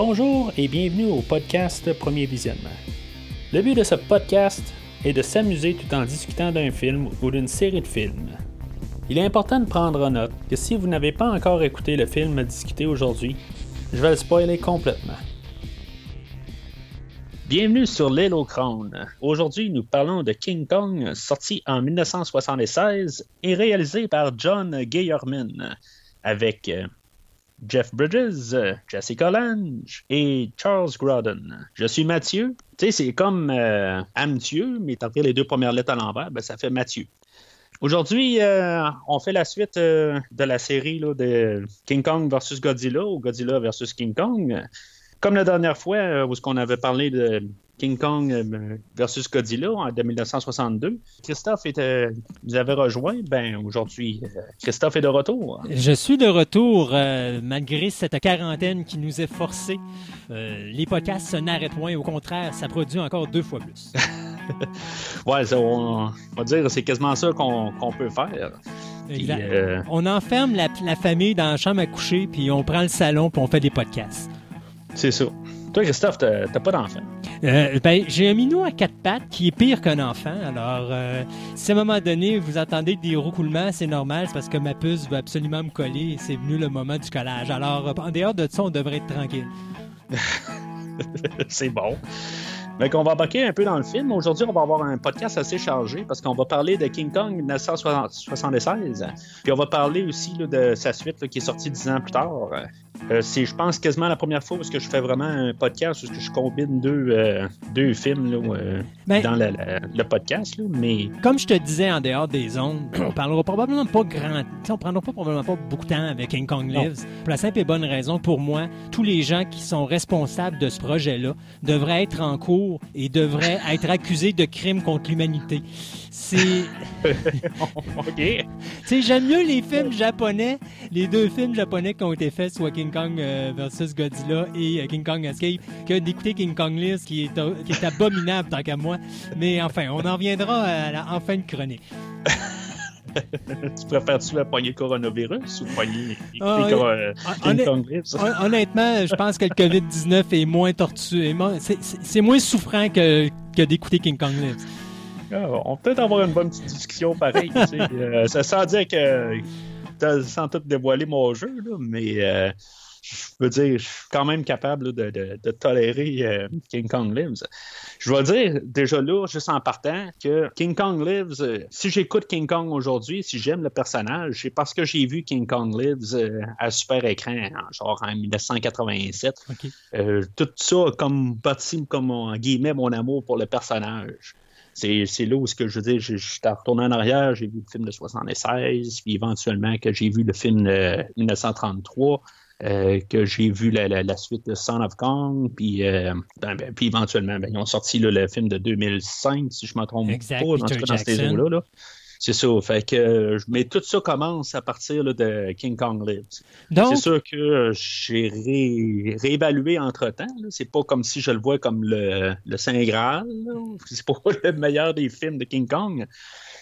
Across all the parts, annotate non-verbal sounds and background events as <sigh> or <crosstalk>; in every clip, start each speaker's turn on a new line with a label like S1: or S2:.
S1: Bonjour et bienvenue au podcast Premier Visionnement. Le but de ce podcast est de s'amuser tout en discutant d'un film ou d'une série de films. Il est important de prendre en note que si vous n'avez pas encore écouté le film à discuter aujourd'hui, je vais le spoiler complètement. Bienvenue sur Little Crown. Aujourd'hui, nous parlons de King Kong, sorti en 1976 et réalisé par John Guillermin, avec euh, Jeff Bridges, Jessica Lange et Charles Grodden. Je suis Mathieu. Tu sais, c'est comme euh, mais t'as les deux premières lettres à l'envers, ben, ça fait Mathieu. Aujourd'hui, euh, on fait la suite euh, de la série de King Kong versus Godzilla ou Godzilla versus King Kong. Comme la dernière fois, où ce qu'on avait parlé de King Kong euh, versus Godzilla en 1962. Christophe était, vous avez rejoint. Ben aujourd'hui, euh, Christophe est de retour.
S2: Je suis de retour euh, malgré cette quarantaine qui nous est forcée. les podcasts n'arrêtent point. Au contraire, ça produit encore deux fois plus. <laughs>
S1: ouais, on, va dire c'est quasiment ça qu'on peut faire.
S2: On enferme la, la, famille dans la chambre à coucher, puis on prend le salon, puis on fait des podcasts.
S1: C'est ça. Toi, Christophe, t'as pas d'enfant?
S2: Euh, ben, j'ai un minou à quatre pattes qui est pire qu'un enfant. Alors, euh, si à un moment donné, vous entendez des roucoulements, c'est normal, c'est parce que ma puce veut absolument me coller et c'est venu le moment du collage. Alors, en dehors de ça, on devrait être tranquille. <laughs>
S1: c'est bon. Donc, on va embarquer un peu dans le film. Aujourd'hui, on va avoir un podcast assez chargé parce qu'on va parler de King Kong 1976. Puis on va parler aussi de sa suite qui est sortie dix ans plus tard. Euh, c'est, je pense, quasiment la première fois parce que je fais vraiment un podcast où je combine deux, euh, deux films euh, ben, dans le podcast. mais...
S2: Comme je te disais en dehors des ondes, <clears throat> on parlera probablement pas grand. On prendra pas probablement pas beaucoup de temps avec King Kong Lives. Pour la simple et bonne raison, pour moi, tous les gens qui sont responsables de ce projet-là devraient être en cours et devraient être accusés de crimes contre l'humanité. C'est. <laughs> OK. Tu j'aime mieux les films japonais, les deux films japonais qui ont été faits, soit King Kong euh, versus Godzilla et euh, King Kong Escape, que d'écouter King Kong List, qui est, qui est abominable tant qu'à moi. Mais enfin, on en reviendra à la, en fin de chronique. <laughs>
S1: tu préfères-tu la poignée coronavirus ou poignée ah, euh, King Kong List?
S2: Honnêtement, je pense que le COVID-19 est moins tortueux. C'est moins souffrant que, que d'écouter King Kong List.
S1: Ah, on peut peut-être avoir une bonne petite discussion pareil. <laughs> euh, ça sans dire que sans tout dévoiler mon jeu, là, mais euh, je veux dire, je suis quand même capable de, de, de, tolérer euh, King Kong Lives. Je vais dire déjà là, juste en partant, que King Kong Lives, euh, si j'écoute King Kong aujourd'hui, si j'aime le personnage, c'est parce que j'ai vu King Kong Lives à super écran, genre en 1987. tout ça comme bâti comme en guillemets mon amour pour le personnage c'est là où ce que je veux dire, je, suis retourné en arrière, j'ai vu le film de 76, puis éventuellement que j'ai vu le film de 1933. Euh, que j'ai vu la, suite de Son of Kong, puis, euh, ben, ben, puis éventuellement, ben, ils ont sorti le film de 2005, si je ne me trompe pas, dans, dans ces eaux-là. Là. C'est ça. Fait que, mais tout ça commence à partir de King Kong Lives. C'est sûr que j'ai réévalué entre-temps. C'est pas comme si je le vois comme le, le Saint Graal. C'est pas <laughs> le meilleur des films de King Kong.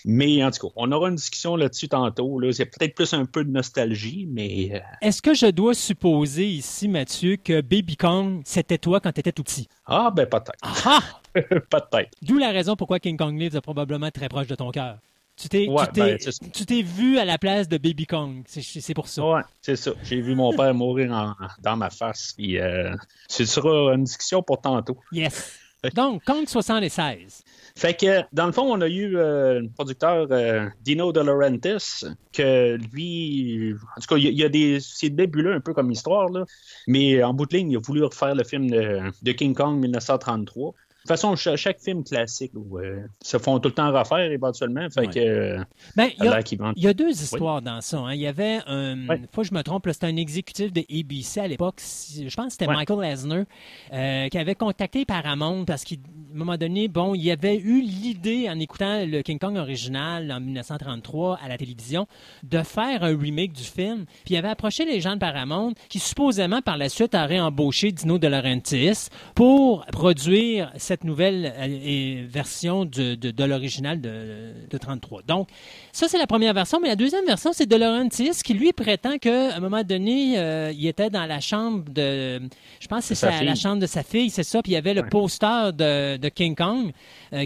S1: Mais en tout cas, on aura une discussion là-dessus tantôt. Là. C'est peut-être plus un peu de nostalgie, mais. Euh,
S2: Est-ce que je dois supposer ici, Mathieu, que Baby Kong, c'était toi quand tu étais tout petit?
S1: Ah, ben peut-être.
S2: Ah! <laughs>
S1: peut-être.
S2: D'où la raison pourquoi King Kong Lives est probablement très proche de ton cœur. Tu t'es, ben, tu, t'es, vu à la place de Baby Kong. C'est, pour ça.
S1: Ouais, c'est ça. J'ai vu mon père mourir dans ma face. Puis, euh, ce sera une discussion pour tantôt.
S2: Yes. <laughs> Donc, Kong 76.
S1: Fait que, dans le fond, on a eu euh, le producteur euh, Dino De Laurentiis, que lui, en tout cas, il y a des. C'est débuleux un peu comme histoire, là, mais en bout de ligne, il a voulu refaire le film de, de King Kong 1933. Toute façon, chaque, film classique euh, se font tout le temps refaire éventuellement. Fait que,
S2: ben, il, y a, deux histoires dans ça. Hein. Il y avait un. Faut que je me trompe, c'était un exécutif de ABC à l'époque. Je pense que c'était Michael Lesner euh, qui avait contacté Paramount parce qu'à un moment donné, bon, il avait eu l'idée en écoutant le King Kong original en 1933 à la télévision de faire un remake du film. Puis il avait approché les gens de Paramount qui supposément par la suite auraient embauché Dino De Laurentiis pour produire cette cette nouvelle euh, version de, de, l'original de, de, 33. Donc, ça, c'est la première version. Mais la deuxième version, c'est de Laurentiis qui, lui, prétend qu'à un moment donné, euh, il était dans la chambre de... Je pense que c'est la chambre de sa fille, c'est ça. Puis il y avait le poster de, de King Kong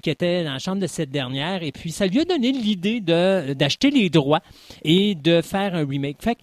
S2: qui était dans la chambre de cette dernière. Et puis, ça lui a donné l'idée d'acheter les droits et de faire un remake. Fait que,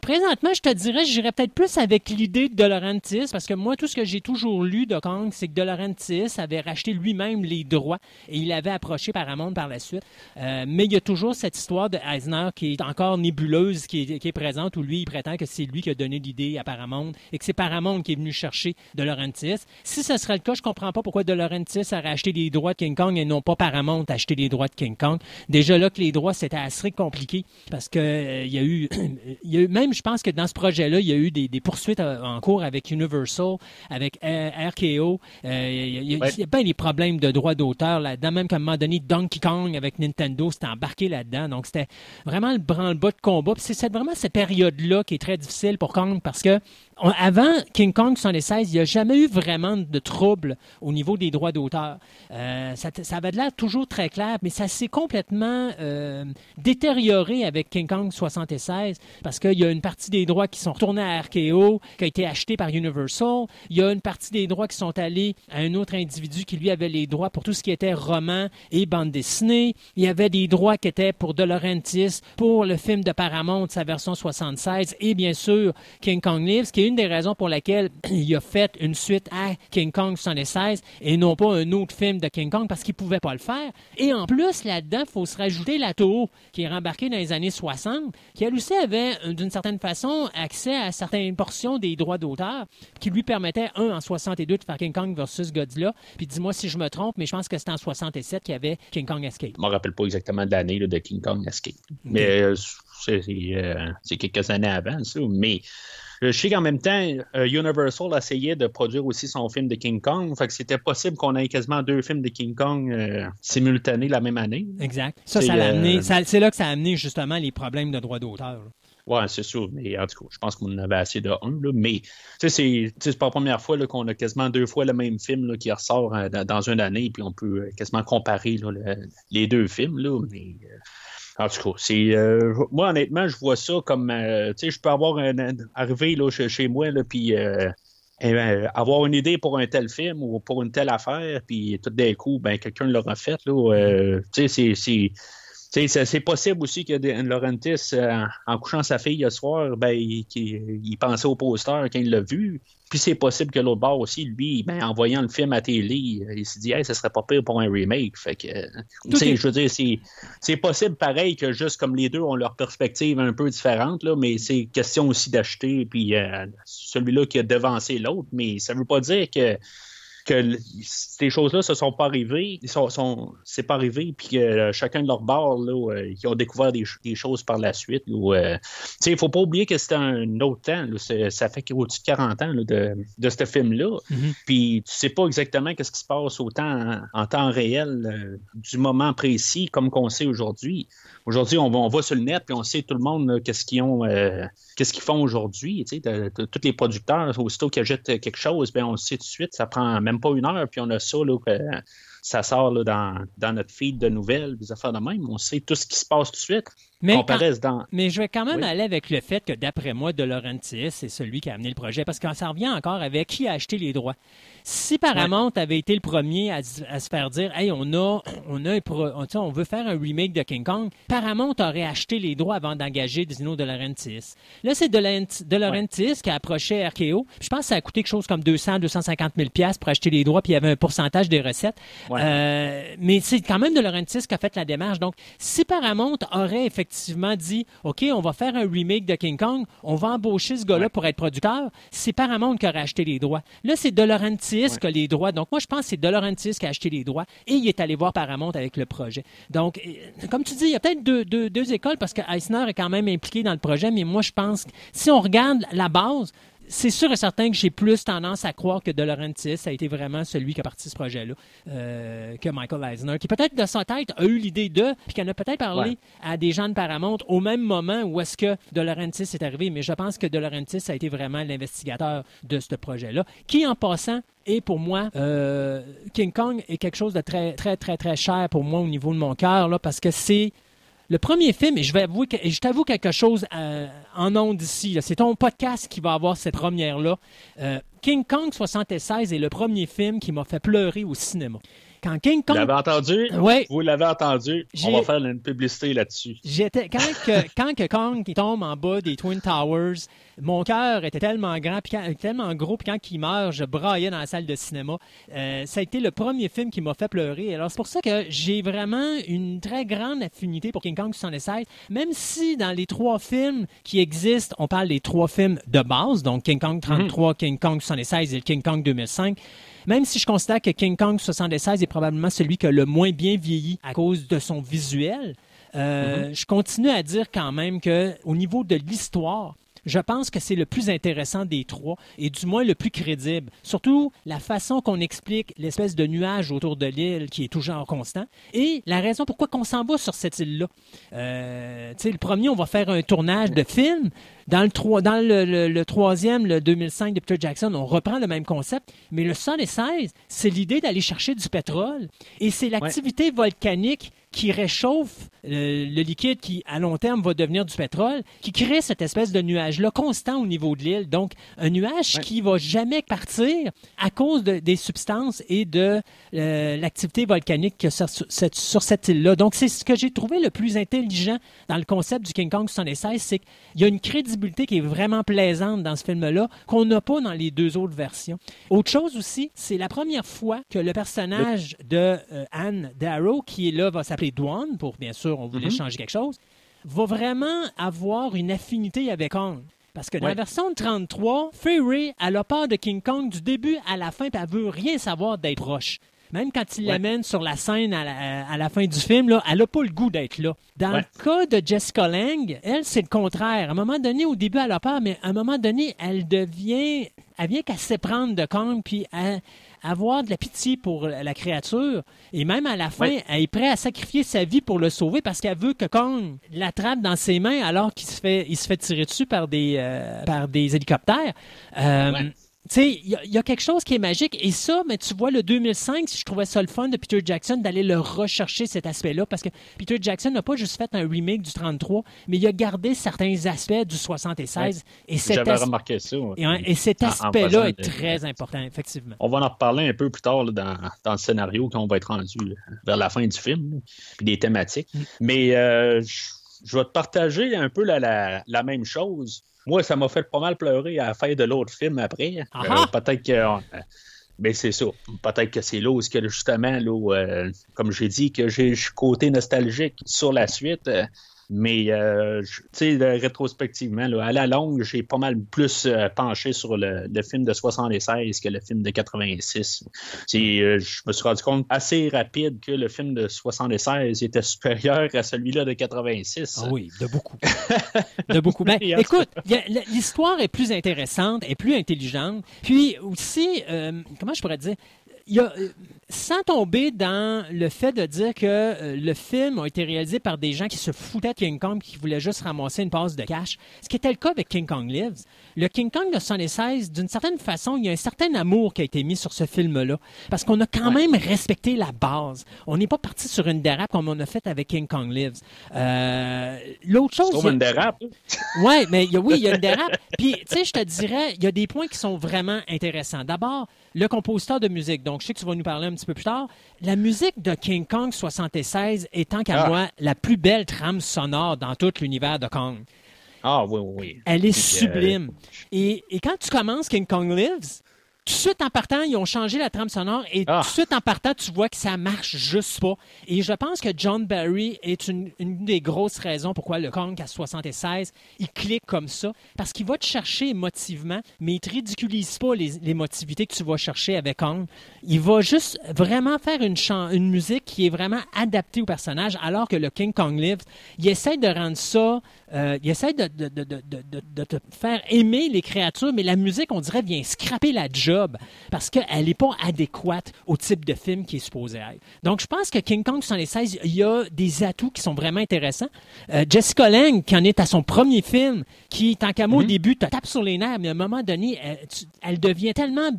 S2: présentement, je te dirais, j'irais peut-être plus avec l'idée de Laurentiis, parce que moi, tout ce que j'ai toujours lu de Kong, c'est que De Laurentiis avait racheté lui-même les droits et il avait approché Paramount par la suite. Euh, mais il y a toujours cette histoire de Eisner qui est encore nébuleuse, qui est, présente, où lui, il prétend que c'est lui qui a donné l'idée à Paramount et que c'est Paramount qui est venu chercher De Laurentiis. Si ce serait le cas, je comprends pas pourquoi De Laurentiis a racheté les droits de King Kong et non pas Paramount a acheté les droits de King Kong. Déjà là que les droits, c'était assez compliqué parce que euh, il y a eu, <clears throat> eu même, je pense que dans ce projet-là, il y a eu des, poursuites euh, en cours avec Universal, avec RKO. Euh, il, y a, des problèmes de droits d'auteur là-dedans. Même qu'à un moment donné, Donkey Kong avec Nintendo s'était embarqué là-dedans. Donc, c'était vraiment le branle-bas de combat. c'est vraiment cette période-là qui est très difficile pour Kong parce que avant King Kong 76, il n'y a jamais eu vraiment de trouble au niveau des droits d'auteur. Euh, ça, ça, avait l'air toujours très clair, mais ça s'est complètement euh, détérioré avec King Kong 76 parce qu'il y a une partie des droits qui sont retournés à RKO, qui a été acheté par Universal. Il y a une partie des droits qui sont allés à un autre individu qui lui avait les droits pour tout ce qui était roman et bande dessinée. Il y avait des droits qui étaient pour De Laurentiis, pour le film de Paramount, sa version 76, et bien sûr King Kong Lives, qui est une des raisons pour lesquelles <clears throat> il a fait une suite à King Kong 76 et non pas un autre film de King Kong parce qu'il pouvait pas le faire. Et en plus, là-dedans, il faut se rajouter la Toho, qui est rembarquée dans les années 60, qui elle aussi avait, euh, d'une certaine façon, accès à certaines portions des droits d'auteur, qui lui permettaient, un, en 62, de faire King Kong versus Godzilla. Puis dis-moi si je me trompe, mais je pense que c'était en 67 qu'il y avait King Kong Escape.
S1: Je me rappelle pas exactement de l'année de King Kong Escape. Mais euh, euh, c'est quelques années avant, ça. Mais je sais qu'en même temps, euh, Universal essayait de produire aussi son film de King Kong. Fait que c'était possible qu'on ait quasiment deux films de King Kong euh, simultanés la même année.
S2: Exact. Ça, ça amené, c'est là que ça a amené justement les problèmes de droits d'auteur.
S1: Oui, c'est sûr. Mais en tout cas, je pense qu'on en avait assez de un. Là, mais c'est pas la première fois qu'on a quasiment deux fois le même film qui ressort dans une année, puis on peut quasiment comparer les deux films. Là, mais en tout cas, c'est euh, moi honnêtement, je vois ça comme euh, tu sais, je peux avoir un, arriver là, chez, moi là, puis euh, avoir une idée pour un tel film ou pour une telle affaire, puis tout d'un coup, ben quelqu'un l'aura fait là. tu sais, c'est c'est possible aussi que Laurentis, euh, en couchant sa fille le soir, ben, il, pensait au poster quand il l'a vu. Puis c'est possible que l'autre bord aussi, lui, ben, en voyant le film à télé, euh, il s'est dit, hey, ça serait pas pire pour un remake. Fait que, je veux dire, c'est possible pareil que juste comme les deux ont leur perspective un peu différente, là, mais c'est question aussi d'acheter, puis euh, celui-là qui a devancé l'autre, mais ça veut pas dire que que ces choses-là se sont pas arrivées, ils sont, sont c'est pas arrivé, puis que euh, chacun de leur bord, là, euh, ils ont découvert des, choses par la suite. Euh, il ne faut pas oublier que c'était un autre temps. ça fait au-dessus de 40 ans de, de ce film-là. Mm-hmm. Puis tu sais pas exactement qu'est-ce qui se passe autant en, temps réel du moment précis comme qu'on sait aujourd'hui. Aujourd'hui, on, va sur le net puis on sait tout le monde qu'est-ce qu'ils ont, qu'est-ce qu'ils font aujourd'hui. Tous les producteurs, aussitôt qu'ils achètent quelque chose, ben on le sait tout de suite. Ça prend même pas une heure, puis on a ça, là, ça sort dans, dans, notre feed de nouvelles, des affaires de même. On sait tout ce qui se passe tout de suite.
S2: Mais, mais je vais quand même aller avec le fait que, d'après moi, De Laurentiis, c'est celui qui a amené le projet, parce que ça revient encore avec qui a acheté les droits. Si Paramount avait été le premier à, se faire dire, hey, on a, on a, on, veut faire un remake de King Kong, Paramount aurait acheté les droits avant d'engager Dino De Laurentiis. Là, c'est De, Laurentiis qui a approché RKO. Je pense que ça a coûté quelque chose comme 200, 250 000 pièces pour acheter les droits, puis il y avait un pourcentage des recettes. Euh, mais c'est quand même De Laurentiis qui a fait la démarche. Donc, si Paramount aurait effectivement dit, OK, on va faire un remake de King Kong, on va embaucher ce gars-là pour être producteur, c'est Paramount qui aurait acheté les droits. Là, c'est De Laurentiis qui a les droits. Donc, moi, je pense que c'est De Laurentiis qui a acheté les droits et il est allé voir Paramount avec le projet. Donc, comme tu dis, il y a peut-être deux, deux, écoles parce que Eisner est quand même impliqué dans le projet, mais moi, je pense que si on regarde la base, c'est sûr et certain que j'ai plus tendance à croire que De Laurentiis a été vraiment celui qui a parti ce projet-là euh, que Michael Eisner, qui peut-être de sa tête a eu l'idée de, puis qui en a peut-être parlé à des gens de Paramount au même moment où est-ce que De Laurentiis est arrivé. Mais je pense que De Laurentiis a été vraiment l'investigateur de ce projet-là, qui en passant est pour moi, euh, King Kong est quelque chose de très, très, très, très cher pour moi au niveau de mon cœur, là, parce que c'est le premier film, et je t'avoue quelque chose euh, en ondes ici, c'est ton podcast qui va avoir cette première-là. Euh, King Kong 76 est le premier film qui m'a fait pleurer au cinéma. Quand King Kong.
S1: Vous l'avez entendu?
S2: Oui.
S1: Vous l'avez entendu? On va faire une publicité là-dessus.
S2: J'étais quand que, <laughs> quand que Kong qui tombe en bas des Twin Towers, mon cœur était tellement grand, puis tellement gros, puis quand il meurt, je braillais dans la salle de cinéma. Euh, ça a été le premier film qui m'a fait pleurer. Alors c'est pour ça que j'ai vraiment une très grande affinité pour King Kong 76, même si dans les trois films qui existent, on parle des trois films de base, donc King Kong 33, King Kong 76 et le King Kong 2005. Même si je constate que King Kong 76 est probablement celui qui a le moins bien vieilli à cause de son visuel, euh, je continue à dire quand même que au niveau de l'histoire, je pense que c'est le plus intéressant des trois et du moins le plus crédible. Surtout la façon qu'on explique l'espèce de nuage autour de l'île qui est toujours constant et la raison pourquoi qu'on s'en va sur cette île-là. Euh, le premier, on va faire un tournage de film. Dans le, dans le, troisième, le 2005 de Peter Jackson, on reprend le même concept, mais le 16, c'est l'idée d'aller chercher du pétrole et c'est l'activité volcanique qui réchauffe le, liquide qui, à long terme, va devenir du pétrole, qui crée cette espèce de nuage-là constant au niveau de l'île. Donc, un nuage qui qui va jamais partir à cause des substances et de euh, l'activité volcanique que sur, sur cette île-là. Donc, c'est ce que j'ai trouvé le plus intelligent dans le concept du King Kong 76, c'est qu'il y a une crédibilité qui est vraiment plaisante dans ce film-là qu'on n'a pas dans les deux autres versions. Autre chose aussi, c'est la première fois que le personnage de euh, Anne Darrow, qui est là, va s'appeler douane, pour bien sûr, on voulait mhm. changer quelque chose, va vraiment avoir une affinité avec Kong. Parce que dans la version de 33, Fury, elle a peur de King Kong du début à la fin, puis elle veut rien savoir d'être proche. Même quand il l'amène sur la scène à la, fin du film, là, elle n'a pas le goût d'être là. Dans le cas de Jessica Lang, elle, c'est le contraire. À un moment donné, au début, elle a peur, mais à un moment donné, elle devient... Elle vient qu'à s'éprendre de Kong, puis elle, avoir de la pitié pour la créature. Et même à la fin, elle est prête à sacrifier sa vie pour le sauver parce qu'elle veut que Kong l'attrape dans ses mains alors qu'il se fait, il se fait tirer dessus par des, euh, par des hélicoptères. Euh, il y, a quelque chose qui est magique. Et ça, mais tu vois, le 2005, je trouvais ça le fun de Peter Jackson d'aller le rechercher, cet aspect-là, parce que Peter Jackson n'a pas juste fait un remake du 33, mais il a gardé certains aspects du 76.
S1: Et J'avais remarqué ça.
S2: Et, cet aspect-là est très important, effectivement.
S1: On va en reparler un peu plus tard dans, dans, le scénario qu'on va être rendu vers la fin du film, puis des thématiques. Mm. Mais euh, je vais te partager un peu la, la même chose moi, ça m'a fait pas mal pleurer à la fin de l'autre film après. Euh, peut-être que. Euh, mais c'est ça. Peut-être que c'est là où, justement, là, euh, comme j'ai dit, que j'ai côté nostalgique sur la suite. Mais, euh, tu sais, rétrospectivement, à la longue, j'ai pas mal plus euh, penché sur le, film de 76 que le film de 86. Euh, je me suis rendu compte assez rapide que le film de 76 était supérieur à celui-là de 86.
S2: Ah oui, de beaucoup. <laughs> de beaucoup. Ben, écoute, l'histoire est plus intéressante, est plus intelligente. Puis aussi, comment je pourrais dire, y a, sans tomber dans le fait de dire que euh, le film a été réalisé par des gens qui se foutaient de King Kong qui voulaient juste ramasser une passe de cash, ce qui était le cas avec King Kong Lives. Le King Kong de 76, d'une certaine façon, il y a un certain amour qui a été mis sur ce film-là, parce qu'on a quand même respecté la base. On n'est pas parti sur une dérape comme on a fait avec King Kong Lives. Euh, L'autre chose...
S1: C'est une dérape. <laughs>
S2: ouais, mais oui, il y a une dérape. Puis, tu sais, je te dirais, il y a des points qui sont vraiment intéressants. D'abord, le compositeur de musique. Donc, je sais que tu vas nous parler un petit peu plus tard. La musique de King Kong 76 étant qu'à ah. moi la plus belle trame sonore dans tout l'univers de Kong.
S1: Ah oui, oui.
S2: Elle est sublime. Et, et, quand tu commences King Kong Lives, tout de suite en partant, ils ont changé la trame sonore et tout de ah. suite en partant, tu vois que ça marche juste pas. Et je pense que John Barry est une, des grosses raisons pourquoi le Kong à 76, il clique comme ça. Parce qu'il va te chercher émotivement, mais il te ridiculise pas les, l'émotivité que tu vas chercher avec Kong. Il va juste vraiment faire une, une musique qui est vraiment adaptée au personnage, alors que le King Kong Live, il essaie de rendre ça euh, il essaie de, de, de, de, te faire aimer les créatures, mais la musique, on dirait, vient scraper la job parce qu'elle n'est pas adéquate au type de film qui est supposé être. Donc, je pense que King Kong 76, il y a des atouts qui sont vraiment intéressants. Euh, Jessica Lange, qui en est à son premier film, qui, tant qu'à moi, au mm-hmm. début, te tape sur les nerfs, mais à un moment donné, elle, devient tellement,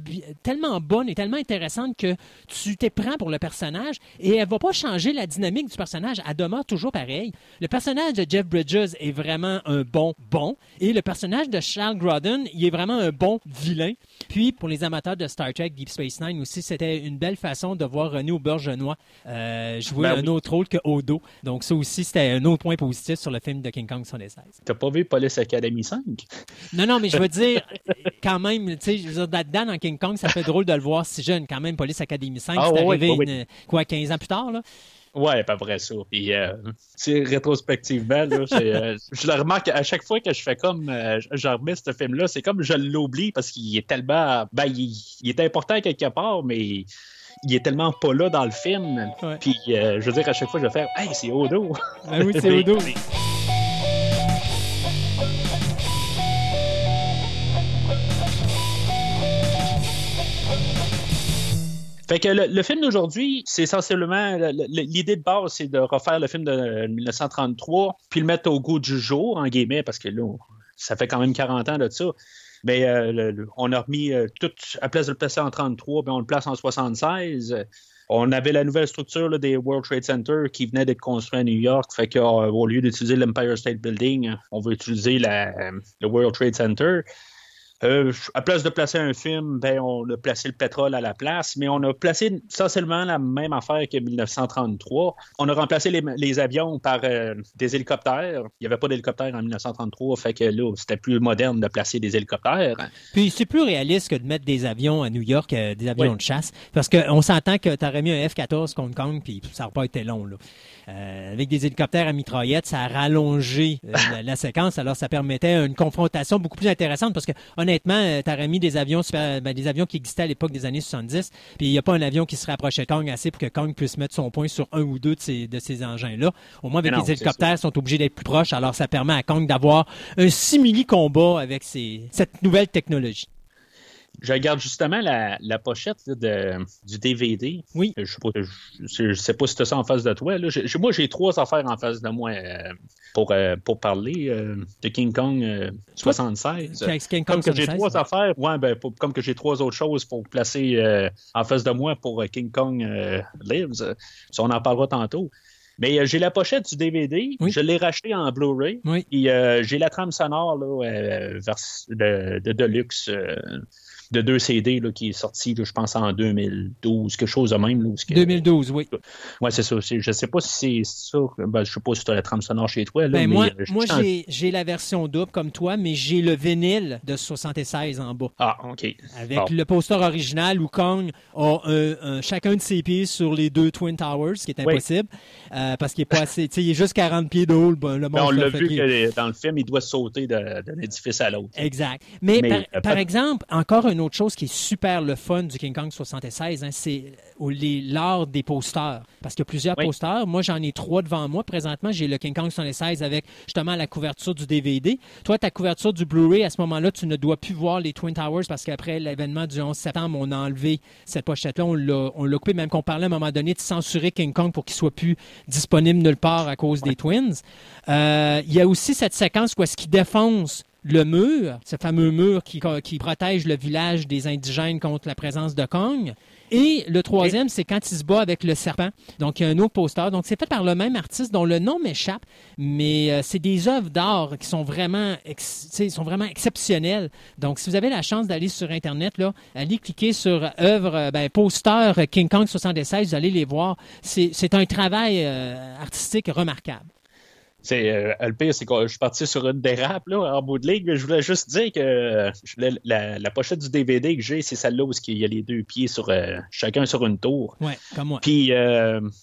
S2: tellement bonne et tellement intéressante que tu t'es prends pour le personnage et elle va pas changer la dynamique du personnage. Elle demeure toujours pareil. Le personnage de Jeff Bridges est vraiment un bon bon et le personnage de Charles Grodin, il est vraiment un bon vilain. Puis, pour les amateurs de Star Trek Deep Space Nine aussi, c'était une belle façon de voir René Aubergenois euh, jouer ben un autre rôle que Odo. Donc, ça aussi, c'était un autre point positif sur le film de King Kong 76.
S1: T'as pas vu Police Academy 5?
S2: Non, non, mais je veux <laughs> dire, quand même, tu sais, je veux dire, là-dedans, dans King Kong, ça fait drôle de le voir si jeune, quand même, Police Academy 5, ah, c'est arrivé, quoi, 15 ans plus tard, là?
S1: Ouais, pas vrai ça. Puis, euh, rétrospectivement, là, euh, <laughs> je le remarque à chaque fois que je fais comme, euh, je remets ce film-là, c'est comme je l'oublie parce qu'il est tellement, ben, il, est important quelque part, mais il est tellement pas là dans le film. Puis, je veux dire, à chaque fois, je vais faire, hey, c'est Odo.
S2: Ben oui, c'est <laughs> Odo.
S1: Fait que le, film d'aujourd'hui, c'est essentiellement l'idée de base, c'est de refaire le film de 1933, puis le mettre au goût du jour, en guillemets, parce que là, ça fait quand même 40 ans de ça. Mais euh, on a remis euh, tout à place de le placer en 33, ben on le place en 76. On avait la nouvelle structure des World Trade Center qui venait d'être construit à New York. Fait qu'au lieu d'utiliser l'Empire State Building, on va utiliser le World Trade Center. Euh, à place de placer un film, ben, on a placé le pétrole à la place, mais on a placé essentiellement la même affaire que 1933. On a remplacé les, avions par euh, des hélicoptères. Il n'y avait pas d'hélicoptères en 1933, fait que là, c'était plus moderne de placer des hélicoptères.
S2: Puis c'est plus réaliste que de mettre des avions à New York, euh, des avions de chasse, parce qu'on s'entend que tu aurais mis un F-14 contre Kong, puis ça n'aurait pas été long. Là. Avec des hélicoptères à mitraillettes, ça a rallongé <laughs> la, séquence, alors ça permettait une confrontation beaucoup plus intéressante, parce que honnêtement, euh, tu aurais mis des avions, ben, des avions qui existaient à l'époque des années 70, puis il n'y a pas un avion qui se rapprochait de Kong assez pour que Kong puisse mettre son point sur un ou deux de ces, de ces engins-là. Au moins, avec les hélicoptères, sont obligés d'être plus proches, alors ça permet à Kong d'avoir un simili-combat avec cette nouvelle technologie.
S1: Je regarde justement la, pochette de, du DVD.
S2: Oui.
S1: Je ne sais, pas si tu as ça en face de toi. moi, j'ai trois affaires en face de moi euh, pour, euh, pour parler euh, de King Kong 76. comme que j'ai trois affaires, ouais, ben, comme que j'ai trois autres choses pour placer en face de moi pour King Kong Lives. on en parlera tantôt. Mais j'ai la pochette du DVD. Je l'ai racheté en Blu-ray.
S2: Oui.
S1: Et j'ai la trame sonore là, de, de Deluxe de deux CD là, qui est sorti, je pense, en 2012, quelque chose de même. Là,
S2: 2012, oui.
S1: Oui, c'est ça. Je ne sais pas si c'est ça. Ben, je ne sais pas si tu as la trame sonore chez toi. Là,
S2: ben, moi, euh, moi j'ai la version double comme toi, mais j'ai le vinyle de 76 en bas.
S1: Ah, OK.
S2: Avec le poster original où Kong a chacun de ses pieds sur les deux Twin Towers, ce qui est impossible, euh, parce qu'il est pas assez. Il est juste 40 pieds de haut, le,
S1: ben, on l'a vu que dans le film, il doit sauter d'un édifice à l'autre.
S2: Exact. Mais, par, euh, exemple, encore une autre chose qui est super le fun du King Kong 76, hein, c'est l'art des posters. Parce qu'il y a plusieurs posters. Moi, j'en ai trois devant moi. Présentement, j'ai le King Kong 76 avec justement la couverture du DVD. Toi, ta couverture du Blu-ray, à ce moment-là, tu ne dois plus voir les Twin Towers parce qu'après l'événement du 11 septembre, on a enlevé cette pochette-là. On l'a coupé, même qu'on parlait à un moment donné de censurer King Kong pour qu'il soit plus disponible nulle part à cause des Twins. Euh, il y a aussi cette séquence où est-ce qu'il défonce le mur, ce fameux mur qui, protège le village des indigènes contre la présence de Kong. Et le troisième, c'est quand il se bat avec le serpent. Donc, il y a un autre poster. Donc, c'est fait par le même artiste dont le nom m'échappe, mais euh, c'est des œuvres d'art qui sont vraiment, sont vraiment exceptionnelles. Donc, si vous avez la chance d'aller sur Internet, là, allez cliquer sur œuvre, euh, ben, poster King Kong 76, vous allez les voir. C'est un travail euh, artistique remarquable.
S1: C'est, euh, le pire, c'est que je suis parti sur une dérape là, en bout de ligue, mais je voulais juste dire que euh, la, pochette du DVD que j'ai, c'est celle-là où il y a les deux pieds sur euh, chacun sur une tour.
S2: Oui, comme moi.
S1: Puis,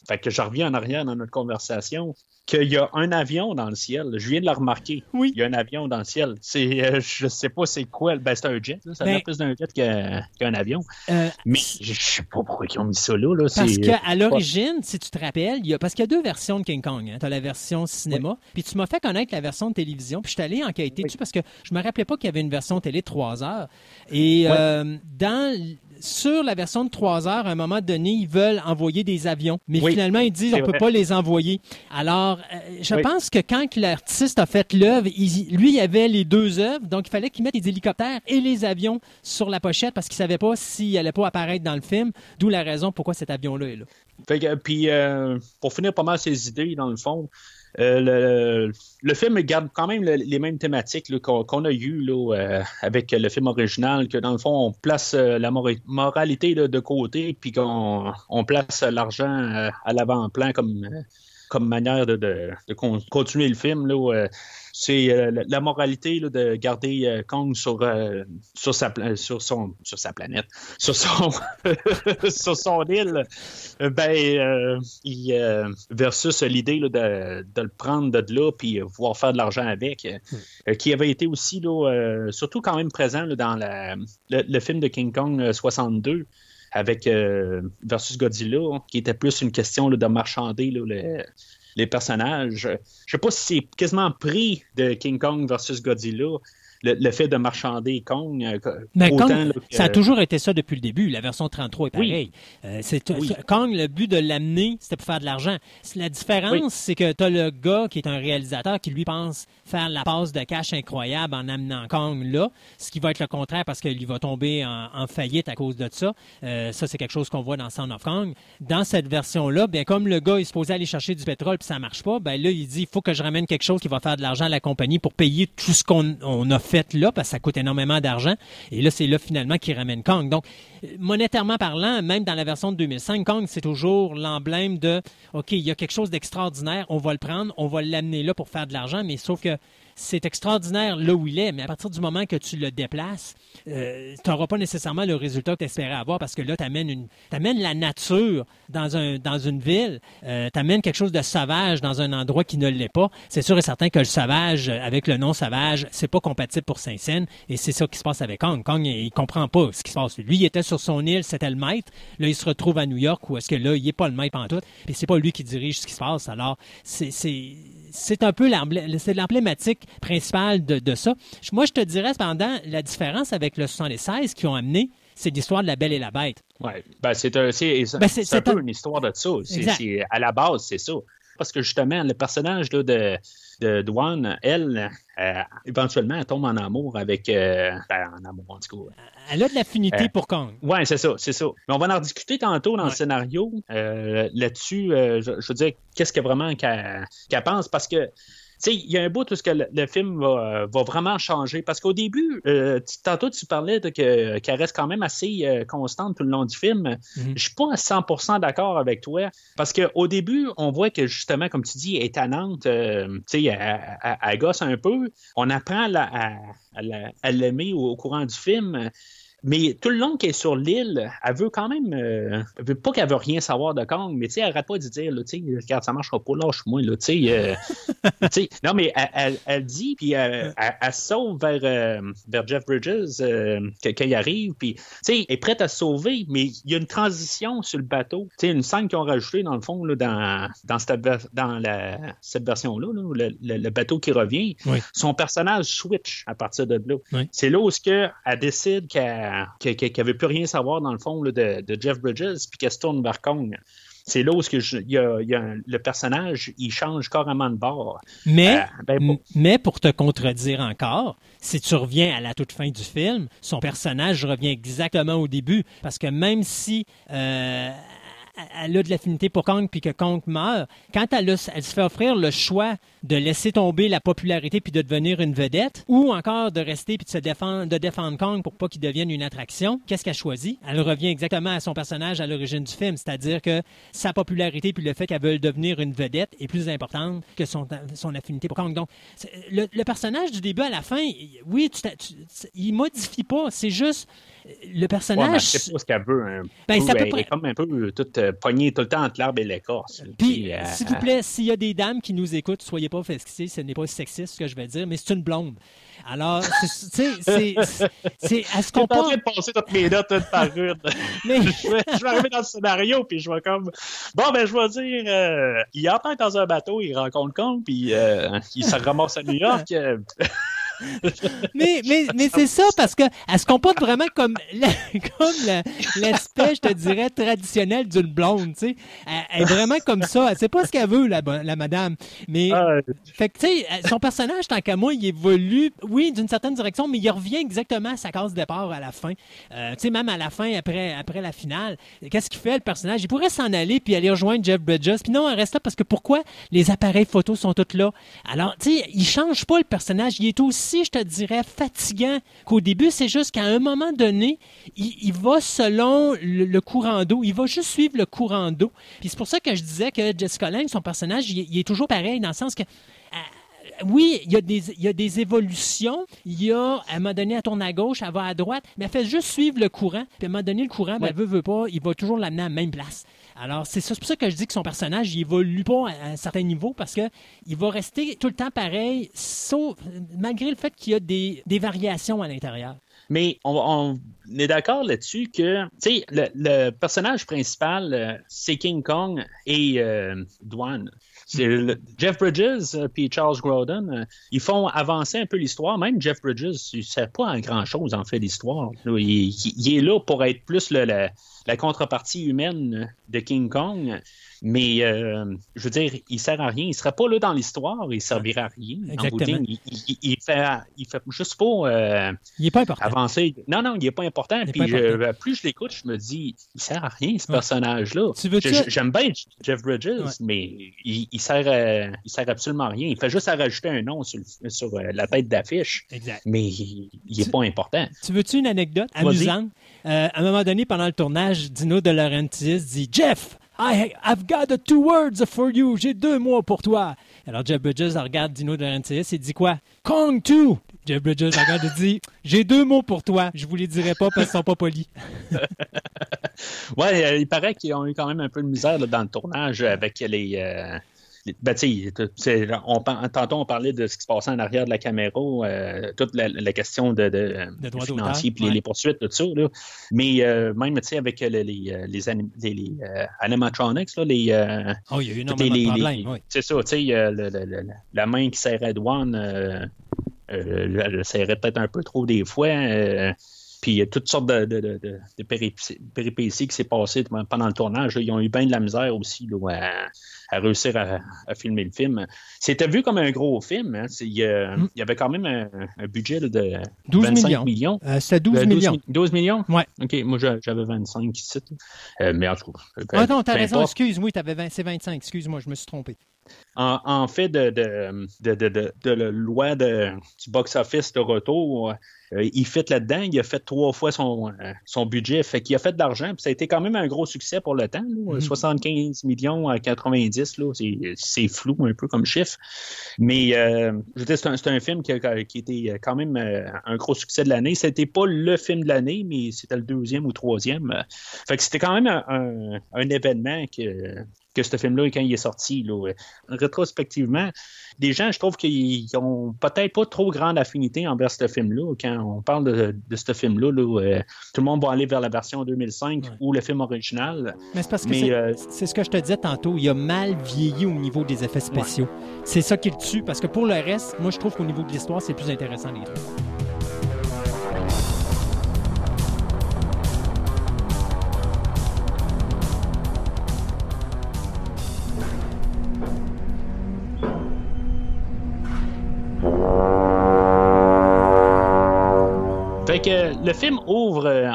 S1: fait que je reviens en arrière dans notre conversation qu'il y a un avion dans le ciel. Je viens de le remarquer.
S2: Oui.
S1: Il y a un avion dans le ciel. C'est, euh, je sais pas c'est quoi. Ben, c'est un jet. Ça ben, plus d'un jet qu'un avion. Euh, Mais je sais pas pourquoi ils ont mis ça là.
S2: Parce qu'à l'origine, si tu te rappelles, il y a, parce qu'il y a deux versions de King Kong. Hein. Tu as la version cinéma cinéma, puis tu m'as fait connaître la version de télévision, puis je suis allé enquêter dessus parce que je me rappelais pas qu'il y avait une version télé de 3 heures. Et euh, dans sur la version de 3 heures, à un moment donné, ils veulent envoyer des avions. Mais finalement, ils disent on ne peut pas les envoyer. Alors, euh, je pense que quand l'artiste a fait l'œuvre, lui, il avait les deux œuvres. Donc, il fallait qu'il mette les hélicoptères et les avions sur la pochette parce qu'il ne savait pas s'il allait pas apparaître dans le film. D'où la raison pourquoi cet avion-là est là.
S1: puis, euh, pour finir pas mal ses idées, dans le fond, euh, le, film garde quand même les mêmes thématiques qu'on a eues euh, avec le film original, que dans le fond, on place euh, la moralité de côté, puis qu'on on place l'argent à l'avant-plan comme, comme manière de, continuer le film. Là, c'est euh, la moralité de garder euh, Kong sur, euh, sur, sa, sur, son, sur sa planète, <laughs> sur son, <laughs> sur son île, ben, versus l'idée de, de, le prendre de là puis pouvoir faire de l'argent avec, qui avait été aussi, là, surtout quand même présent dans la, le, film de King Kong 62 avec versus Godzilla, qui était plus une question de marchander les personnages. Je sais pas si c'est quasiment pris de King Kong versus Godzilla, le, fait de marchander Kong. Euh,
S2: Kong, ça a toujours été ça depuis le début. La version 33 est pareille. Euh, Kong, le but de l'amener, c'était pour faire de l'argent. La différence, c'est que tu as le gars qui est un réalisateur qui, lui, pense faire la passe de cash incroyable en amenant Kong là, ce qui va être le contraire parce qu'il va tomber en, faillite à cause de ça. Euh, ça, c'est quelque chose qu'on voit dans Sound of Kong. Dans cette version-là, bien, comme le gars est supposé aller chercher du pétrole puis ça marche pas, ben là, il dit il faut que je ramène quelque chose qui va faire de l'argent à la compagnie pour payer tout ce qu'on a fait fait là, parce que ça coûte énormément d'argent. Et là, c'est là finalement qui ramène Kong. Donc, monétairement parlant, même dans la version de 2005, Kong, c'est toujours l'emblème de OK, il y a quelque chose d'extraordinaire, on va le prendre, on va l'amener là pour faire de l'argent, mais sauf que c'est extraordinaire là où il est, mais à partir du moment que tu le déplaces, euh, tu n'auras pas nécessairement le résultat que tu espérais avoir parce que là, tu amènes, la nature dans, un, dans une ville, euh, tu amènes quelque chose de sauvage dans un endroit qui ne l'est pas. C'est sûr et certain que le sauvage, avec le nom sauvage, c'est pas compatible pour Saint-Saëns et c'est ça qui se passe avec Kong. Kong, il, comprend pas ce qui se passe. Lui, il était sur son île, c'était le maître. Là, il se retrouve à New York où est-ce que là, il n'est pas le maître en tout. Et c'est pas lui qui dirige ce qui se passe. Alors, c'est c'est un peu l'emblématique principale de, ça. Moi, je te dirais cependant, la différence avec le 76 qui ont amené, c'est l'histoire de la Belle et la Bête.
S1: Oui, ben, c'est un, ben, peu une histoire de ça. à la base, c'est ça. Parce que justement, le personnage de, de Dwan, elle, euh, éventuellement, elle tombe en amour avec. Euh, ben, en amour, en tout cas.
S2: Elle a de l'affinité euh, pour Kong.
S1: Oui, c'est ça, c'est ça. Mais on va en discuter tantôt dans le scénario. Là-dessus, je, veux dire, qu'est-ce que vraiment qu'elle pense? Parce que il y a un bout où ce que le, film va, vraiment changer. Parce qu'au début, euh, tantôt, tu parlais qu'elle reste quand même assez euh, constante tout le long du film. Je mhm. ne Je suis pas à 100% d'accord avec toi. Parce qu'au début, on voit que justement, comme tu dis, elle est tannante. Euh, elle, gosse un peu. On apprend à, l'aimer au, courant du film. Mais tout le long qu'elle est sur l'île, elle veut quand même. Euh, elle veut pas qu'elle veut rien savoir de Kong, mais tu sais, elle arrête pas de dire, tu sais, regarde, ça marchera pas, lâche-moi, là, tu sais. Euh, <laughs> non, mais elle, elle, dit, puis elle, elle, sauve vers, euh, vers Jeff Bridges quand il arrive, puis tu sais, elle est prête à se sauver, mais il y a une transition sur le bateau. Tu sais, une scène qu'ils ont rajoutée, dans le fond, là, dans, dans cette, dans la, cette version-là, là, le, le, bateau qui revient, son personnage switch à partir de là. C'est là où elle décide qu'elle qui n'avait plus rien à savoir, dans le fond, de, Jeff Bridges, puis qu'elle se tourne vers Kong. C'est là où le personnage, il change carrément de bord.
S2: Mais, euh, ben, mais pour te contredire encore, si tu reviens à la toute fin du film, son personnage revient exactement au début. Parce que même si euh, elle a de l'affinité pour Kong puis que Kong meurt, quand elle, se fait offrir le choix de laisser tomber la popularité puis de devenir une vedette, ou encore de rester puis de se défendre, de Kong pour pas qu'il devienne une attraction, qu'est-ce qu'elle choisit? Elle revient exactement à son personnage à l'origine du film, c'est-à-dire que sa popularité puis le fait qu'elle veut devenir une vedette est plus importante que son, affinité pour Kong. Donc, le, personnage du début à la fin, oui, il modifie pas, c'est juste le personnage. Ouais,
S1: sais pas ce qu'elle veut. Hein. Ben, elle est comme un peu toute euh, poignée tout le temps entre l'arbre et l'écorce.
S2: Puis, euh, s'il vous plaît, s'il y a des dames qui nous écoutent, soyez pas vexés, ce n'est pas sexiste ce que je vais dire, mais c'est une blonde. Alors, tu sais, c'est. Est-ce qu'on
S1: peut. Je suis en train de passer toutes mes notes une par une. Mais... <laughs> <laughs> je, vais, je, vais, arriver dans le scénario, puis je vais comme. Bon, ben, je vais dire. Euh, il entend dans un bateau, il rencontre Kong, puis euh, il se ramasse à New York. Euh, <laughs>
S2: mais mais, mais c'est ça, parce que elle se comporte vraiment comme, <laughs> comme l'aspect, je te dirais, traditionnel d'une blonde, tu sais. Elle, est vraiment comme ça. Elle sait pas ce qu'elle veut, la, la madame. Mais, fait que, tu sais, son personnage, tant qu'à moi, il évolue, oui, d'une certaine direction, mais il revient exactement à sa case départ à la fin. Euh, tu sais, même à la fin, après, après la finale, qu'est-ce qu'il fait, le personnage? Il pourrait s'en aller puis aller rejoindre Jeff Bridges. Puis non, elle reste là parce que pourquoi les appareils photos sont tous là? Alors, tu sais, il change pas le personnage. Il est aussi je te dirais, fatigant qu'au début. C'est juste qu'à un moment donné, il, va selon le, courant d'eau. Il va juste suivre le courant d'eau. Puis c'est pour ça que je disais que Jessica Lange, son personnage, il, est toujours pareil, dans le sens que euh, oui, il y, a des, il y, a des, évolutions. Il y a, à un moment donné, elle tourne à gauche, elle va à droite, mais elle fait juste suivre le courant. Puis à un moment donné, le courant, ben, elle veut, veut pas, il va toujours l'amener à la même place. Alors, c'est pour ça que je dis que son personnage, il évolue pas à un certain niveau parce que il va rester tout le temps pareil, sauf, malgré le fait qu'il y a des, variations à l'intérieur.
S1: Mais on, est d'accord là-dessus que, tu sais, le, personnage principal, euh, c'est King Kong et euh, Jeff Bridges euh, Charles Grodin, ils font avancer un peu l'histoire. Même Jeff Bridges, il ne sert pas grand-chose, en fait, l'histoire. Il, est là pour être plus la contrepartie humaine de King Kong. Mais euh, je veux dire, il sert à rien. Il serait pas là dans l'histoire, il servirait à rien.
S2: Exactement.
S1: il, il, fait, il fait juste pas, euh,
S2: il est pas important.
S1: avancer. Non, non, il est pas important. Puis plus je l'écoute, je me dis, il sert à rien ce personnage-là. J'aime bien Jeff Bridges, mais il, il sert, euh, il sert absolument à rien. Il fait juste à rajouter un nom sur, sur la tête d'affiche. Mais il, n'est est pas important.
S2: Tu veux-tu une anecdote amusante? à un moment donné, pendant le tournage, Dino De Laurentiis dit Jeff, I, I've got two words for you. J'ai deux mots pour toi. Alors Jeff Bridges regarde Dino De Laurentiis et dit quoi? Kong 2! Jeff Bridges regarde et dit J'ai deux mots pour toi. Je vous les dirai pas parce qu'ils sont pas polis. <laughs>
S1: ouais, euh, il paraît qu'ils ont eu quand même un peu de misère dans le tournage avec les. Euh, ben, on, tantôt, on parlait de ce qui se passait en arrière de la caméra, euh, toute la, question de, de,
S2: de
S1: financier, puis les, poursuites, tout ça. Là. Mais euh, même avec les, les, les, les animatronics, là, les.
S2: oh, il y a eu énormément de problèmes. Oui.
S1: C'est ça, tu sais, la main qui serrait douane, euh, elle serrait peut-être un peu trop des fois. Puis il y a toutes sortes de, de, de, de péripéties qui s'est passées pendant le tournage. Ils ont eu bien de la misère aussi là, à, réussir à, filmer le film. C'était vu comme un gros film. Hein. Il, mm. il, y avait quand même un, budget de 12 25 millions.
S2: Euh, C'était 12, millions.
S1: 12 millions?
S2: Oui.
S1: OK, moi j'avais 25 ici. Euh, mais en tout cas.
S2: Ah non, t'as raison, excuse-moi, c'est 25. Excuse-moi, je me suis trompé.
S1: En, fait de, de, de, de, la loi du box-office de retour, euh, il fait là-dedans, il a fait trois fois son, euh, son budget, fait qu'il a fait de l'argent, ça a été quand même un gros succès pour le temps, 75 mhm. millions à 90, c'est flou un peu comme chiffre, mais euh, je veux c'est un, film qui, a, qui était quand même un gros succès de l'année. C'était pas le film de l'année, mais c'était le deuxième ou troisième. Fait que c'était quand même un, un événement que, que ce film-là, quand il est sorti, là, rétrospectivement, des gens, je trouve qu'ils ont peut-être pas trop grande affinité envers ce film-là. Quand on parle de, ce film-là, euh, tout le monde va aller vers la version 2005 ou le film original.
S2: Mais c'est parce que euh, c'est ce que je te disais tantôt, il a mal vieilli au niveau des effets spéciaux. C'est ça qui le tue, parce que pour le reste, moi, je trouve qu'au niveau de l'histoire, c'est plus intéressant les trucs.
S1: Ouvre euh,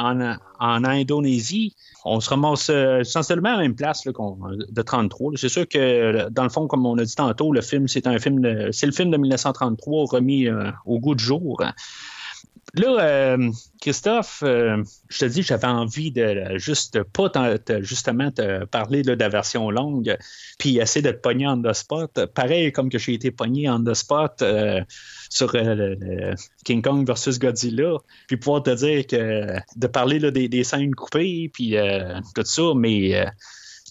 S1: en, Indonésie. On se ramasse euh, essentiellement à la même place de 33. C'est sûr que, dans le fond, comme on a dit tantôt, le film, c'est un film, c'est le film de 1933 remis euh, au goût du jour. Là, euh, Christophe, euh, je te dis, j'avais envie de juste pas justement te parler de la version longue, puis essayer de te pogner en the spot. Pareil comme que j'ai été pogné en the spot euh, sur King Kong versus Godzilla, puis pouvoir te dire que de parler des, scènes coupées, puis tout ça, mais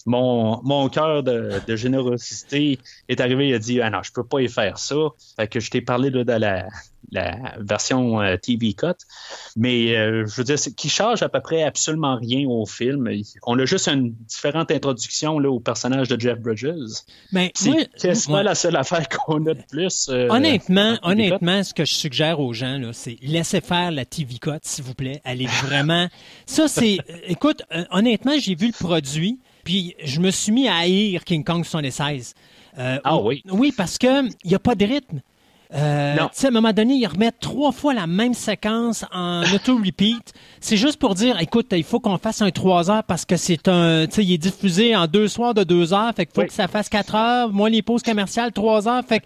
S1: mon, mon cœur de, générosité est arrivé, il a dit Ah non, je peux pas y faire ça. Fait que je t'ai parlé de la, la version euh, TV Cut. Mais euh, je veux dire, qui change à peu près absolument rien au film. On a juste une différente introduction là, au personnage de Jeff Bridges.
S2: Mais
S1: c'est quasiment la seule affaire <laughs> qu'on a de plus.
S2: Euh, honnêtement, honnêtement, ce que je suggère aux gens, c'est laissez faire la TV Cut, s'il vous plaît. Elle est vraiment. Ça, c'est. <laughs> Écoute, honnêtement, j'ai vu le produit. Puis je me suis mis à haïr King Kong 76.
S1: Euh, ah oui?
S2: Oui, parce qu'il n'y a pas de rythme. Euh, à un moment donné, ils remettent trois fois la même séquence en <laughs> auto-repeat. C'est juste pour dire, écoute, il faut qu'on fasse un 3 heures parce que c'est un, tu sais, il est diffusé en deux soirs de deux heures, fait qu'il faut que ça fasse quatre heures. Moi, les pauses commerciales, trois heures. Fait que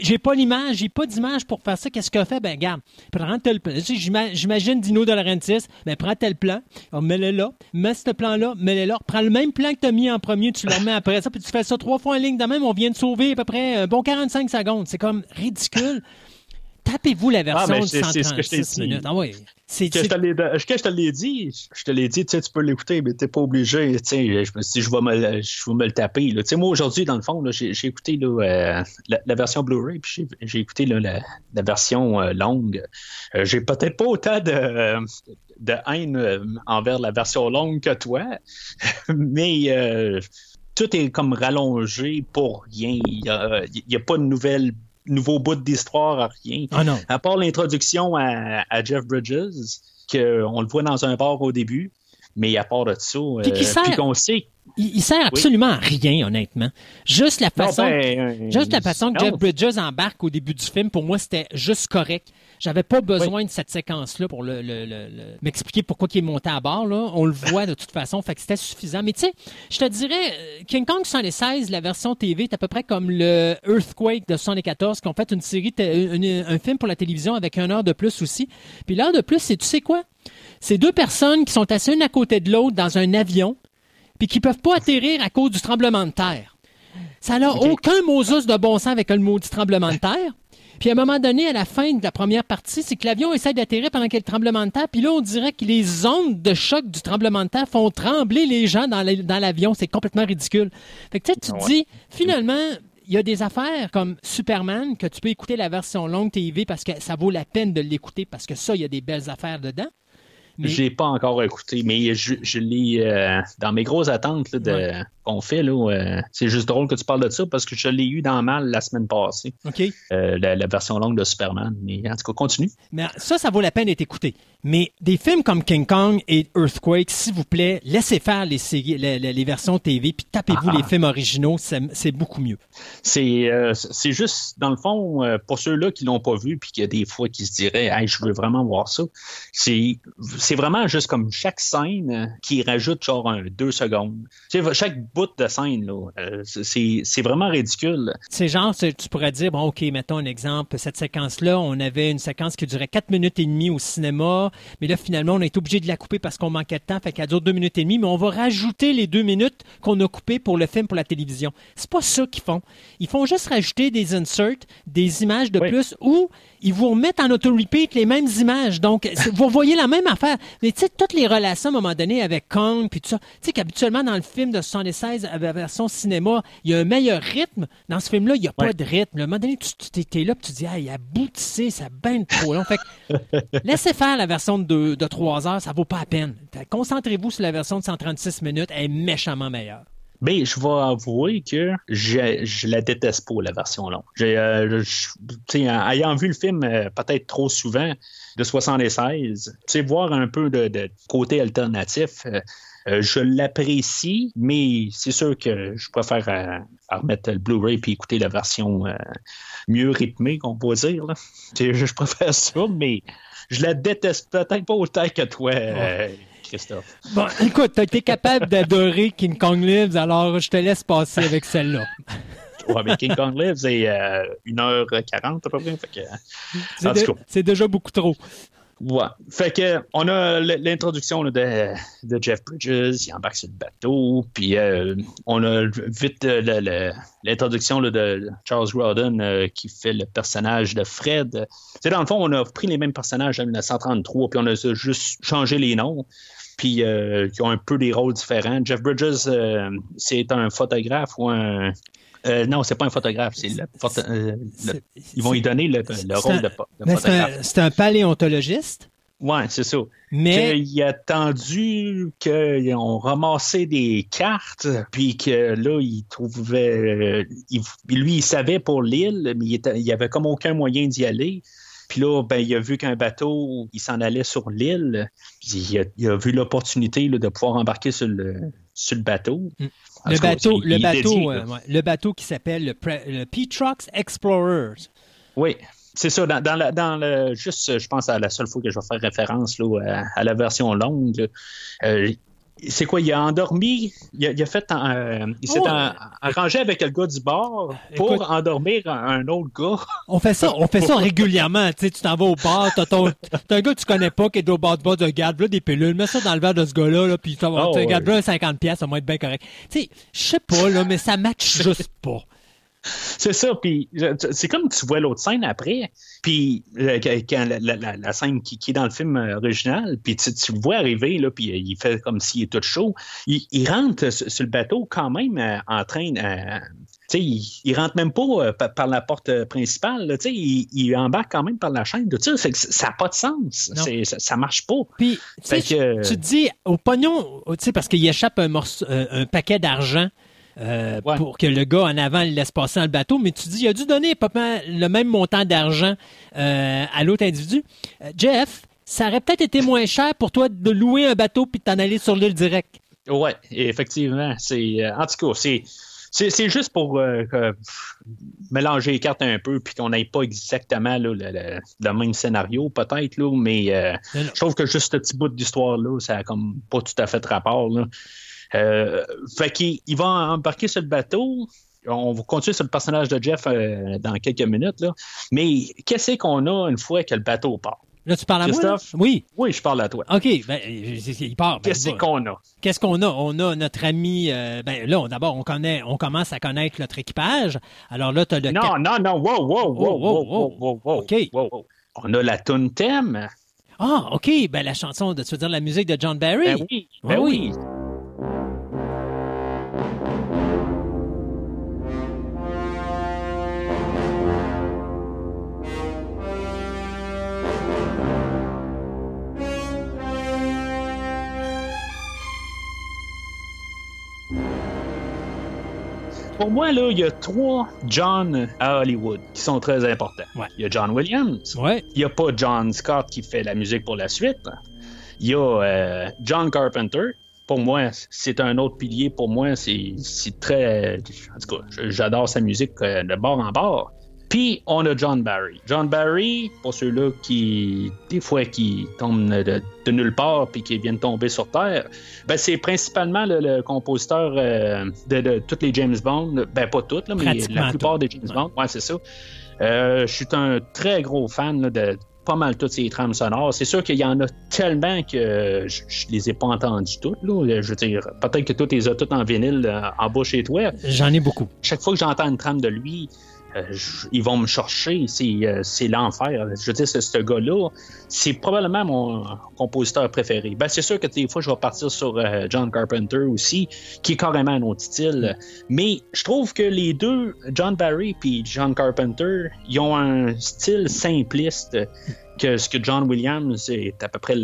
S2: j'ai pas l'image, j'ai pas d'image pour faire ça. Qu'est-ce que fait? Ben, regarde, prends tel plan. J'imagine Dino de Laurentiis, ben, prends tel plan, mets-le là, mets ce plan-là, mets-le là. Prends le même plan que t'as mis en premier, tu le remets après ça, puis tu fais ça trois fois en ligne de même, on vient de sauver à peu près un bon 45 secondes. C'est comme ridicule. Tapez-vous la version ah, de 136 minutes. Ah.
S1: C'est, que, je te l'ai, je te l'ai dit, je te l'ai dit, tu peux l'écouter, mais t'es pas obligé. Je me suis dit, je vais me, je vais me le taper. Là. Moi, aujourd'hui, dans le fond, là, j'ai, j'ai écouté là, euh, la, version Blu-ray, puis j'ai, j'ai écouté là, la, la, version euh, longue. Euh, j'ai peut-être pas autant de, de haine envers la version longue que toi, <laughs> mais tout est comme rallongé pour rien. Il n'y a, a, pas de nouvelles nouveau bout d'histoire, à rien.
S2: Ah non.
S1: À part l'introduction à, Jeff Bridges, qu'on le voit dans un bar au début, mais à part de ça,
S2: puis qu'on sait il, sert absolument à rien, honnêtement. Juste la façon, ben, juste la façon que Jeff Bridges embarque au début du film, pour moi, c'était juste correct. J'avais pas besoin de cette séquence-là pour le, m'expliquer pourquoi il est monté à bord. Là. On le <laughs> voit de toute façon, fait que c'était suffisant. Mais tu sais, je te dirais, euh, King Kong 116, la version TV, est à peu près comme le Earthquake de 74, qui ont fait une série, un film pour la télévision avec une heure de plus aussi. Puis l'heure de plus, c'est tu sais quoi? C'est deux personnes qui sont assises une à côté de l'autre dans un avion puis qui peuvent pas atterrir à cause du tremblement de terre. Ça n'a aucun Moses de bon sens avec le mot du tremblement de terre. Puis à un moment donné, à la fin de la première partie, c'est que l'avion essaie d'atterrir pendant qu'il y a le tremblement de terre. Puis là, on dirait que les ondes de choc du tremblement de terre font trembler les gens dans l'avion. C'est complètement ridicule. Fait que tu te dis, finalement, il y a des affaires comme Superman que tu peux écouter la version longue TV parce que ça vaut la peine de l'écouter parce que ça, il y a des belles affaires dedans.
S1: J'ai pas encore écouté, mais je, je l'ai euh, dans mes grosses attentes de, qu'on fait. Là, euh, c'est juste drôle que tu parles de ça parce que je l'ai eu dans mal la semaine passée.
S2: OK.
S1: Euh, la, version longue de Superman. Mais en tout cas, continue.
S2: Mais ça, ça vaut la peine d'être écouté. Mais des films comme King Kong et Earthquake, s'il vous plaît, laissez faire les, les, versions TV puis tapez-vous les ah. films originaux. C'est beaucoup mieux.
S1: C'est c'est juste, dans le fond, pour ceux-là qui l'ont pas vu puis qu'il y a des fois qui se diraient hey, je veux vraiment voir ça, c'est c'est vraiment juste comme chaque scène qui rajoute genre un deux secondes. Tu sais, chaque de scène, là, euh, c'est vraiment ridicule.
S2: C'est genre, tu pourrais dire, bon, OK, mettons un exemple, cette séquence-là, on avait une séquence qui durait quatre minutes et demie au cinéma, mais là, finalement, on est obligé de la couper parce qu'on manquait de temps, fait qu'elle dure deux minutes et demie, mais on va rajouter les deux minutes qu'on a coupées pour le film, pour la télévision. C'est pas ça qu'ils font. Ils font juste rajouter des inserts, des images de plus, ou ils vous remettent en auto-repeat les mêmes images. Donc, <laughs> vous voyez la même affaire. Mais tu sais, toutes les relations à un moment donné avec Kong, puis tout ça, tu sais qu'habituellement dans le film de 76, la version cinéma, il y a un meilleur rythme. Dans ce film-là, il n'y a pas de rythme. À un moment donné, tu es là, puis tu dis, ah, il a aboutissé, ça bien trop long. Fait <laughs> laissez faire la version de, de 3 heures, ça vaut pas la peine. Concentrez-vous sur la version de 136 minutes, elle est méchamment meilleure.
S1: Ben, je vais avouer que je, je la déteste pas, la version longue. Euh, ayant vu le film euh, peut-être trop souvent de 76, voir un peu de, côté alternatif, euh, je l'apprécie, mais c'est sûr que je préfère remettre le Blu-ray et écouter la version mieux rythmée, qu'on peut dire. Là. Je préfère ça, mais je la déteste peut-être pas autant que toi. Christophe.
S2: Bon, <laughs> écoute, tu as été capable d'adorer King Kong Lives, alors je te laisse passer avec celle-là.
S1: ouais, mais King Kong Lives, c'est 1h40 à peu
S2: près. c'est déjà beaucoup trop.
S1: Ouais. Fait que on a l'introduction de, de, Jeff Bridges, il embarque sur le bateau, puis euh, on a vite euh, l'introduction de Charles Grodin euh, qui fait le personnage de Fred. C'est dans le fond, on a pris les mêmes personnages en 1933, puis on a juste changé les noms. Puis euh, qui ont un peu des rôles différents. Jeff Bridges, euh, c'est un photographe ou un. Euh, non, c'est pas un photographe. C'est le, photo- euh, le- ils vont y donner le, le rôle
S2: un-
S1: de, de
S2: c'est
S1: photographe.
S2: un, c'est un paléontologiste,
S1: Ouais, c'est ça.
S2: mais
S1: Qu'il a attendu qu'ils ont ramassé des cartes, puis que là, il trouvait. il- lui, il savait pour l'île, mais il, était- il y avait comme aucun moyen d'y aller. Puis là, ben, il a vu qu'un bateau, il s'en allait sur l'île. Il a, il a vu l'opportunité de pouvoir embarquer sur le, sur le bateau.
S2: Mm. Le bateau,
S1: il-
S2: le
S1: il est
S2: bateau,
S1: dédié,
S2: euh, ouais, le bateau qui s'appelle le, le Petrox Explorers.
S1: Oui, c'est ça. Dans, dans, la- dans le, juste, je pense à la seule fois que je vais faire référence là, à, à la version longue. là. Euh, c'est quoi? Il a endormi, il a, il a fait, en- euh, il s'est
S2: Oh.
S1: arrangé avec le gars du bar pour
S2: Écoute.
S1: endormir un, un autre gars. <laughs>
S2: On fait ça, on fait ça régulièrement. Tu sais, tu t'en vas au bar, t'as, ton, t'as un gars que tu connais pas qui est au bar du bar de garde, là, des pilules, mets ça dans le verre de ce gars-là, là, puis ça va,
S1: Oh,
S2: tu
S1: ouais.
S2: là, 50 pièces, ça va être bien correct. Tu sais, je sais pas, là, mais ça match juste pas.
S1: C'est ça, puis c'est comme tu vois l'autre scène après, puis euh, quand- la, la- la- la scène qui, qui est dans le film euh, original, puis tu, tu le vois arriver, là, puis euh, il fait comme s'il est tout chaud. Il, il rentre sur, sur le bateau quand même euh, en train... euh, tu sais, il, il rentre même pas euh, par, par la porte euh, principale, là, tu sais, il, il embarque quand même par la chaîne, ça, fait que ça n'a pas de sens, ça, ça marche pas.
S2: Puis, tu
S1: que-
S2: te dis, au pognon, tu sais, parce qu'il échappe un, morceau, un paquet d'argent euh,
S1: Ouais.
S2: pour que le gars en avant le laisse passer dans le bateau, mais tu dis, il a dû donner le même montant d'argent euh, à l'autre individu. Euh, Jeff, ça aurait peut-être été moins cher pour toi de louer un bateau puis de t'en aller sur l'île direct.
S1: Ouais, effectivement. C'est, en tout cas, c'est, c'est, juste pour euh, mélanger les cartes un peu, puis qu'on n'ait pas exactement là, le, le- le même scénario, peut-être, mais euh, je trouve que juste ce petit bout d'histoire-là, ça a comme pas tout à fait de rapport. Là. Euh, fait qu'il il va embarquer sur le bateau. On va continuer sur le personnage de Jeff euh, dans quelques minutes, là. mais qu'est-ce qu'on a une fois que le bateau part?
S2: Là, tu parles à moi? là?
S1: Christophe?
S2: Oui.
S1: Oui, je parle à toi.
S2: OK, ben, il part. Ben,
S1: Qu'est-ce qu'on a?
S2: Qu'est-ce qu'on a? On a notre ami. euh, ben là, d'abord, on connaît, on commence à connaître notre équipage. Alors là, tu as le
S1: Non,
S2: cap-
S1: non, non, wow, wow, wow,
S2: Oh,
S1: wow,
S2: oh,
S1: wow, wow, wow,
S2: OK.
S1: wow. On a la tune thème.
S2: Ah, OK, ben la chanson, de, tu veux dire la musique de John Barry?
S1: Ben oui, ben oui.
S2: oui.
S1: Pour moi, là, il y a trois John à Hollywood qui sont très importants.
S2: Ouais.
S1: Il y a John Williams.
S2: Ouais.
S1: Il n'y a pas John Scott qui fait la musique pour la suite. Il y a euh, John Carpenter. Pour moi, c'est un autre pilier. Pour moi, c'est c'est très. En tout cas, j'adore sa musique euh, de bord en bord. Puis, on a John Barry. John Barry, pour ceux-là qui, des fois, qui tombent de, de nulle part puis qui viennent tomber sur Terre, ben, c'est principalement le, le compositeur euh, de, de toutes les James Bond. Ben, pas toutes, là, mais la plupart des James. Bond. Ouais, c'est ça. Euh, je suis un très gros fan là, de pas mal toutes ces trames sonores. C'est sûr qu'il y en a tellement que je, je les ai pas entendues toutes. Là. Je veux dire, peut-être que tu les as toutes en vinyle euh, en bas chez toi.
S2: J'en ai beaucoup.
S1: Chaque fois que j'entends une trame de lui, euh, ils vont me chercher. C'est, euh, l'enfer. Je veux dire, ce gars-là, c'est probablement mon compositeur préféré. Ben, c'est sûr que des fois, je vais partir sur euh, John Carpenter aussi, qui est carrément un autre style. Mais je trouve que les deux, John Barry et John Carpenter, ils ont un style simpliste que ce que John Williams est à peu près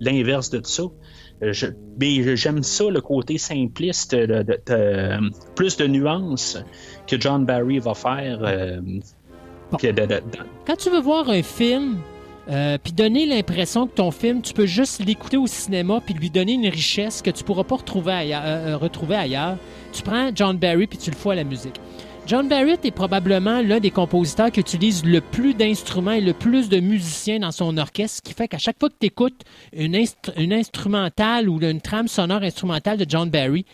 S1: l'inverse de tout ça. Euh, je- mais j'aime ça, le côté simpliste, de, de- de- plus de nuances que John Barry va faire. euh,
S2: Bon. Quand tu veux voir un film, euh, puis donner l'impression que ton film, tu peux juste l'écouter au cinéma, puis lui donner une richesse que tu pourras pas retrouver ailleurs, euh, euh, retrouver ailleurs, tu prends John Barry puis tu le fous à la musique. John Barrett est probablement l'un des compositeurs qui utilise le plus d'instruments et le plus de musiciens dans son orchestre, ce qui fait qu'à chaque fois que tu écoutes une, instru- une instrumentale ou une trame sonore instrumentale de John Barry,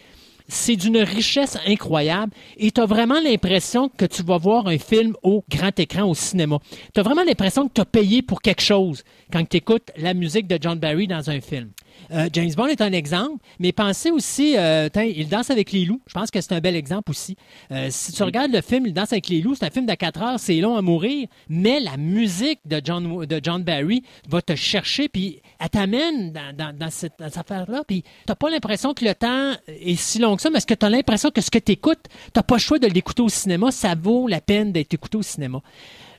S2: c'est d'une richesse incroyable et tu as vraiment l'impression que tu vas voir un film au grand écran au cinéma. Tu as vraiment l'impression que tu as payé pour quelque chose quand tu écoutes la musique de John Barry dans un film. Euh, James Bond est un exemple, mais pensez aussi, euh, il danse avec les loups. Je pense que c'est un bel exemple aussi. Euh, si tu regardes le film Il danse avec les loups, c'est un film de 4 heures, c'est long à mourir, mais la musique de John, de John Barry va te chercher, puis elle t'amène dans, cette, affaire-là, puis t'as pas l'impression que le temps est si long que ça, mais est-ce que tu as l'impression que ce que tu écoutes, tu pas le choix de l'écouter au cinéma, ça vaut la peine d'être écouté au cinéma.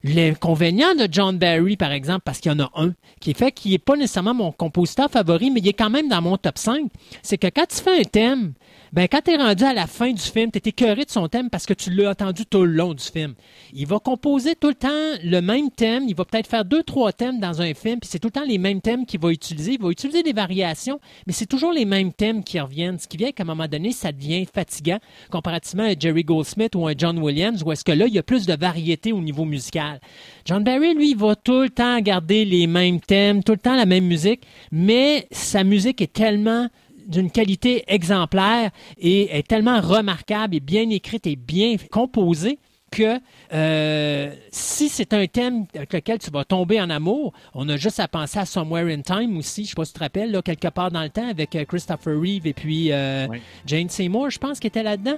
S2: L'inconvénient de John Barry, par exemple, parce qu'il y en a un, qui fait qu'il n'est pas nécessairement mon compositeur favori, mais il est quand même dans mon top 5, c'est que quand tu fais un thème, ben quand tu es rendu à la fin du film, tu es écœuré de son thème parce que tu l'as entendu tout le long du film. Il va composer tout le temps le même thème, il va peut-être faire deux, trois thèmes dans un film, puis c'est tout le temps les mêmes thèmes qu'il va utiliser. Il va utiliser des variations, mais c'est toujours les mêmes thèmes qui reviennent, ce qui vient qu'à un moment donné, ça devient fatigant comparativement à Jerry Goldsmith ou un John Williams, où est-ce que là, il y a plus de variété au niveau musical. John Barry, lui, va tout le temps garder les mêmes thèmes, tout le temps la même musique, mais sa musique est tellement d'une qualité exemplaire et est tellement remarquable et bien écrite et bien composée que euh, si c'est un thème avec lequel tu vas tomber en amour, on a juste à penser à Somewhere in Time aussi, je ne sais pas si tu te rappelles, là, quelque part dans le temps avec euh, Christopher Reeve et puis euh, Jane Seymour, je pense, qui était là-dedans.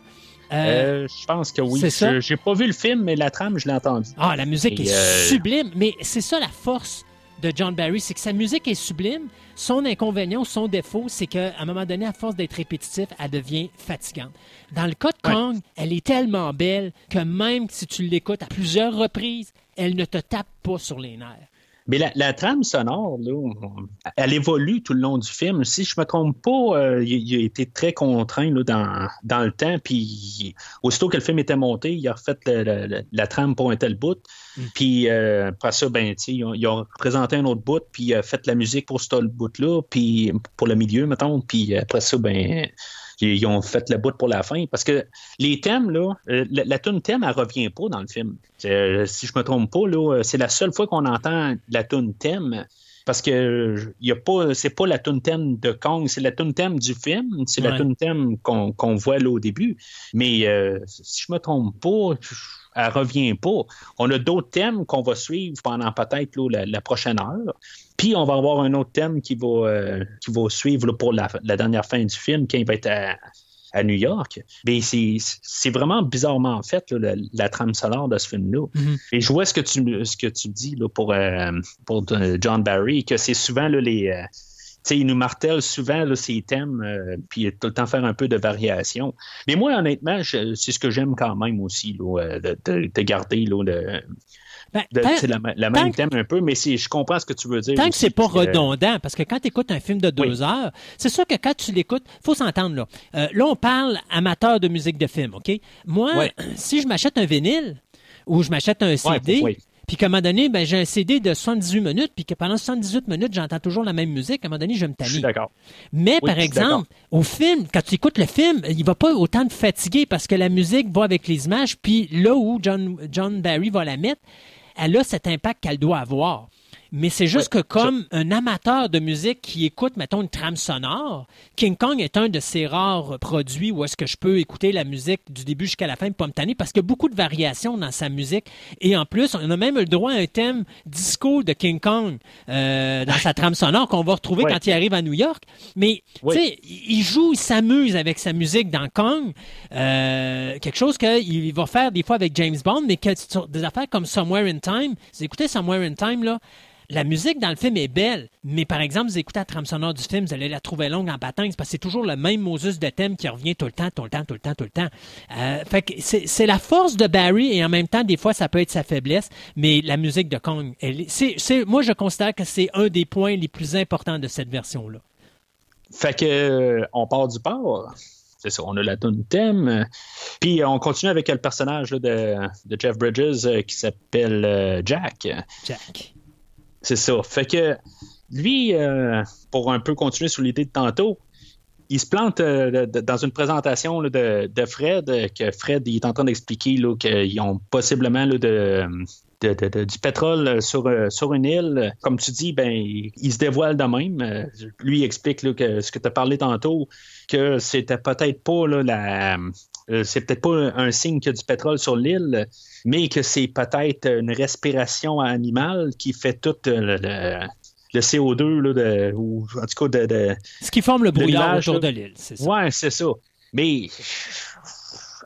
S1: je pense que oui. Je J'ai pas vu le film, mais la trame, je l'ai entendue.
S2: Ah, la musique est sublime, mais c'est ça la force de John Barry, c'est que sa musique est sublime. Son inconvénient, son défaut, c'est qu'à un moment donné, à force d'être répétitif, elle devient fatigante. Dans le cas de Kong, elle est tellement belle que même si tu l'écoutes à plusieurs reprises, elle ne te tape pas sur les nerfs.
S1: Mais la, trame sonore, elle évolue tout le long du film. Si je me trompe pas, euh, il, a été très contraint dans, dans le temps. Puis aussitôt que le film était monté, il a refait la trame pour un tel bout. Mm. Puis euh, après ça, ben, ils ont, ils ont, présenté un autre bout, puis a fait la musique pour ce bout-là, puis pour le milieu, mettons. Puis après ça, ben ils ont fait le bout pour la fin. Parce que les thèmes, là, euh, la, la tune thème, elle revient pas dans le film. Euh, si je me trompe pas, là, c'est la seule fois qu'on entend la tune thème. Parce que y a pas, c'est pas la tune thème de Kong, c'est la tune thème du film, c'est la tune thème qu'on, voit là au début. Mais euh, si je me trompe pas, elle revient pas. On a d'autres thèmes qu'on va suivre pendant peut-être la, prochaine heure. Puis on va avoir un autre thème qui va, euh, qui va suivre pour la, dernière fin du film, qui va être à, New York. Mais c'est vraiment bizarrement fait, la, trame sonore de ce film-là. Mm-hmm. Et je vois ce que tu, ce que tu dis là, pour, euh, pour John Barry, que c'est souvent les. Euh, il nous martèle souvent là, ces thèmes, euh, puis tout le temps faire un peu de variation. Mais moi, honnêtement, c'est ce que j'aime quand même aussi, euh, de, garder là, le, ben, la, même thème un peu, mais si je comprends ce que tu veux dire.
S2: Tant que c'est pas redondant, parce que quand tu écoutes un film de deux heures, c'est sûr que quand tu l'écoutes, faut s'entendre là. Euh, là, on parle amateur de musique de film, OK? Moi, si je m'achète un vinyle ou je m'achète un CD, puis qu'à un moment donné, ben, j'ai un CD de 78 minutes, puis que pendant 78 minutes, j'entends toujours la même musique. À un moment donné, je me tanner. Je
S1: suis d'accord.
S2: Mais par exemple, au film, quand tu écoutes le film, il va pas autant te fatiguer parce que la musique va avec les images, puis là où John, John Barry va la mettre, elle a cet impact qu'elle doit avoir. Mais c'est juste que comme un amateur de musique qui écoute, mettons, une trame sonore, King Kong est un de ces rares produits où est-ce que je peux écouter la musique du début jusqu'à la fin, pas me tanner, parce qu'il y a beaucoup de variations dans sa musique. Et en plus, on a même le droit à un thème disco de King Kong euh, dans sa trame sonore qu'on va retrouver quand il arrive à New York. Mais, tu sais, il joue, il s'amuse avec sa musique dans Kong. Euh, quelque chose qu'il va faire des fois avec James Bond, mais que des affaires comme Somewhere in Time, vous écoutez Somewhere in Time, là, la musique dans le film est belle, mais par exemple, vous écoutez la trame sonore du film, vous allez la trouver longue en bataille, parce que c'est toujours le même Moses de thème qui revient tout le temps, tout le temps, tout le temps, tout le temps. Euh, fait que c'est la force de Barry et en même temps, des fois, ça peut être sa faiblesse, mais la musique de Kong, c'est, moi, je considère que c'est un des points les plus importants de cette version-là.
S1: Fait que euh, on part du port. C'est ça, on a la tune thème. Puis on continue avec le personnage de, Jeff Bridges euh, qui s'appelle Jack.
S2: Jack.
S1: C'est ça. Fait que lui, euh, pour un peu continuer sur l'idée de tantôt, il se plante euh, dans une présentation de, Fred, que Fred il est en train d'expliquer qu'ils ont possiblement de, du pétrole sur, euh, sur une île. Comme tu dis, ben, il, se dévoile de même. lui, il explique que ce que tu as parlé tantôt, que c'était peut-être pas la. C'est peut-être pas un signe qu'il y a du pétrole sur l'île, mais que c'est peut-être une respiration animale qui fait toute CO2, là, de, ou en tout cas de.
S2: Ce qui forme le brouillard autour de l'île, c'est ça.
S1: Ouais, c'est ça. Mais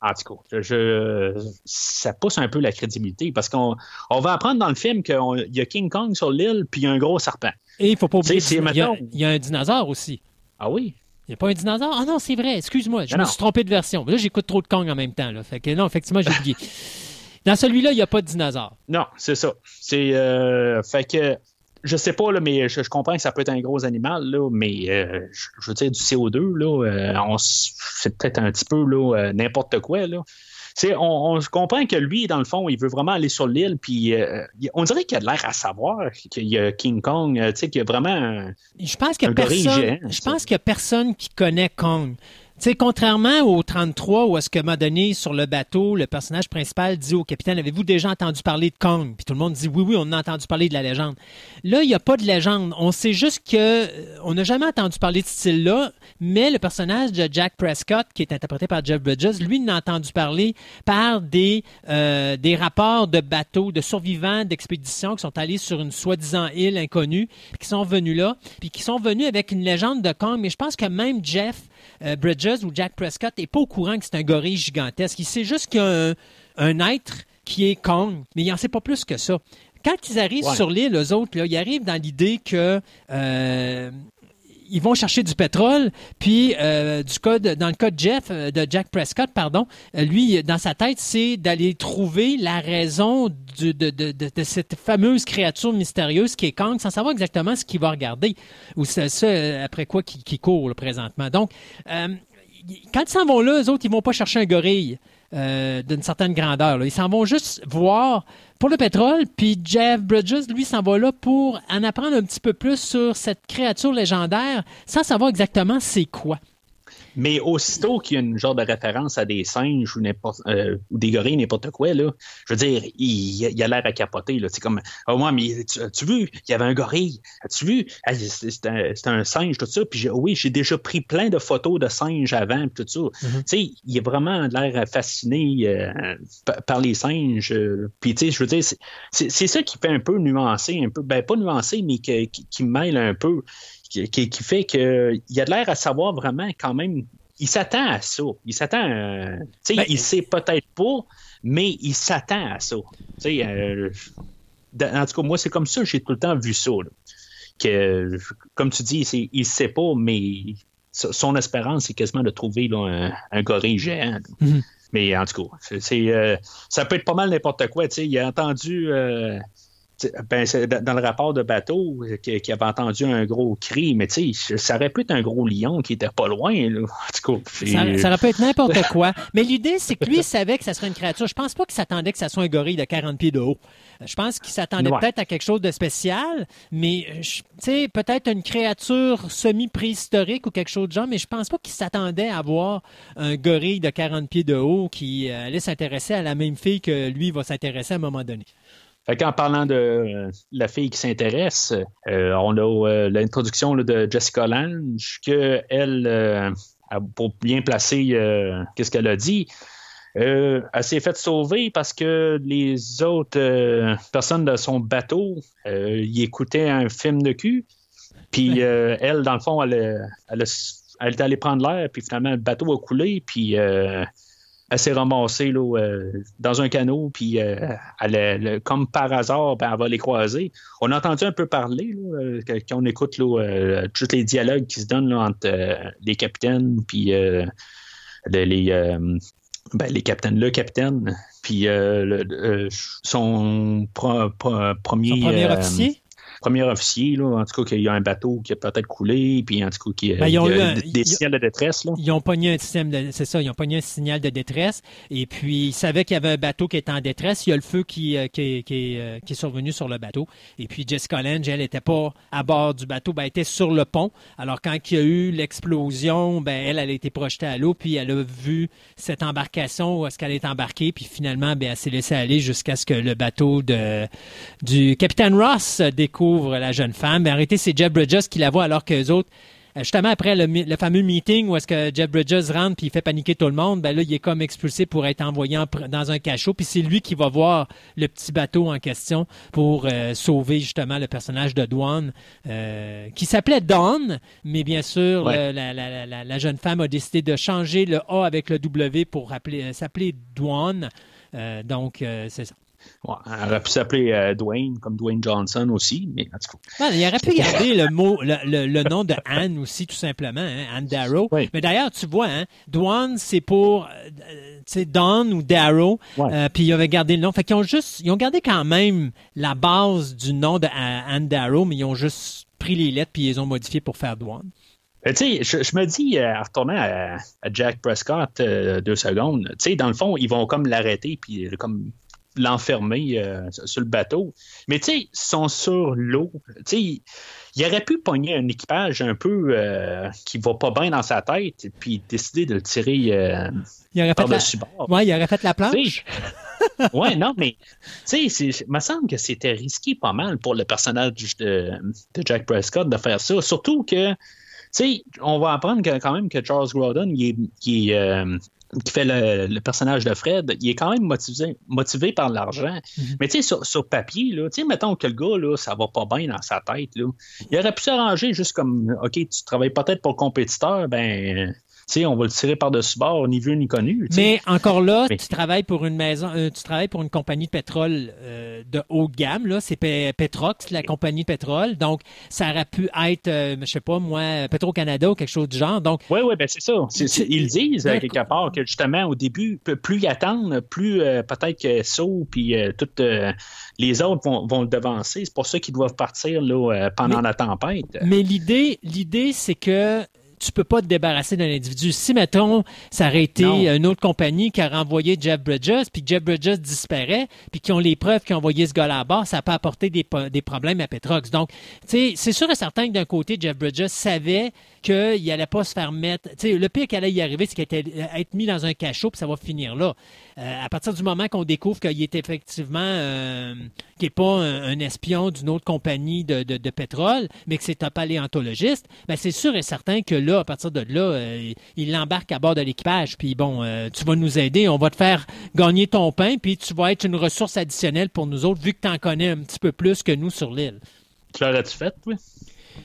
S1: en tout cas, je, ça pousse un peu la crédibilité parce qu'on on va apprendre dans le film qu'il y a King Kong sur l'île puis il y a un gros serpent.
S2: Et il faut pas oublier, il y, y, a un dinosaure aussi.
S1: Ah oui?
S2: Il n'y a pas un dinosaure? Ah non, c'est vrai, excuse-moi, je me suis trompé de version. Là, j'écoute trop de Kong en même temps. Là. Fait que non, effectivement, j'ai oublié. <laughs> Dans celui-là, il n'y a pas de dinosaure.
S1: Non, c'est ça. C'est. Euh, fait que je sais pas, là, mais je, comprends que ça peut être un gros animal, là, mais euh, je, veux dire, du CO2, là, euh, c'est peut-être un petit peu là, n'importe quoi. Là. On, on, comprend que lui, dans le fond, il veut vraiment aller sur l'île, puis on dirait qu'il a l'air à savoir qu'il y a King Kong, qu'il y a vraiment un,
S2: je pense qu'il y a personne, Je pense qu'il n'y a personne qui connaît Kong. Sais, contrairement au 33, où est-ce que m'a donné sur le bateau, le personnage principal dit au capitaine Avez-vous déjà entendu parler de Kong? Puis tout le monde dit Oui, oui, on a entendu parler de la légende. Là, il n'y a pas de légende. On sait juste que euh, on n'a jamais entendu parler de ce style-là, mais le personnage de Jack Prescott, qui est interprété par Jeff Bridges, lui, n'a entendu parler par des, euh, des rapports de bateaux, de survivants d'expéditions qui sont allés sur une soi-disant île inconnue, puis qui sont venus là, puis qui sont venus avec une légende de Kong. Mais je pense que même Jeff euh, Bridges ou Jack Prescott n'est pas au courant que c'est un gorille gigantesque. Il sait juste qu'il y a un, être qui est Kong, mais il n'en sait pas plus que ça. Quand ils arrivent sur l'île, eux autres, là, ils arrivent dans l'idée que euh, ils vont chercher du pétrole, puis euh, du code, dans le cas de Jeff, euh, de Jack Prescott, pardon, lui, dans sa tête, c'est d'aller trouver la raison de, de, cette fameuse créature mystérieuse qui est Kang, sans savoir exactement ce qu'il va regarder, ou c'est ça après quoi qui, court présentement. Donc, quand ils s'en vont là, eux autres, ils vont pas chercher un gorille. d'une certaine grandeur. Ils s'en vont juste voir pour le pétrole. Puis Jeff Bridges, lui, s'en va là pour en apprendre un petit peu plus sur cette créature légendaire sans savoir exactement c'est quoi.
S1: Mais aussitôt qu'il y a une genre de référence à des singes ou, euh, des gorilles, n'importe quoi, là, je veux dire, il, a l'air à capoter. C'est comme, oh, moi, mais tu, as vu, il y avait un gorille? As-tu vu? c'est un, singe, tout ça. Puis oui, j'ai déjà pris plein de photos de singes avant, tout ça. Mm-hmm. Tu sais, il a vraiment l'air fasciné euh, par les singes. Euh, puis, tu sais, je veux dire, c'est ça qui fait un peu nuancer, un peu, ben pas nuancer, mais qui, qui mêle un peu qui, fait qu'il a l'air à savoir vraiment quand même. Il s'attend à ça. Il s'attend. Euh, tu sais, ben, il sait peut-être pas, mais il s'attend à ça. Tu sais, euh, en tout cas, moi, c'est comme ça j'ai tout le temps vu ça. Que, comme tu dis, il ne sait pas, mais son espérance, c'est quasiment de trouver un, gorille géant. Mm-hmm. Mais en tout cas, c'est, euh, ça peut être pas mal n'importe quoi. Il a entendu ben, dans le rapport de bateau, qui, avait entendu un gros cri, mais tu sais, ça aurait pu être un gros lion qui était pas loin.
S2: ça, aurait pu être n'importe <laughs> quoi. Mais l'idée, c'est que lui, il savait que ça serait une créature. Je pense pas qu'il s'attendait que ça soit un gorille de 40 pieds de haut. Je pense qu'il s'attendait peut-être à quelque chose de spécial, mais tu sais, peut-être une créature semi-préhistorique ou quelque chose de genre, mais je pense pas qu'il s'attendait à voir un gorille de 40 pieds de haut qui euh, allait s'intéresser à la même fille que lui va s'intéresser à un moment donné.
S1: En parlant de euh, la fille qui s'intéresse, euh, on a euh, l'introduction de Jessica Lange, que elle, pour bien placer qu'est-ce qu'elle a dit, elle s'est faite sauver parce que les autres personnes de son bateau y écoutaient un film de cul. Puis elle, dans le fond, elle, elle, elle, est allée prendre l'air, puis finalement, le bateau a coulé, puis elle s'est ramassée là, euh, dans un canot, puis euh, elle, comme par hasard, ben, elle va les croiser. On a entendu un peu parler là, euh, quand on écoute là, tous les dialogues qui se donnent entre les capitaines, puis les, ben, les capitaines, le capitaine, puis son, premier,
S2: son premier officier?
S1: Premier officier, là, en tout cas, qu'il y a un bateau qui a peut-être coulé, puis en tout cas, qu'il ben, y a, des signaux de détresse. Là.
S2: Ils ont pogné un système de, c'est ça, ils ont pogné un signal de détresse, et puis ils savaient qu'il y avait un bateau qui était en détresse. Il y a le feu qui, euh, qui, qui, euh, qui est survenu sur le bateau. Et puis Jessica Lange, elle n'était pas à bord du bateau, ben, elle était sur le pont. Alors quand il y a eu l'explosion, ben, elle, elle a été projetée à l'eau, puis elle a vu cette embarcation où est-ce qu'elle est embarquée, puis finalement, ben, elle s'est laissée aller jusqu'à ce que le bateau de, du capitaine Ross découvre la jeune femme. Mais arrêtez, c'est Jeff Bridges qui la voit alors que les autres euh, justement après le, le, fameux meeting où est-ce que Jeff Bridges rentre puis il fait paniquer tout le monde, ben là, il est comme expulsé pour être envoyé dans un cachot. Puis c'est lui qui va voir le petit bateau en question pour euh, sauver justement le personnage de Dwan, euh, qui s'appelait Dawn, mais bien sûr, la, la, la, la, jeune femme a décidé de changer le A avec le W pour s'appeler Dwan. donc, c'est ça.
S1: Ouais, elle aurait pu s'appeler euh, Dwayne, comme Dwayne Johnson aussi, mais en tout
S2: cas. il aurait pu garder le mot, le, le, nom de Anne aussi, tout simplement, hein, Anne Darrow. Mais d'ailleurs, tu vois, hein, Dwan, c'est pour, c'est euh, Don ou Darrow, euh, puis il avait gardé le nom. Fait qu'ils ont juste, ils ont gardé quand même la base du nom de Anne Darrow, mais ils ont juste pris les lettres puis ils les ont modifiées pour faire Dwan.
S1: tu sais, je, me dis, en retournant à, Jack Prescott deux secondes, tu sais, dans le fond, ils vont comme l'arrêter puis comme l'enfermer euh, sur le bateau. Mais tu sais, ils sont sur l'eau. Tu sais, il aurait pu pogner un équipage un peu euh, qui va pas bien dans sa tête, puis décider de le tirer euh, il aurait
S2: par dessus bord. Ouais, il aurait fait la planche.
S1: ouais, non, mais tu sais, il me semble que c'était risqué pas mal pour le personnage de, de, Jack Prescott de faire ça. Surtout que, tu sais, on va apprendre quand même que Charles Grodon, il est, il est euh, qui fait le, personnage de Fred, il est quand même motivé, motivé par l'argent. Mhm. Mais tu sais, sur, papier, là, mettons que le gars, là, ça va pas bien dans sa tête, là. Il aurait pu s'arranger juste comme, OK, tu travailles peut-être pour le compétiteur, ben, sais, on va le tirer par-dessus bord, ni vu ni connu.
S2: Mais encore là, tu travailles pour une maison, euh, tu travailles pour une compagnie de pétrole euh, de haut de gamme, là. C'est Petrox, la compagnie de pétrole. Donc, ça aurait pu être, euh, je sais pas, moi, Petro-Canada ou quelque chose du genre. Donc.
S1: Oui, oui, ben c'est ça. ils disent, quelque part, que justement, au début, plus ils attendent, plus peut-être que SO puis toutes les autres vont, vont le devancer. C'est pour ça qu'ils doivent partir là, pendant la tempête.
S2: Mais l'idée, l'idée, c'est que tu peux pas te débarrasser d'un individu. Si, mettons, ça aurait été une autre compagnie qui a renvoyé Jeff Bridges, puis Jeff Bridges disparaît, puis qui ont les preuves qui ont envoyé ce gars là-bas, ça peut apporter des, des problèmes à Petrox. Donc, tu sais, c'est sûr et certain que d'un côté, Jeff Bridges savait qu'il n'allait pas se faire mettre. le pire qui allait y arriver, c'est qu'il allait être mis dans un cachot, puis ça va finir là. Euh, à partir du moment qu'on découvre qu'il est effectivement euh, qu'il n'est pas un, espion d'une autre compagnie de, de, pétrole, mais que c'est un paléontologiste, ben c'est sûr et certain que là, à partir de là, euh, il l'embarque à bord de l'équipage. Puis bon, tu vas nous aider, on va te faire gagner ton pain, puis tu vas être une ressource additionnelle pour nous autres, vu que tu en connais un petit peu plus que nous sur l'île.
S1: Tu l'aurais-tu fait, oui?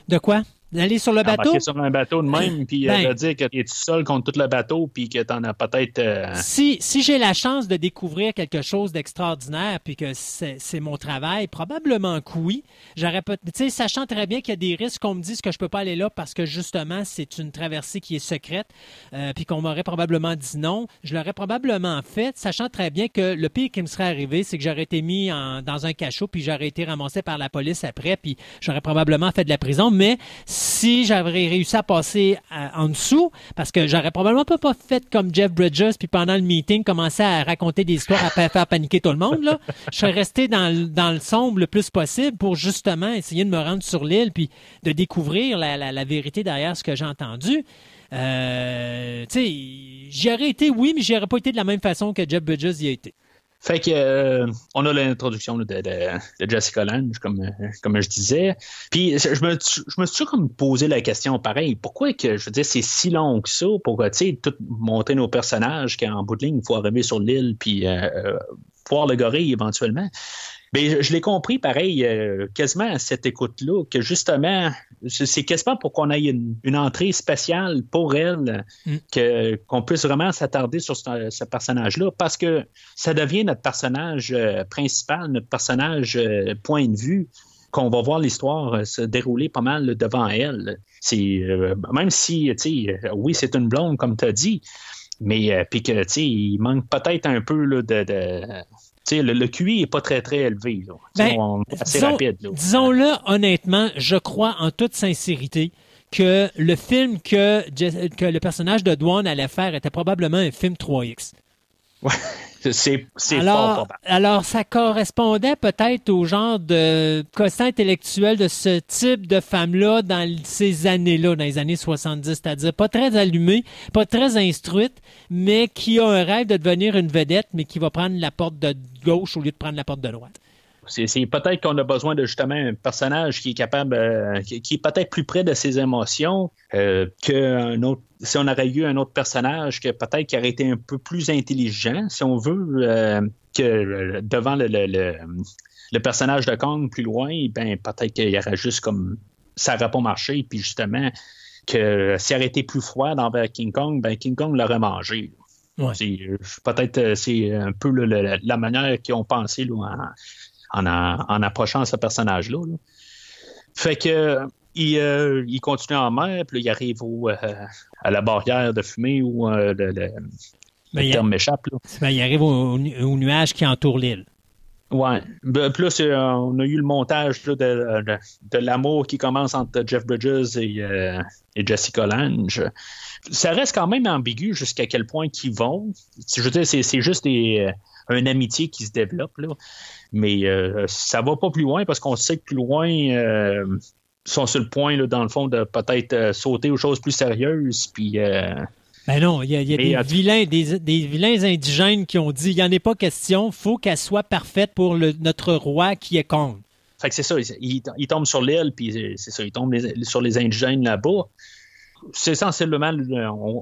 S2: De quoi? D'aller sur le bateau?
S1: sur un bateau de même, puis euh, ben, de dire que tu es tout seul contre tout le bateau, puis que tu en as peut-être. Euh,
S2: si, si j'ai la chance de découvrir quelque chose d'extraordinaire, puis que c'est mon travail, probablement que oui. J'aurais sais, sachant très bien qu'il y a des risques qu'on me dise que je peux pas aller là parce que justement, c'est une traversée qui est secrète, euh, puis qu'on m'aurait probablement dit non, je l'aurais probablement fait, sachant très bien que le pire qui me serait arrivé, c'est que j'aurais été mis dans un cachot, puis j'aurais été ramassé par la police après, puis j'aurais probablement fait de la prison, mais si j'avais réussi à passer euh, en dessous, parce que j'aurais probablement pas, fait comme Jeff Bridges, puis pendant le meeting, commencer à raconter des histoires, à faire paniquer tout le monde, là. Je serais resté dans, le sombre le plus possible pour justement essayer de me rendre sur l'île, puis de découvrir la, vérité derrière ce que j'ai entendu. Euh, tu sais, j'y aurais été, oui, mais j'y aurais pas été de la même façon que Jeff Bridges y a été.
S1: Fait que euh, on a l'introduction de, de, Jessica Lange, comme, comme je disais. Puis je me, je me suis comme posé la question pareil, pourquoi que je veux dire c'est si long que ça pour tout monter nos personnages qu'en bout de ligne, il faut arriver sur l'île puis euh, euh voir le gorille éventuellement? Mais je l'ai compris, pareil, euh, quasiment à cette écoute-là, que justement, c'est quasiment pour qu'on ait une, entrée spéciale pour elle, mm. que, qu'on puisse vraiment s'attarder sur ce, personnage-là, parce que ça devient notre personnage euh, principal, notre personnage euh, point de vue qu'on va voir l'histoire se dérouler pas mal devant elle. C'est même si, tu sais, oui, c'est une blonde comme tu as dit, mais puis que, tu sais, il manque peut-être un peu là, de, le, QI n'est pas très, très élevé. Ben, assez rapide.
S2: Disons-le honnêtement, je crois en toute sincérité que le film que, que le personnage de Dwan allait faire était probablement un film 3X.
S1: Ouais. <laughs> C'est
S2: alors, alors, ça correspondait peut-être au genre de quotient intellectuel de ce type de femme-là dans ces années-là, dans les années 70, c'est-à-dire pas très allumée, pas très instruite, mais qui a un rêve de devenir une vedette, mais qui va prendre la porte de gauche au lieu de prendre la porte de droite.
S1: C'est peut-être qu'on a besoin de justement un personnage qui est capable, euh, qui, est peut-être plus près de ses émotions euh, qu'un autre. Si on aurait eu un autre personnage que peut-être qui aurait été un peu plus intelligent, si on veut, euh, que devant le, personnage de Kong plus loin, ben peut-être qu'il y aurait juste comme ça n'aurait pas marché, puis justement que s'il aurait été plus froid envers King Kong, ben King Kong l'aurait mangé. Euh, peut-être euh, c'est un peu la manière qu'ils ont pensé en, approchant ce personnage-là. Fait que il, euh, continue en mer, puis il arrive à la barrière de fumée où le, ben, terme m'échappe.
S2: Ben, il arrive au, nuage qui entoure l'île.
S1: Ouais. Ben, plus, on a eu le montage de, l'amour qui commence entre Jeff Bridges et, et Jessica Lange ça reste quand même ambigu jusqu'à quel point ils vont. Je veux dire, c'est juste des, euh, une amitié qui se développe, là. Mais euh, ça va pas plus loin parce qu'on sait que plus loin, euh, sont sur le point, là, dans le fond, de peut-être sauter aux choses plus sérieuses. Puis.
S2: Ben non, il y a, des, vilains, des, vilains indigènes qui ont dit il n'y en est pas question, faut qu'elle soit parfaite pour le, notre roi qui est Kong.
S1: Fait que c'est ça, il, il, tombe sur l'île, puis c'est ça, il tombe sur les indigènes là-bas c'est essentiellement,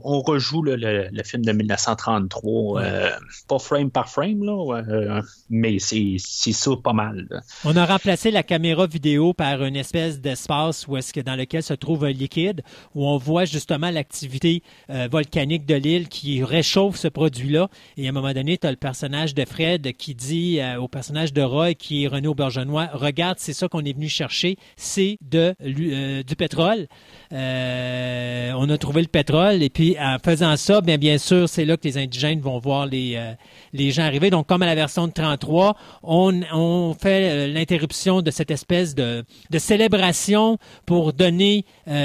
S1: on, rejoue le, film de 1933, euh, pas frame par frame, là, euh, mais c'est ça pas mal.
S2: On a remplacé la caméra vidéo par une espèce d'espace où est-ce que dans lequel se trouve un liquide, où on voit justement l'activité euh, volcanique de l'île qui réchauffe ce produit-là. Et à un moment donné, tu as le personnage de Fred qui dit au personnage de Roy, qui est René Aubergenois, regarde, c'est ça qu'on est venu chercher, c'est de du pétrole. Euh, on a trouvé le pétrole et puis en faisant ça, bien, bien sûr, c'est là que les indigènes vont voir les, euh, gens arriver. Donc, comme à la version de 33, on, fait euh, l'interruption de cette espèce de, de célébration pour donner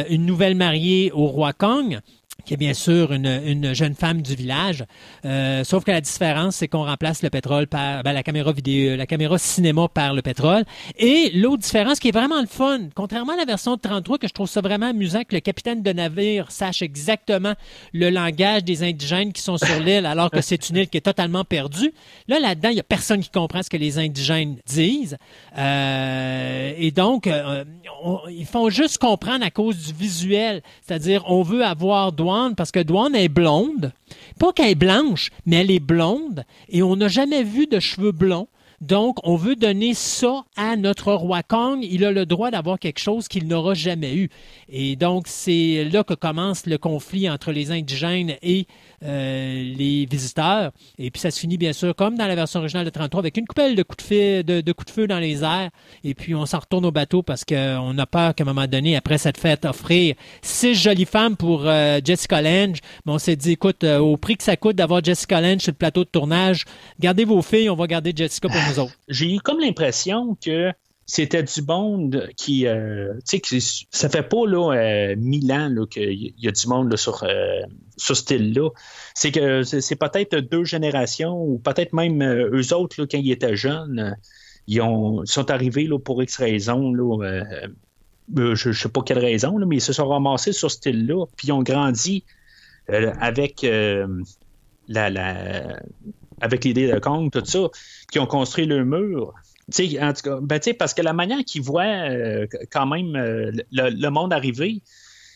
S2: une nouvelle mariée au roi Kong qui est bien sûr une, jeune femme du village. Euh, sauf que la différence, c'est qu'on remplace le pétrole par ben, la caméra vidéo, la caméra cinéma par le pétrole. Et l'autre différence qui est vraiment le fun, contrairement à la version de 33, que je trouve ça vraiment amusant que le capitaine de navire sache exactement le langage des indigènes qui sont sur l'île, alors que c'est une île qui est totalement perdue. Là, là-dedans, il y a personne qui comprend ce que les indigènes disent. Euh, et donc, euh, ils font juste comprendre à cause du visuel. C'est-à-dire, on veut avoir parce que Douane est blonde. Pas qu'elle est blanche, mais elle est blonde et on n'a jamais vu de cheveux blonds. Donc, on veut donner ça à notre roi Kong. Il a le droit d'avoir quelque chose qu'il n'aura jamais eu. Et donc, c'est là que commence le conflit entre les indigènes et les visiteurs. Et puis ça se finit bien sûr comme dans la version originale de 33 avec une coupelle de coups de feu, de, coups de feu dans les airs. Et puis on s'en retourne au bateau parce qu'on a peur qu'à un moment donné, après cette fête, offrir six jolies femmes pour euh, Jessica Lange. Mais on s'est dit, écoute, euh, au prix que ça coûte d'avoir Jessica Lange sur le plateau de tournage, gardez vos filles, on va garder Jessica pour nous autres.
S1: J'ai eu comme l'impression que c'était du monde qui, euh, tu sais, ça fait pas là euh, mille ans qu'il y a du monde sur, euh, ce style-là. C'est que c'est peut-être deux générations ou peut-être même eux autres là, quand ils étaient jeunes, ils, ont, sont arrivés là, pour X raisons. Là, je ne sais pas quelle raison, mais ils se sont ramassés sur ce style-là, puis ils ont grandi avec la, avec l'idée de Kong, tout ça, qui ont construit le mur en tout cas, ben, parce que la manière qu'ils voient euh, quand même euh, le, monde arriver,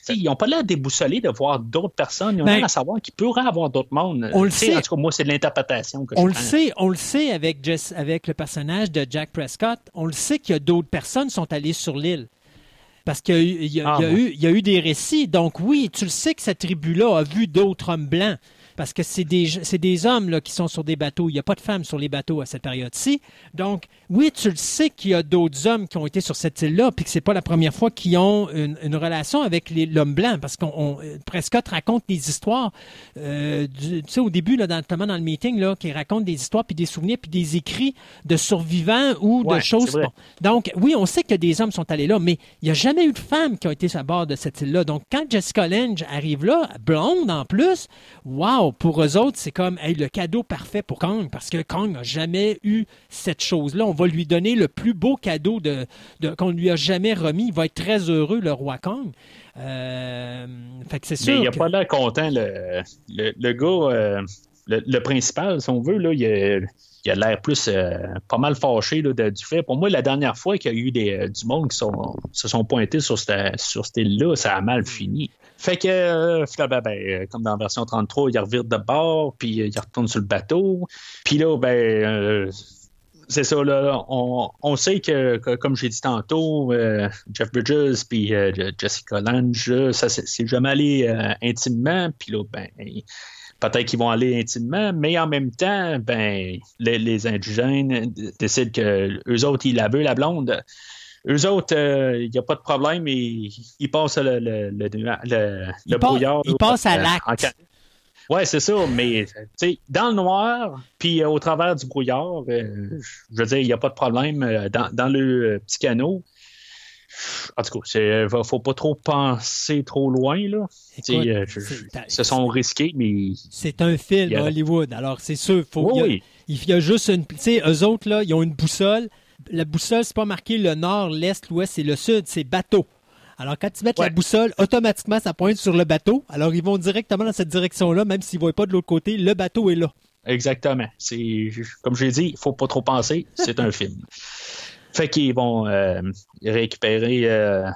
S1: ils n'ont pas l'air déboussolés de voir d'autres personnes. Ils ont ben, l'air à savoir qu'il pourrait y avoir d'autres mondes. On le sait. En tout cas, moi, c'est de l'interprétation que
S2: on
S1: je
S2: le sait, On le sait avec, avec le personnage de Jack Prescott. On le sait qu'il y a d'autres personnes qui sont allées sur l'île. Parce qu'il y, a, eu, y a eu des récits. Donc oui, tu le sais que cette tribu-là a vu d'autres hommes blancs parce que c'est des, des hommes là, qui sont sur des bateaux. Il n'y a pas de femmes sur les bateaux à cette période-ci. Donc, oui, tu le sais qu'il y a d'autres hommes qui ont été sur cette île-là, puis que c'est pas la première fois qu'ils ont une, relation avec l'homme blanc, parce qu'on Prescott raconte des histoires, euh, tu sais, au début, là, notamment dans le meeting, là, qui raconte des histoires, puis des souvenirs, puis des écrits de survivants ou de choses. Donc, oui, on sait que des hommes sont allés là, mais il n'y a jamais eu de femmes qui ont été à bord de cette île-là. Donc, quand Jessica Lange arrive là, blonde en plus, wow, pour eux autres, c'est comme le cadeau parfait pour Kong, parce que Kong n'a jamais eu cette chose-là. On va lui donner le plus beau cadeau de, qu'on lui a jamais remis. Il va être très heureux, le roi Kong. Euh, fait c'est sûr.
S1: Mais il n'a pas l'air content, le, le, gars. Euh, le, principal, si on veut, là, il a, a l'air plus pas mal fâché là, du fait. Pour moi, la dernière fois qu'il y a eu des, du monde qui sont, se sont pointés sur cette, sur cette île-là, ça a mal fini. Fait que, ben, ben, comme dans la version 33, il revire de bord, puis il retourne sur le bateau. Puis là, ben, c'est ça, là, on, sait que, comme j'ai dit tantôt, euh, Jeff Bridges puis euh, Jessica Lange, ça c'est jamais allé euh, intimement, puis là, ben, peut-être qu'ils vont aller intimement, mais en même temps, ben, les, indigènes décident que eux autres, ils la veulent, la blonde. Eux autres, il n'y a pas de problème, ils, ils passent le, le, le, brouillard.
S2: Ils passent à l'acte.
S1: Oui, c'est ça, mais dans le noir, puis euh, au travers du brouillard, euh, je veux dire, il n'y a pas de problème euh, dans, le petit canot. En tout cas, il ne faut pas trop penser trop loin. Là. se sont risqués, mais.
S2: C'est un film Hollywood, alors c'est sûr. Faut, il, y a, juste une. Tu sais, eux autres, là, ils ont une boussole. La boussole, c'est pas marqué le nord, l'est, l'ouest, c'est le sud, c'est bateau. Alors, quand tu mets la boussole, automatiquement, ça pointe sur le bateau. Alors, ils vont directement dans cette direction-là, même s'ils ne voient pas de l'autre côté, le bateau est là.
S1: Exactement. C'est Comme je l'ai dit, il ne faut pas trop penser, c'est un <laughs> film. Fait qu'ils vont euh, récupérer, euh,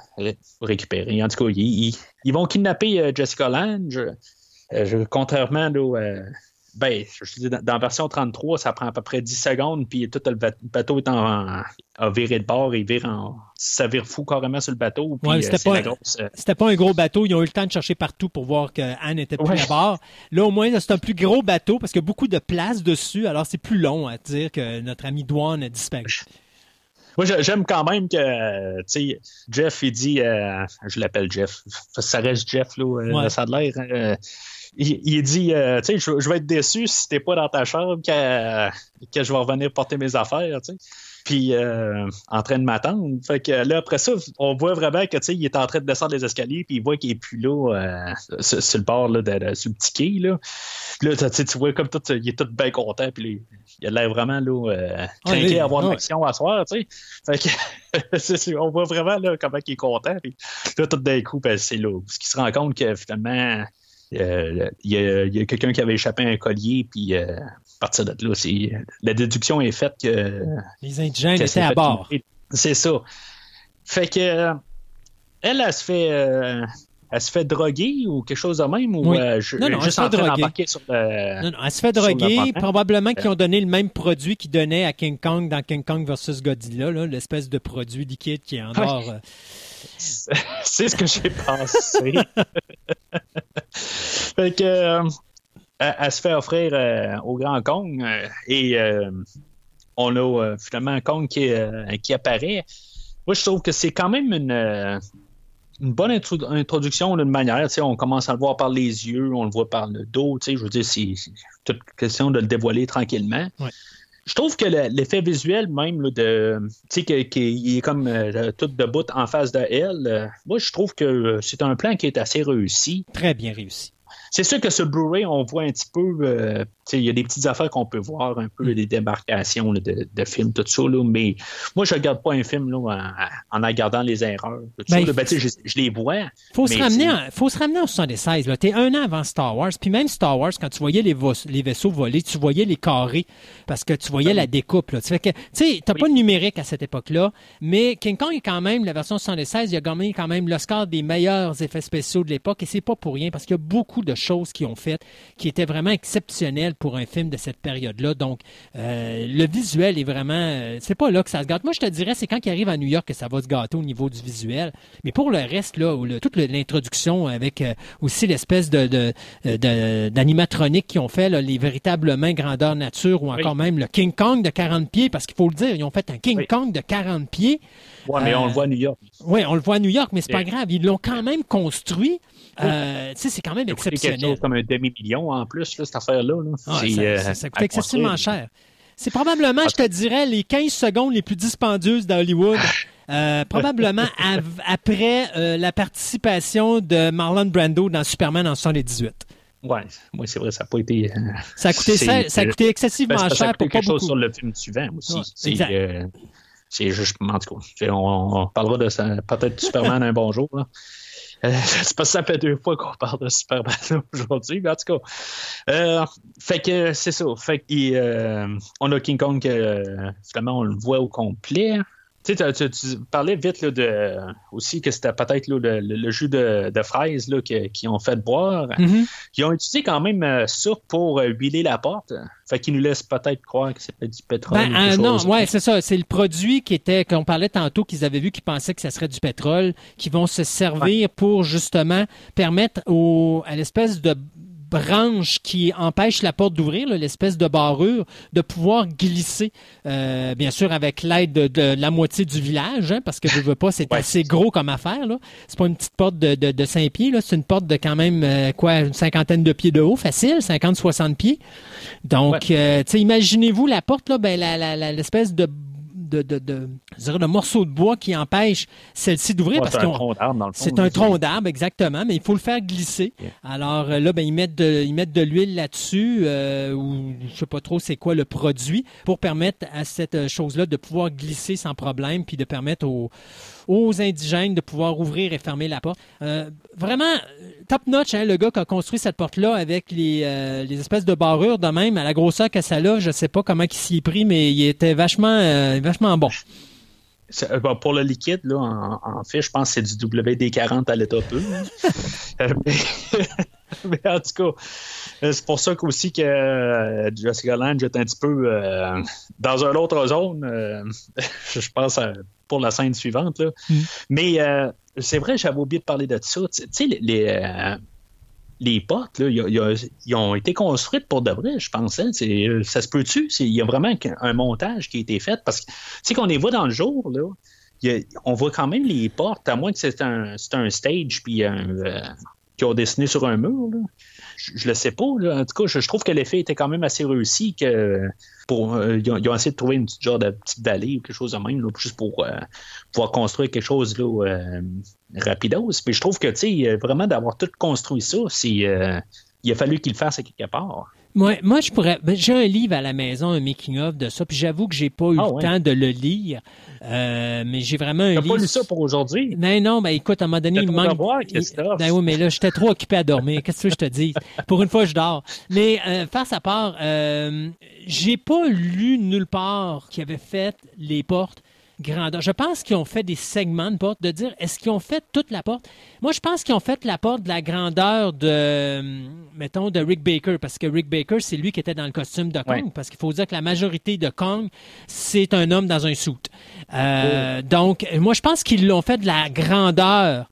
S1: récupérer, en tout cas, ils, vont kidnapper euh, Jessica Lange. contrairement à ben, je dis, dans la version 33, ça prend à peu près 10 secondes, puis tout le bateau est en, a viré de bord, et vire en, ça vire fou carrément sur le bateau.
S2: Ouais, c'était, pas, euh, pas un gros bateau. Ils ont eu le temps de chercher partout pour voir qu'Anne était plus à bord. Là, au moins, c'est un plus gros bateau parce qu'il y a beaucoup de place dessus, alors c'est plus long à dire que notre ami Douane a disparu.
S1: Moi, j'aime quand même que, tu sais, Jeff, il dit, euh, je l'appelle Jeff, ça reste Jeff, là, ça a l'air il, dit euh, tu sais, je, vais être déçu si t'es pas dans ta chambre que, que je vais revenir porter mes affaires, tu sais. Puis euh, en train de m'attendre. Fait que là, après ça, on voit vraiment que il est en train de descendre les escaliers, puis il voit qu'il est plus là euh, sur, le bord là, de, sur le petit quai. Là, là tu vois comme tout, il est tout bien content, puis il a l'air vraiment là, euh, craqué à avoir une action à soir, tu sais. Fait que <laughs> on voit vraiment là, comment il est content. Puis là, tout d'un coup, ben, c'est là. Parce qu'il se rend compte que finalement euh, il y a, quelqu'un qui avait échappé un collier, puis euh, à partir de là, la déduction est faite que.
S2: Les indigènes étaient à bord.
S1: C'est ça. Fait que. Elle, elle, se fait. elle se fait droguer ou quelque chose de même ou je,
S2: non, non, elle se fait droguer. Sur le, non, non, elle se fait droguer. Probablement qu'ils ont donné le même produit qu'ils donnaient à King Kong dans King Kong versus Godzilla, l'espèce de produit liquide qui est en dehors.
S1: C'est ce que j'ai <laughs> pensé. fait que, euh, elle, se fait offrir euh, au Grand Kong euh, et on a finalement un Kong qui, qui apparaît. Moi, je trouve que c'est quand même une, une bonne introduction d'une manière. On commence à le voir par les yeux, on le voit par le dos. Je veux dire, c'est toute question de le dévoiler tranquillement. Je trouve que l'effet visuel même de tu sais qu'il est comme euh, tout debout en face de elle, euh, moi je trouve que c'est un plan qui est assez réussi.
S2: Très bien réussi.
S1: C'est sûr que ce Blu-ray, on voit un petit peu, euh, il y a des petites affaires qu'on peut voir, un peu des débarcations de, films, tout ça, mais moi, je ne regarde pas un film là, en, en, regardant les erreurs. Ben, ben, je, je, les vois.
S2: faut se ramener faut se ramener en 76. Tu es un an avant Star Wars. Puis même Star Wars, quand tu voyais les, les, vaisseaux voler, tu voyais les carrés parce que tu voyais la découpe. Tu n'as pas de numérique à cette époque-là, mais King Kong est quand même, la version 76, il a gagné quand même le score des meilleurs effets spéciaux de l'époque et c'est pas pour rien parce qu'il y a beaucoup de choses qui ont fait qui étaient vraiment exceptionnelles pour un film de cette période-là. Donc, euh, le visuel est vraiment. Euh, c'est pas là que ça se gâte. Moi, je te dirais, c'est quand il arrive à New York que ça va se gâter au niveau du visuel. Mais pour le reste, là, toute l'introduction avec euh, aussi l'espèce de, d'animatronique qu'ils ont fait, les véritables mains grandeur nature ou encore même le King Kong de 40 pieds, parce qu'il faut le dire, ils ont fait un King Kong de 40 pieds.
S1: Oui, mais on le voit à New York.
S2: Oui, on le voit à New York, mais c'est pas grave. Ils l'ont quand même construit euh, c'est quand même exceptionnel. Quelque chose
S1: comme un demi-million en plus, cette affaire-là.
S2: ça, euh, coûte excessivement cher. C'est probablement, je te dirais, les 15 secondes les plus dispendieuses d'Hollywood. Euh, probablement <laughs> après la participation de Marlon Brando dans Superman en 78.
S1: Oui, ouais, c'est vrai, ça n'a pas été.
S2: ça a coûté, ça, a coûté excessivement cher ça a coûté
S1: quelque chose sur le film suivant aussi. c'est juste, en tout cas, on, parlera de ça, peut-être Superman un bonjour. <laughs> c'est pas ça fait deux fois qu'on parle de Superman <laughs> aujourd'hui, mais en tout cas. Euh, fait que c'est ça. Fait que euh, on a King Kong finalement on le voit au complet. Tu, tu, parlais vite de, aussi que c'était peut-être le, jus de, fraises qu'ils ont fait boire. Mm-hmm. Ils ont utilisé quand même euh, ça pour euh, huiler la porte. Fait qu'ils nous laissent peut-être croire que c'est du pétrole.
S2: Ben, euh, non, ouais, c'est ça. C'est le produit qui était, qu'on parlait tantôt, qu'ils avaient vu qu'ils pensaient que ça serait du pétrole, qui vont se servir pour justement permettre au, à l'espèce de branche qui empêche la porte d'ouvrir, l'espèce de barrure, de pouvoir glisser, euh, bien sûr avec l'aide de, la moitié du village, hein, parce que je veux pas, c'est assez gros comme affaire. Là. C'est pas une petite porte de, de, 5 pieds, là. c'est une porte de quand même euh, quoi, une cinquantaine de pieds de haut, facile, 50-60 pieds. Donc, euh, imaginez-vous la porte, là, ben, l'espèce de de, de, de, morceau de bois qui empêche celle-ci d'ouvrir.
S1: c'est un tronc d'arbre,
S2: C'est un tronc d'arbre, exactement, mais il faut le faire glisser. Alors euh, là, ben, ils mettent de, ils mettent de l'huile là-dessus, euh, ou je sais pas trop c'est quoi le produit, pour permettre à cette euh, chose-là de pouvoir glisser sans problème, puis de permettre aux aux indigènes de pouvoir ouvrir et fermer la porte. Euh, vraiment, top notch, hein, le gars qui a construit cette porte-là avec les, euh, les, espèces de barrures de même, à la grosseur que ça a. Je sais pas comment il s'y est pris, mais il était vachement, euh, vachement bon.
S1: Pour le liquide, là, en, fait, je pense que c'est du WD-40 à l'état peu. <laughs> <laughs> mais, en tout cas, c'est pour ça aussi que Jessica Lange est un petit peu dans une autre zone. <laughs> je pense à pour la scène suivante. Là. Mm. Mais euh, c'est vrai, j'avais oublié de parler de ça. Tu sais, les, euh, les portes, là, ils, ont été construites pour de vrai, je pense. Hein. Euh, ça se peut-tu? Il y a vraiment un montage qui a été fait parce que, tu sais, qu'on les voit dans le jour, là, on voit quand même les portes, à moins que c'est un, un, stage puis ont dessiné sur un mur. Là je, le sais pas. En tout cas, je, trouve que l'effet était quand même assez réussi. Que pour, euh, ils, ont, essayé de trouver une petite de petite vallée ou quelque chose de même, juste pour euh, pouvoir construire quelque chose là, euh. Puis je trouve que, vraiment d'avoir tout construit ça, il a fallu qu'il le fasse à quelque part.
S2: Moi, moi, je pourrais. Ben, j'ai un livre à la maison, un making-of de ça, puis j'avoue que j'ai pas eu ah le temps de le lire. Euh, mais j'ai vraiment un livre.
S1: pas lu ça pour aujourd'hui?
S2: Ben non, ben écoute, à un moment donné, il manque.
S1: Voir,
S2: ben oui, mais là, j'étais trop occupé à dormir. Qu'est-ce que je te dis? Pour une fois, je dors. Mais euh, face à part, euh, j'ai pas lu nulle part qui avait fait les portes grandeur. Je pense qu'ils ont fait des segments de porte, de dire est-ce qu'ils ont fait toute la porte? Moi, je pense qu'ils ont fait la porte de la grandeur de, mettons, de Rick Baker, parce que Rick Baker, c'est lui qui était dans le costume de Kong, parce qu'il faut dire que la majorité de Kong, c'est un homme dans un suit. Euh. Donc, moi, je pense qu'ils l'ont fait de la grandeur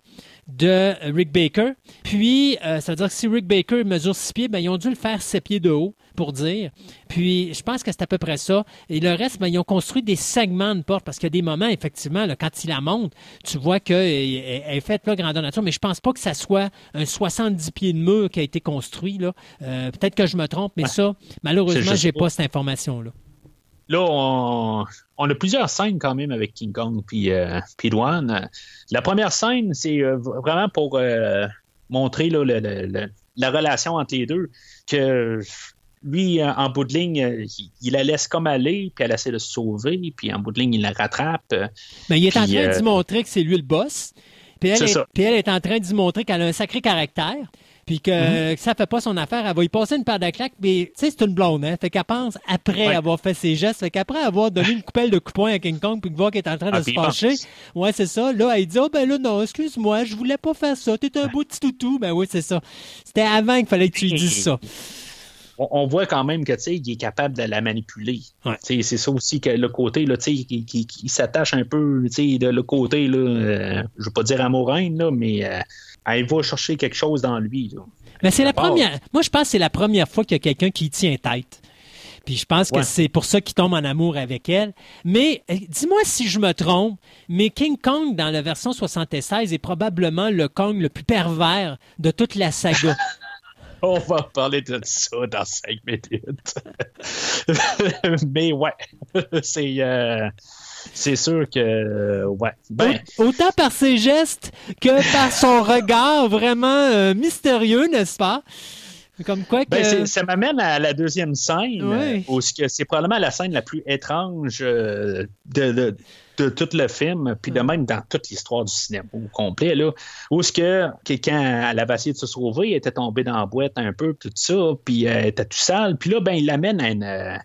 S2: de Rick Baker. Puis, euh, ça veut dire que si Rick Baker mesure 6 pieds, ben, ils ont dû le faire 7 pieds de haut, pour dire. Puis, je pense que c'est à peu près ça. Et le reste, ben, ils ont construit des segments de porte parce qu'il y a des moments, effectivement, quand il la monte, tu vois qu'elle est faite là, grandeur nature, mais je pense pas que ça soit un 70 pieds de mur qui a été construit. là. Euh, peut-être que je me trompe, mais ça, malheureusement, j'ai pas cette information-là
S1: là, on, a plusieurs scènes quand même avec King Kong puis, euh, La première scène, c'est euh, vraiment pour euh, montrer la relation entre les deux, que lui, en bout de ligne, il, la laisse comme aller, puis elle essaie de se sauver, puis en bout de ligne, il la rattrape.
S2: Mais il est en train d'y montrer que c'est lui le boss. Puis elle, puis elle est en train d'y montrer qu'elle a un sacré caractère puis que, mhm. ça fait pas son affaire, elle va y passer une paire de claques, mais tu sais, c'est une blonde, hein? Fait qu'elle pense après avoir fait ses gestes, fait qu'après avoir donné une coupelle de coup à King Kong, puis voir qu'elle est en train de ah, se fâcher, ouais, c'est ça, là, elle dit, oh ben là, non, excuse-moi, je voulais pas faire ça, t'es un beau petit toutou, ben oui, c'est ça. C'était avant qu'il fallait que tu lui dises ça. <laughs>
S1: On, voit quand même que il est capable de la manipuler. C'est ça aussi que le côté là, qui, qui, qui s'attache un peu de le côté, là, euh, je veux pas dire amoureux, là, mais euh, elle va chercher quelque chose dans lui.
S2: Mais c'est la première. Moi, je pense que c'est la première fois qu'il y a quelqu'un qui tient tête. Puis je pense que c'est pour ça qu'il tombe en amour avec elle. Mais euh, dis-moi si je me trompe, mais King Kong dans la version 76 est probablement le Kong le plus pervers de toute la saga. <laughs> <laughs>
S1: On va parler de ça dans cinq minutes. <laughs> mais ouais, <laughs> c'est. Euh, c'est sûr que, ouais. Ben,
S2: Autant par ses gestes que par son regard vraiment euh, mystérieux, n'est-ce pas? Comme quoi
S1: ben, que... ça m'amène à la deuxième scène, où c'est probablement la scène la plus étrange euh, de, de tout le film, puis de même dans toute l'histoire du cinéma au complet, là, où ce que quelqu'un, elle avait essayé de se sauver, elle était tombée dans la boîte un peu, tout ça, puis elle était tout sale, puis là, ben, il l'amène à une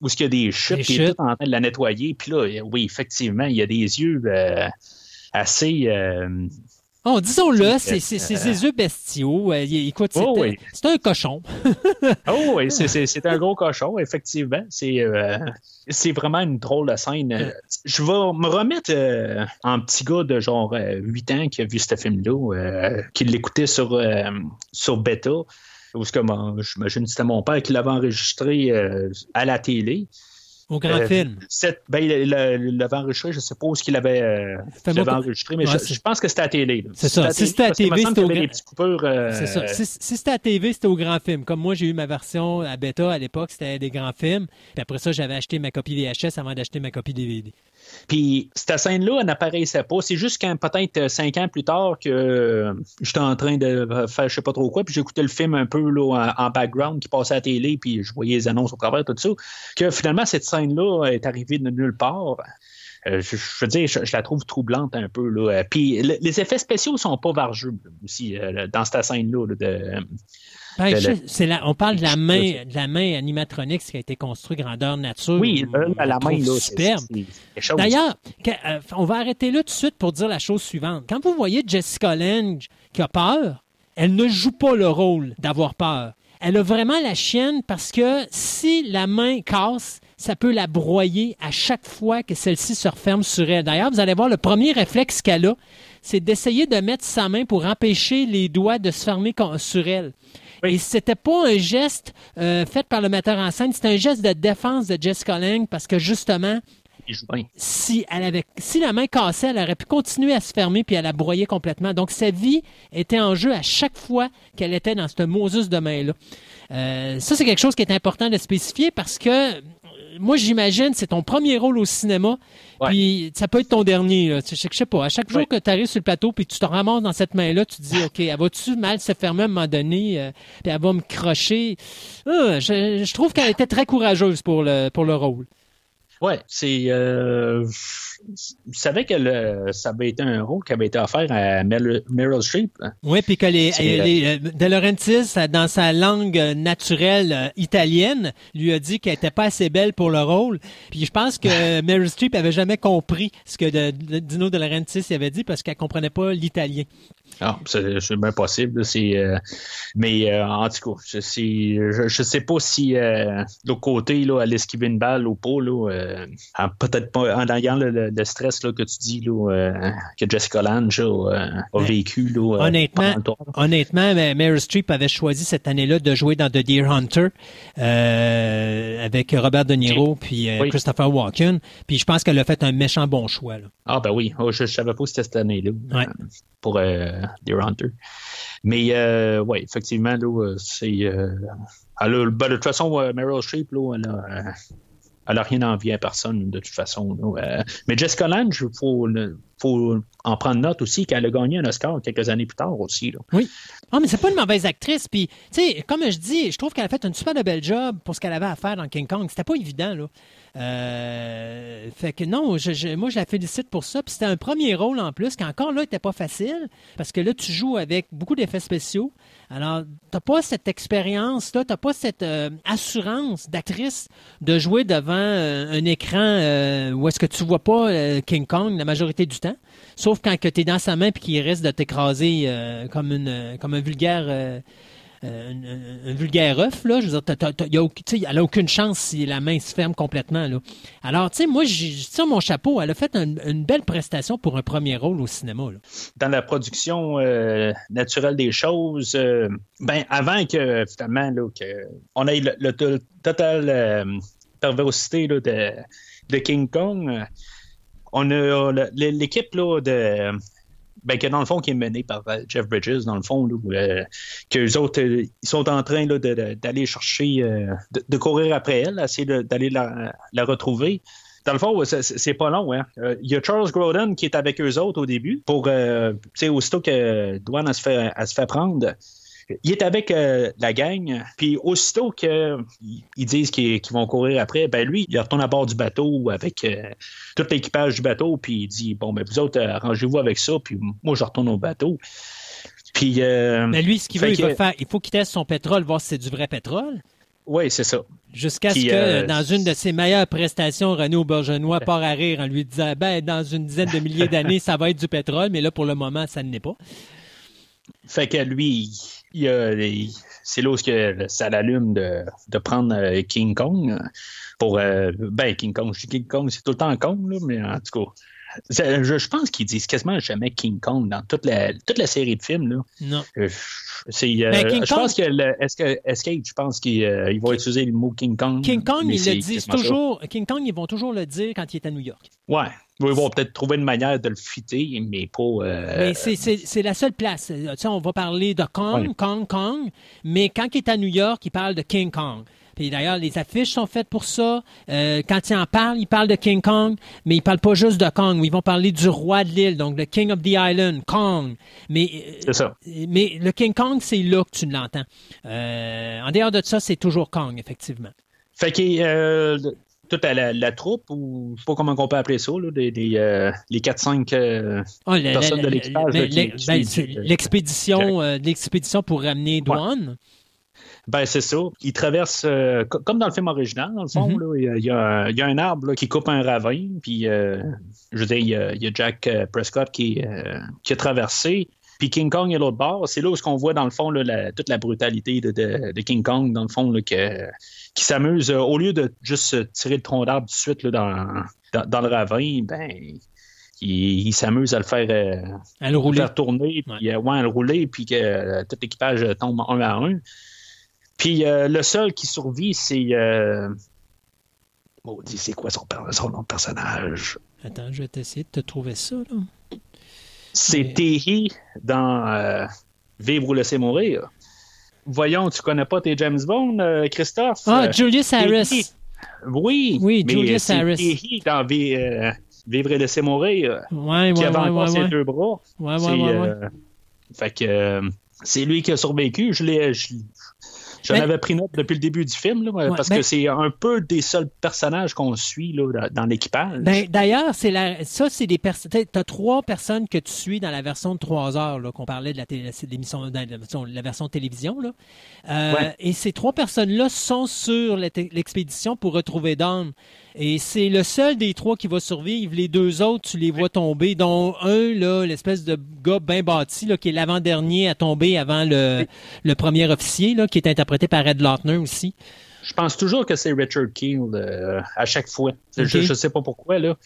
S1: où est-ce qu'il y a des chutes, puis il est tout en train de la nettoyer. Puis là, oui, effectivement, il y a des yeux euh, assez. Euh,
S2: oh, disons-le, c'est yeux bestiaux. Euh, oh, c'est un cochon. <laughs>
S1: oh oui, c'est un gros cochon, effectivement. C'est vraiment une drôle de scène. Je vais me remettre en petit gars de genre 8 ans qui a vu ce film-là, qui l'écoutait sur, sur Beta. Parce que j'imagine c'était mon père qui l'avait enregistré euh, à la télé.
S2: Au grand euh, film.
S1: ben, il l'avait enregistré, je ne sais pas où ce qu'il avait, euh, enregistré, mais je, pense que c'était à la télé.
S2: C'est ça. Si c'était à la TV, c'était au grand C'est ça. Si, c'était à la TV, c'était au grand film. Comme moi, j'ai eu ma version à bêta à l'époque, c'était des grands films. Puis après ça, j'avais acheté ma copie VHS avant d'acheter ma copie DVD.
S1: Puis cette scène-là, elle n'apparaissait pas. C'est juste quand peut-être cinq ans plus tard que euh, j'étais en train de faire je sais pas trop quoi, puis j'écoutais le film un peu là, en, background qui passait à la télé, puis je voyais les annonces au travers, tout ça, que finalement cette scène-là est arrivée de nulle part. Euh, je, veux dire, je, la trouve troublante un peu. Là. Puis les effets spéciaux sont pas vargeux aussi euh, dans cette scène-là. de,
S2: ben, on parle de la main, de la main animatronique qui a été construite grandeur nature.
S1: Oui, la main là,
S2: superbe. D'ailleurs, euh, on va arrêter là tout de suite pour dire la chose suivante. Quand vous voyez Jessica Lange qui a peur, elle ne joue pas le rôle d'avoir peur. Elle a vraiment la chienne parce que si la main casse, ça peut la broyer à chaque fois que celle-ci se referme sur elle. D'ailleurs, vous allez voir le premier réflexe qu'elle a, c'est d'essayer de mettre sa main pour empêcher les doigts de se fermer sur elle. Et c'était pas un geste euh, fait par le metteur en scène, c'était un geste de défense de Jessica Lange parce que justement, si, elle avait, si la main cassait, elle aurait pu continuer à se fermer puis elle a broyé complètement. Donc sa vie était en jeu à chaque fois qu'elle était dans cette Moses de main-là. Euh, ça, c'est quelque chose qui est important de spécifier parce que moi, j'imagine, c'est ton premier rôle au cinéma. Puis ça peut être ton dernier. Je, sais pas. À chaque jour que tu arrives sur le plateau puis tu te ramasses dans cette main-là, tu te dis, OK, elle va-tu mal se fermer à un moment donné? Euh, puis elle va me crocher? Ah, je, je, trouve qu'elle était très courageuse pour le, pour le rôle.
S1: Ouais, c'est. Euh, je savais que ça avait été un rôle qui avait été offert à Meryl, Streep. Hein?
S2: Oui, puis que les, les, De Laurentiis, dans sa langue naturelle euh, italienne, lui a dit qu'elle n'était pas assez belle pour le rôle. Puis je pense que <laughs> Meryl Streep avait jamais compris ce que de, Dino De Laurentiis avait dit parce qu'elle comprenait pas l'italien.
S1: Ah, c'est bien possible. Euh, mais euh, en tout cas, je ne sais pas si euh, de l'autre côté, là, elle esquive une balle ou pas. Peut-être pas en ayant le, stress là, que tu dis là, que Jessica Lange a, vécu.
S2: honnêtement, honnêtement, Mary Streep avait choisi cette année-là de jouer dans The Deer Hunter avec Robert De Niro puis Christopher Walken. Puis je pense qu'elle a fait un méchant bon choix.
S1: Ah ben oui, oh, je ne savais pas si c'était cette année-là. Pour Deer Hunter. Mais euh, oui, effectivement, là, c'est. Euh, ben, de toute façon, Meryl Streep, là, elle n'a rien envie à personne, de toute façon. Euh, mais Jessica Lange, il faut, en prendre note aussi qu'elle a gagné un Oscar quelques années plus tard aussi.
S2: Oui. Ah, mais c'est pas une mauvaise actrice. Puis, tu sais, comme je dis, je trouve qu'elle a fait une super de belle job pour ce qu'elle avait à faire dans King Kong. C'était pas évident, là. Euh, fait que non, je, moi je la félicite pour ça. Puis c'était un premier rôle en plus, qui encore là n'était pas facile, parce que là tu joues avec beaucoup d'effets spéciaux. Alors, t'as pas cette expérience-là, t'as pas cette euh, assurance d'actrice de jouer devant euh, un écran où est-ce que tu vois pas King Kong la majorité du temps. Sauf quand tu es dans sa main et qu'il risque de t'écraser comme, une, comme un vulgaire euh, un, vulgaire œuf, là. Je veux dire, elle n'a aucune chance si la main se ferme complètement, là. Alors, tu sais, moi, je tire mon chapeau. Elle a fait une belle prestation pour un premier rôle au cinéma,
S1: Dans la production euh, naturelle des choses, euh, ben, avant que, finalement, là, que on ait le, le, total perversité de, de, King Kong, on a l'équipe de ben, que dans le fond, qui est mené par euh, Jeff Bridges, dans le fond, euh, que les autres, euh, ils sont en train d'aller chercher, de, courir après elle, essayer d'aller la, retrouver. Dans le fond, c'est pas long. Hein. Il y a Charles Grodin qui est avec eux autres au début pour, sais, aussitôt que Douane se fait, se fait prendre, il est avec euh, la gang, puis aussitôt qu'ils disent qu'ils vont courir après, ben lui, il retourne à bord du bateau avec euh, tout l'équipage du bateau, puis il dit Bon, ben vous autres, arrangez-vous avec ça, puis moi, je retourne au bateau. Puis.
S2: Mais lui, ce qu'il veut, il va faire, il faut qu'il teste son pétrole, voir si c'est du vrai pétrole.
S1: Oui, c'est ça.
S2: Jusqu'à ce que, dans une de ses meilleures prestations, René Aubergenois part à rire en lui disant ben, dans une dizaine de milliers d'années, <laughs> ça va être du pétrole, mais là, pour le moment, ça ne l'est pas.
S1: Fait que lui, c'est là où ça l'allume de, de, prendre euh, King Kong pour. Euh, ben, King Kong, je dis King Kong, c'est tout le temps Kong, là, mais en tout cas. Je, pense qu'ils disent quasiment jamais King Kong dans toute la, toute la série de films. Là.
S2: Non.
S1: Euh, ben, je pense que est-ce que Escape, je pense qu'il va utiliser le mot King Kong?
S2: King Kong, ils le disent toujours. King Kong, ils vont toujours le dire quand il est à New York.
S1: Ouais, ils vont peut-être trouver une manière de le fitter, mais pas. Euh,
S2: c'est la seule place. Tu on va parler de Kong, Kong, Kong, mais quand il est à New York, il parle de King Kong. Puis d'ailleurs, les affiches sont faites pour ça. Euh, quand il en parle, il parle de King Kong, mais il parle pas juste de Kong. Ils vont parler du roi de l'île, donc le King of the Island, Kong. Mais,
S1: euh, ça.
S2: Mais le King Kong, c'est là que tu l'entends. en dehors de ça, c'est toujours Kong, effectivement.
S1: Fait que toute la, troupe, ou je sais pas comment on peut appeler ça, là, des, euh, les 4-5 euh, ah, personnes de l'équipage.
S2: Ben, l'expédition, euh, l'expédition pour ramener Douane?
S1: Ben, c'est ça. Il traverse, comme dans le film original, dans le fond, mm-hmm. il, y a, il, y a, un arbre qui coupe un ravin, puis je veux dire, il y a, il y a Jack Prescott qui, qui a traversé. Puis King Kong est l'autre bord. C'est là où on voit, dans le fond, toute la brutalité de, King Kong, dans le fond, qui s'amuse, euh, au lieu de juste tirer le tronc d'arbre tout de suite dans, le ravin, ben, il, s'amuse à le faire, euh,
S2: à le rouler.
S1: tourner, puis euh, à le rouler, puis que tout l'équipage tombe un à un. Puis le seul qui survit, c'est. Maudit, c'est quoi son, son, nom de personnage?
S2: Attends, je vais essayer de te trouver ça, là.
S1: C'est Tehi dans euh, Vivre ou laisser mourir. Voyons, tu connais pas tes James Bond, euh, Christophe?
S2: Ah, euh, Julius Harris.
S1: Oui,
S2: oui Julius Harris.
S1: Tehi dans Vivre et laisser mourir.
S2: Ouais,
S1: qui
S2: avait
S1: encore
S2: ses
S1: deux bras.
S2: Ouais, ouais, ouais.
S1: fait que c'est lui qui a survécu. Je l'ai J'en avais pris note depuis le début du film, parce que c'est un peu des seuls personnages qu'on suit là, dans l'équipage.
S2: Ben, D'ailleurs, c'est la... ça, c'est des personnes. Tu as trois personnes que tu suis dans la version de trois heures, qu'on parlait de la, l'émission, la version de télévision. Là. Euh, et ces trois personnes-là sont sur l'expédition pour retrouver Dawn. Et c'est le seul des trois qui va survivre. Les deux autres, tu les vois tomber, dont un, là, l'espèce de gars bien bâti, là, qui est l'avant-dernier à tomber avant le, le premier officier, là, qui est interprété par Ed Lautner aussi.
S1: Je pense toujours que c'est Richard Keel euh, à chaque fois. Je ne sais pas pourquoi, là,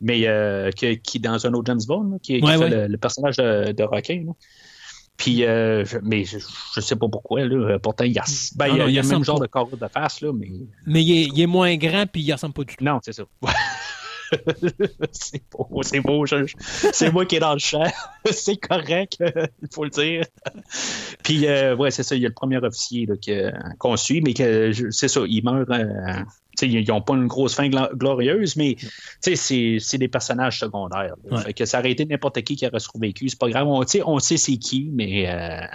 S1: mais euh, qui, dans un autre James Bond, qui, fait Le, personnage de, de. Puis, euh, mais je, ne sais pas pourquoi, là. Pourtant, il y a, ben, il y a, le même genre de corps de face, là, mais.
S2: Mais il est, il est moins grand, puis il ressemble pas du tout.
S1: Non, c'est ça. <laughs> c'est beau, c'est beau. c'est moi qui est dans le champ. <laughs> c'est correct, il <laughs> faut le dire. Puis, euh, ouais, c'est ça. Il y a le premier officier qu'on suit, mais que c'est ça, il meurt. Euh, ils n'ont pas une grosse fin glorieuse, mais c'est des personnages secondaires. que ça aurait été n'importe qui qui aurait survécu. C'est pas grave. On, on sait c'est qui, mais euh,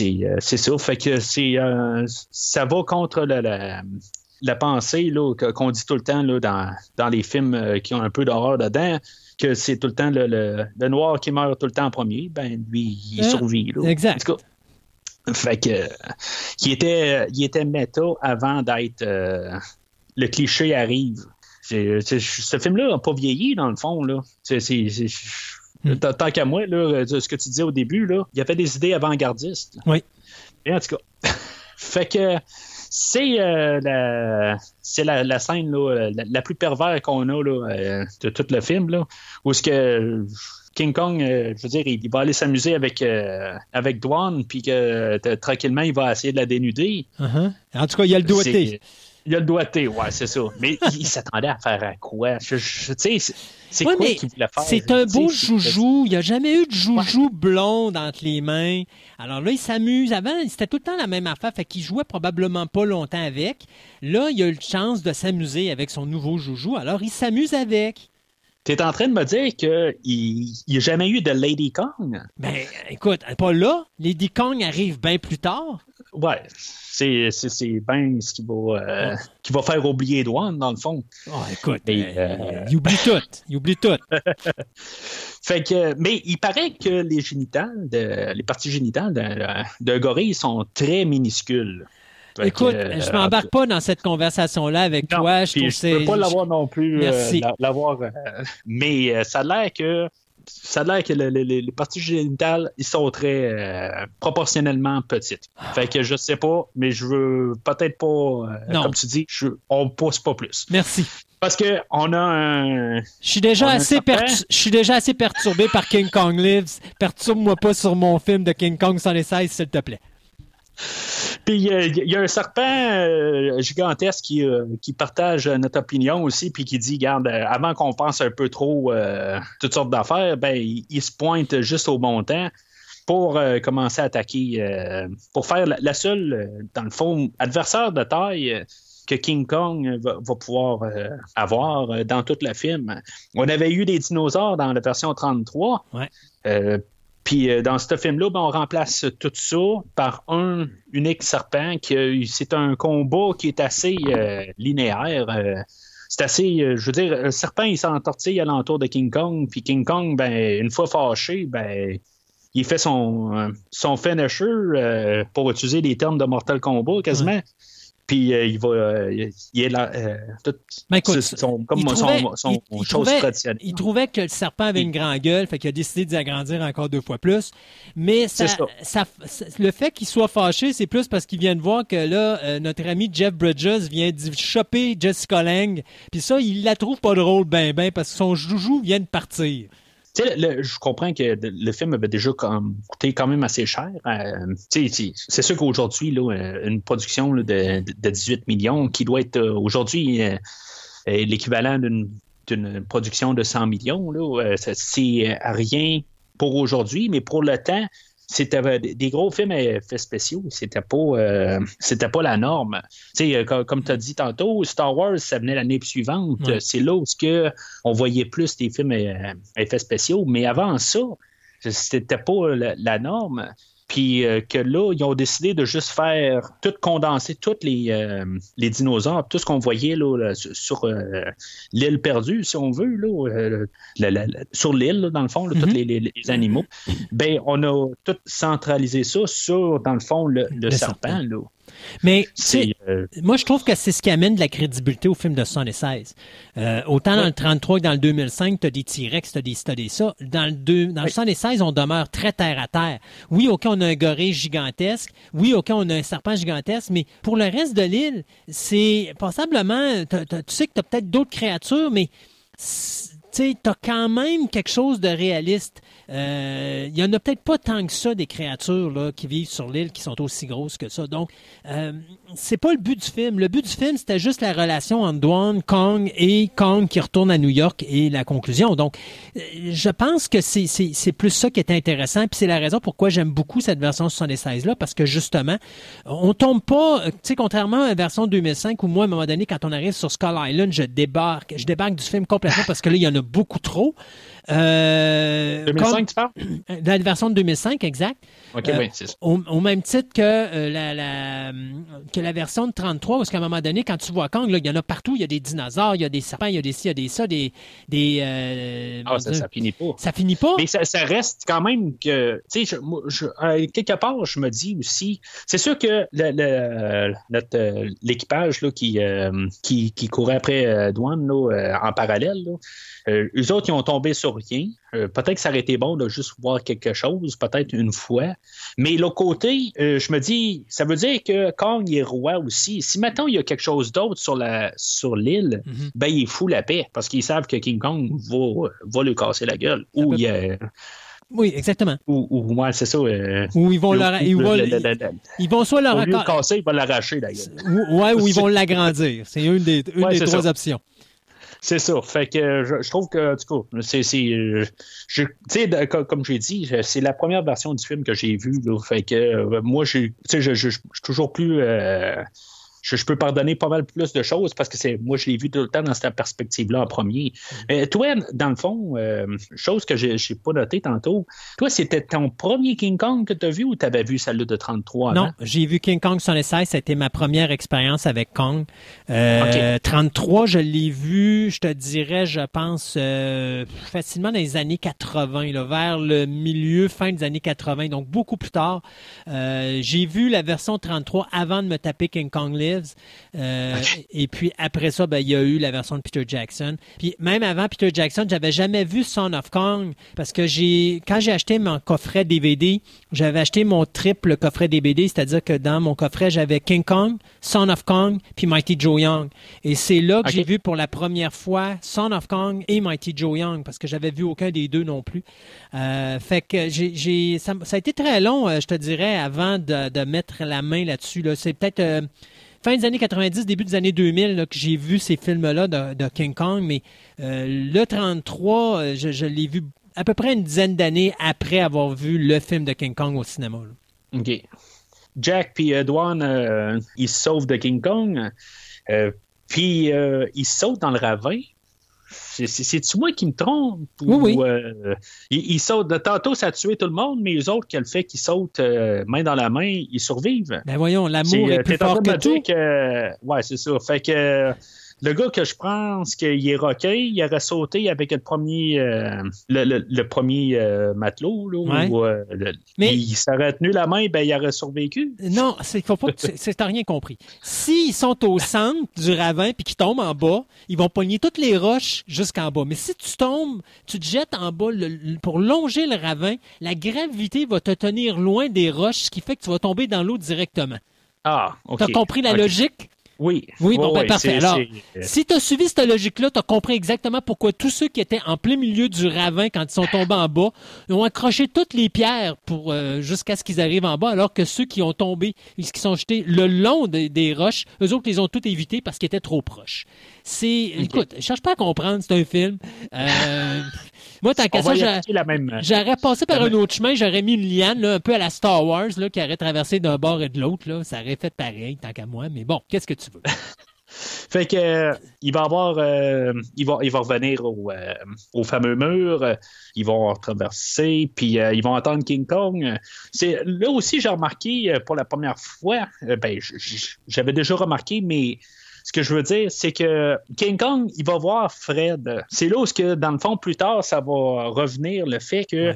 S1: euh, c'est ça. Fait que c'est euh, ça va contre la, la, pensée qu'on dit tout le temps là, dans, dans les films qui ont un peu d'horreur dedans que c'est tout le temps le, le, noir qui meurt tout le temps en premier, ben lui, il survit.
S2: Exact.
S1: fait que il était, il était méta avant d'être le cliché arrive. ce film-là n'a pas vieilli, dans le fond. Là. Hmm. Tant qu'à moi, là, ce que tu disais au début, là, il y avait des idées avant-gardistes.
S2: Oui.
S1: En tout cas, <laughs> fait que c'est euh, la, c'est la, scène là, la, plus pervers qu'on a là, euh, de tout le film, là, où ce que King Kong, euh, je veux dire, il, va aller s'amuser avec, avec Dwan, puis que tranquillement, il va essayer de la dénuder.
S2: Uh-huh. En tout cas, il y a le doigté.
S1: Il a le doigté, ouais, c'est ça. Mais il s'attendait à faire à quoi? Je, tu sais, c'est quoi qu'il voulait faire?
S2: C'est un beau joujou. Il n'y a jamais eu de joujou blond entre les mains. Alors là, il s'amuse. Avant, c'était tout le temps la même affaire. Fait qu'il jouait probablement pas longtemps avec. Là, il a eu la chance de s'amuser avec son nouveau joujou. Alors, il s'amuse avec.
S1: Tu es en train de me dire qu'il n'y a jamais eu de Lady Kong?
S2: Ben, écoute, pas là. Lady Kong arrive bien plus tard.
S1: Ouais, c'est, bien ce qui va, euh, qui va faire oublier Edouard, dans le fond.
S2: Oh, écoute, euh, euh, il oublie tout. Il oublie tout. <laughs>
S1: fait que, mais il paraît que les génitales, de, les parties génitales d'un gorille sont très minuscules.
S2: Écoute, je ne m'embarque pas dans cette conversation-là avec toi. Je
S1: ne peux pas l'avoir non plus. Merci. l'avoir, mais ça a l'air que ça a l'air que les parties génitales, ils sont très euh, proportionnellement petites. Fait que je sais pas, mais je veux peut-être pas, euh, comme tu dis, je, on pousse pas plus.
S2: Merci.
S1: Parce que on a un. Je
S2: suis déjà assez je suis déjà assez perturbé par King Kong Lives. Perturbe-moi pas sur mon film de King Kong 116, s'il te plaît.
S1: Puis il y, a un serpent euh, gigantesque qui, euh, qui, partage notre opinion aussi, puis qui dit, garde, euh, avant qu'on pense un peu trop toutes sortes d'affaires, ben il, se pointe juste au bon temps pour commencer à attaquer, pour faire la, seule, dans le fond, adversaire de taille que King Kong va, pouvoir avoir dans tout le film. On avait eu des dinosaures dans la version 33. Ouais. Puis euh, dans ce film-là, ben, on remplace tout ça par un unique serpent. qui C'est un combat qui est assez euh, linéaire. Euh, c'est assez, je veux dire, le serpent, il s'entortille alentour de King Kong. Puis King Kong, ben, une fois fâché, ben, il fait son, son finisher, pour utiliser les termes de Mortal Kombat quasiment. Puis euh, il va. Euh, il est là. Euh, tout,
S2: ben, son, comme il trouvait, son, il, trouvait, il, trouvait, que le serpent avait une grande gueule, fait qu'il a décidé d'agrandir encore deux fois plus. Mais ça, ça. le fait qu'il soit fâché, c'est plus parce qu'il vient de voir que là, notre ami Jeff Bridges vient de choper Jessica Lang. Puis ça, il la trouve pas drôle, ben, ben, parce que son joujou vient de partir
S1: je comprends que le film avait déjà coûté quand même assez cher. Euh, c'est sûr qu'aujourd'hui, euh, une production de, 18 millions qui doit être euh, aujourd'hui l'équivalent d'une production de 100 millions, c'est rien pour aujourd'hui, mais pour le temps, c'était des gros films à effets spéciaux, c'était pas euh, c'était pas la norme. Euh, comme, tu as dit tantôt, Star Wars, ça venait l'année suivante. C'est là où que on voyait plus des films à, effets spéciaux, mais avant ça, c'était pas la norme. Puis euh, que là, ils ont décidé de juste faire tout condenser, tous les, euh, les dinosaures, tout ce qu'on voyait là, sur euh, l'île perdue, si on veut, là, sur l'île, dans le fond, tous mhm. les, animaux. Ben, on a tout centralisé ça sur, dans le fond, le, serpent. Là.
S2: Mais euh, moi, je trouve que c'est ce qui amène de la crédibilité au film de 76. Euh, autant dans le 33 que dans le 2005, tu as des T-Rex, tu as des, ça. Dans le, deux, dans le 76, on demeure très terre à terre. Oui, OK, on a un gorille gigantesque. Oui, OK, on a un serpent gigantesque. Mais pour le reste de l'île, c'est passablement... tu sais que tu as peut-être d'autres créatures, mais tu as quand même quelque chose de réaliste. Euh, il y en a peut-être pas tant que ça des créatures là, qui vivent sur l'île qui sont aussi grosses que ça. Donc, euh, c'est pas le but du film. Le but du film, c'était juste la relation entre Dwan, Kong et Kong qui retourne à New York et la conclusion. Donc, euh, je pense que c'est plus ça qui est intéressant. Puis c'est la raison pourquoi j'aime beaucoup cette version 76-là, parce que justement, on tombe pas, tu sais, contrairement à la version 2005 où moi, à un moment donné, quand on arrive sur Skull Island, je débarque, je débarque du film complètement parce que là, il y en a beaucoup trop.
S1: Euh, 2005, tu parles? <clears throat>
S2: La version de 2005, exact.
S1: OK, oui, c'est ça.
S2: Au, même titre que, euh, la, la, que la version de 33, parce qu'à un moment donné, quand tu vois Kong, il y en a partout. Il y a des dinosaures, il y a des serpents, il y a des ci, il y a des ça, des. des
S1: euh, ah, ça, ça, finit pas.
S2: Ça finit pas?
S1: Mais ça, reste quand même que. Tu sais, quelque part, je me dis aussi. C'est sûr que l'équipage qui, qui, qui, courait après Douane en parallèle, euh, eux autres, ils ont tombé sur rien. Euh, peut-être que ça aurait été bon de juste voir quelque chose, peut-être une fois. Mais l'autre côté, euh, je me dis, ça veut dire que Kong est roi aussi. Si maintenant il y a quelque chose d'autre sur la sur l'île, mhm. ben il fout la paix parce qu'ils savent que King Kong va, va lui casser la gueule. Ou il
S2: oui, exactement.
S1: Ou, ou moi, c'est ça. Euh,
S2: ou ils vont ils, ils, vont soit leur
S1: le casser, ils vont l'arracher d'ailleurs.
S2: Ouais, ou ils vont l'agrandir. C'est une des, une des trois options.
S1: C'est ça. Fait que je, trouve que, du coup, c'est. Tu sais, comme j'ai dit, c'est la première version du film que j'ai vue. Fait que euh, moi, je, je, je, suis toujours plus. Euh, je, peux pardonner pas mal plus de choses parce que c'est moi, je l'ai vu tout le temps dans cette perspective-là en premier. Mm. toi, dans le fond, euh, chose que j'ai pas noté tantôt, toi, c'était ton premier King Kong que tu as vu ou tu avais vu celle de 33
S2: Non, j'ai vu King Kong sur les 16. C'était ma première expérience avec Kong. 33, euh, je l'ai vu, je te dirais, je pense, euh, facilement dans les années 80, là, vers le milieu, fin des années 80, donc beaucoup plus tard. j'ai vu la version 33 avant de me taper King Kong Euh, et puis après ça, ben, il y a eu la version de Peter Jackson. Puis même avant Peter Jackson, j'avais jamais vu Son of Kong parce que j'ai quand j'ai acheté mon coffret DVD, j'avais acheté mon triple coffret DVD, c'est-à-dire que dans mon coffret, j'avais King Kong, Son of Kong, puis Mighty Joe Young. Et c'est là que j'ai vu pour la première fois Son of Kong et Mighty Joe Young parce que j'avais vu aucun des deux non plus. Euh, fait que j'ai, ça, a été très long, euh, je te dirais, avant de, de mettre la main là-dessus. Là. C'est peut-être euh, fin des années 90, début des années 2000 que j'ai vu ces films-là de, King Kong, mais euh, le 33, euh, je, l'ai vu à peu près une dizaine d'années après avoir vu le film de King Kong au cinéma.
S1: OK. Jack puis Edwin, ils sauvent de King Kong, puis ils sautent dans le ravin. C'est-tu moi qui me trompe?
S2: Oui,
S1: oui. Euh, ils, sautent. De tantôt, ça a tué tout le monde, mais les autres, quel fait qu'ils sautent euh, main dans la main, ils survivent.
S2: Ben voyons, l'amour est, euh, plus fort que tout.
S1: Que, ouais, c'est ça. Fait que le gars que je pense qu'il est rocké, il aurait sauté avec le premier, euh, le, premier euh, matelot. Là, euh, Mais il s'aurait tenu la main, ben, il aurait survécu.
S2: Non, c'est faut pas c'est rien compris. S'ils sont au centre du ravin puis qu'ils tombent en bas, ils vont pogner toutes les roches jusqu'en bas. Mais si tu tombes, tu te jettes en bas pour longer le ravin, la gravité va te tenir loin des roches, ce qui fait que tu vas tomber dans l'eau directement.
S1: Ah, OK.
S2: Tu as compris la logique?
S1: Oui.
S2: Oui, bon, ben, parfait. Alors, si tu as suivi cette logique-là, tu as compris exactement pourquoi tous ceux qui étaient en plein milieu du ravin quand ils sont tombés en bas ont accroché toutes les pierres pour euh, jusqu'à ce qu'ils arrivent en bas, alors que ceux qui ont tombé, qui sont jetés le long des, roches, eux autres, ils ont tout évité parce qu'ils étaient trop proches. C'est, écoute, je cherche pas à comprendre, c'est un film. Euh, <laughs> moi, tant qu'à ça, j'aurais passé par un autre chemin, j'aurais mis une liane, un peu à la Star Wars, là, qui aurait traversé d'un bord et de l'autre, là. Ça aurait fait pareil, tant qu'à moi. Mais bon, qu'est-ce que tu veux? <laughs>
S1: fait que euh, il va avoir euh, il va il va revenir au, au fameux mur ils vont traverser puis ils vont entendre King Kong c'est là aussi j'ai remarqué pour la première fois ben j'avais déjà remarqué mais ce que je veux dire, c'est que King Kong, il va voir Fred. C'est là où, que, dans le fond, plus tard, ça va revenir le fait que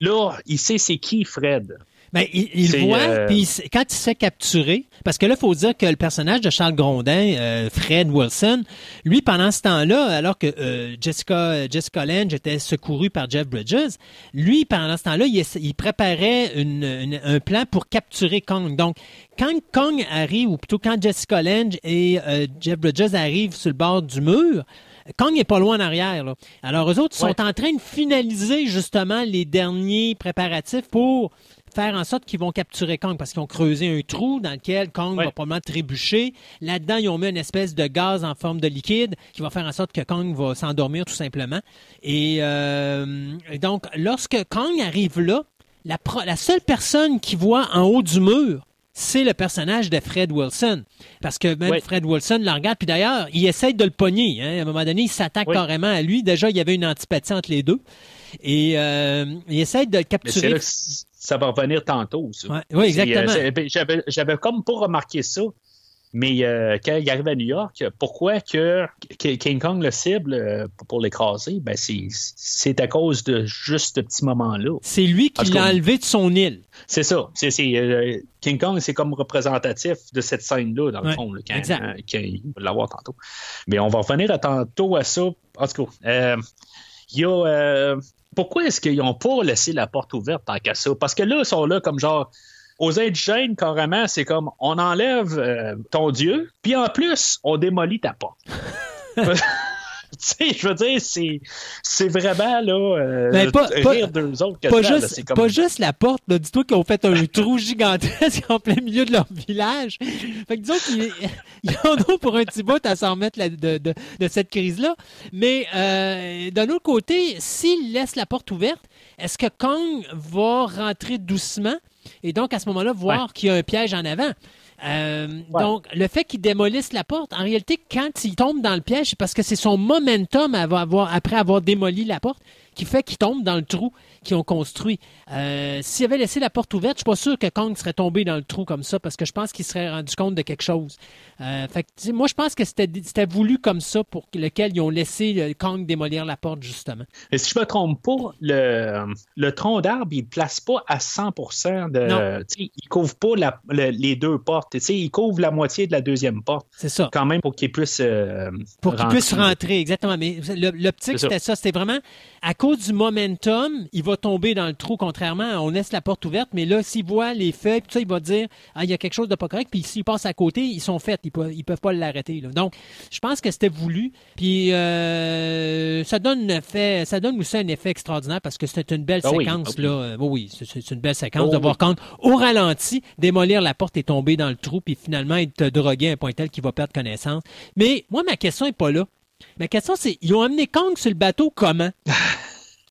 S1: là, il sait c'est qui Fred.
S2: Ben, il, voit, euh, puis quand il s'est capturé, parce que là, il faut dire que le personnage de Charles Grondin, euh, Fred Wilson, lui, pendant ce temps-là, alors que euh, Jessica, Jessica Lange était secourue par Jeff Bridges, lui, pendant ce temps-là, il, préparait un plan pour capturer Kong. Donc, quand Kong arrive, ou plutôt quand Jessica Lange et Jeff Bridges arrivent sur le bord du mur, Kong n'est pas loin en arrière. Alors, eux autres sont en train de finaliser justement les derniers préparatifs pour faire en sorte qu'ils vont capturer Kong parce qu'ils ont creusé un trou dans lequel Kong va probablement trébucher. Là-dedans, ils ont mis une espèce de gaz en forme de liquide qui va faire en sorte que Kong va s'endormir tout simplement. Et euh, donc, lorsque Kong arrive là, la, la seule personne qui voit en haut du mur, c'est le personnage de Fred Wilson. Parce que même Fred Wilson le regarde, puis d'ailleurs, il essaye de le pogner. Hein. À un moment donné, il s'attaque carrément à lui. Déjà, il y avait une antipathie entre les deux. Et euh, il essaye de le capturer
S1: ça va revenir tantôt.
S2: oui, exactement. Euh,
S1: j'avais comme pas remarqué ça. Mais euh, quand il arrive à New York, pourquoi que King Kong le cible euh, pour l'écraser? Ben c'est à cause de juste ce petit moment-là.
S2: C'est lui qui l'a enlevé de son île.
S1: C'est ça. King Kong, c'est comme représentatif de cette scène-là, dans le fond, quand, il va l'avoir tantôt. Mais on va revenir à tantôt à ça. En tout cas, il y a pourquoi est-ce qu'ils n'ont pas laissé la porte ouverte tant qu'à ça? Parce que là, ils sont là comme genre. Aux indigènes, carrément, c'est comme on enlève euh, ton Dieu, puis en plus, on démolit ta porte. <laughs> <laughs> sais, je veux dire, c'est, c'est vraiment là, euh, ben, pas, rire d'eux autres que
S2: pas, juste, pas juste la porte. Dis-toi qu'ils ont fait un trou <laughs> gigantesque en plein milieu de leur village. Fait que disons qu'ils <laughs> ils en ont pour un petit bout à s'en remettre de, de, de, cette crise-là. Mais euh, d'un autre côté, s'ils laissent la porte ouverte, est-ce que Kong va rentrer doucement et donc à ce moment-là voir qu'il y a un piège en avant? Euh, donc, le fait qu'il démolisse la porte, en réalité, quand il tombe dans le piège, c'est parce que c'est son momentum après avoir démoli la porte qui fait qu'il tombe dans le trou qu'ils ont construit. Euh, S'il avait laissé la porte ouverte, je suis pas sûr que Kong serait tombé dans le trou comme ça parce que je pense qu'il serait rendu compte de quelque chose. Euh, fait moi, je pense que c'était voulu comme ça pour lequel ils ont laissé Kong démolir la porte, justement.
S1: Mais si je me trompe pas, le, le tronc d'arbre, il ne place pas à 100% de. Il couvre pas les deux portes. Il couvre la moitié de la deuxième porte.
S2: C'est ça.
S1: Quand même pour qu'il puisse. Euh,
S2: pour qu'il puisse rentrer, exactement. Mais l'optique, c'était ça. C'était vraiment à cause du momentum, il va tomber dans le trou, contrairement à on laisse la porte ouverte, mais là, s'il voit les feuilles, tout ça, il va dire Ah, il y a quelque chose de pas correct, puis s'il passe à côté, ils sont faits, ils peuvent, peuvent pas l'arrêter. Donc, je pense que c'était voulu. Puis euh, ça donne un effet, ça donne aussi un effet extraordinaire parce que c'était une belle ah séquence. Ah là. Euh, oui, c'est une belle séquence de oh voir quand au ralenti, démolir la porte et tomber dans le trou, puis finalement être drogué à un point tel qu'il va perdre connaissance. Mais moi, ma question est pas là. Ma question, c'est ils ont amené Kong sur le bateau comment? <laughs>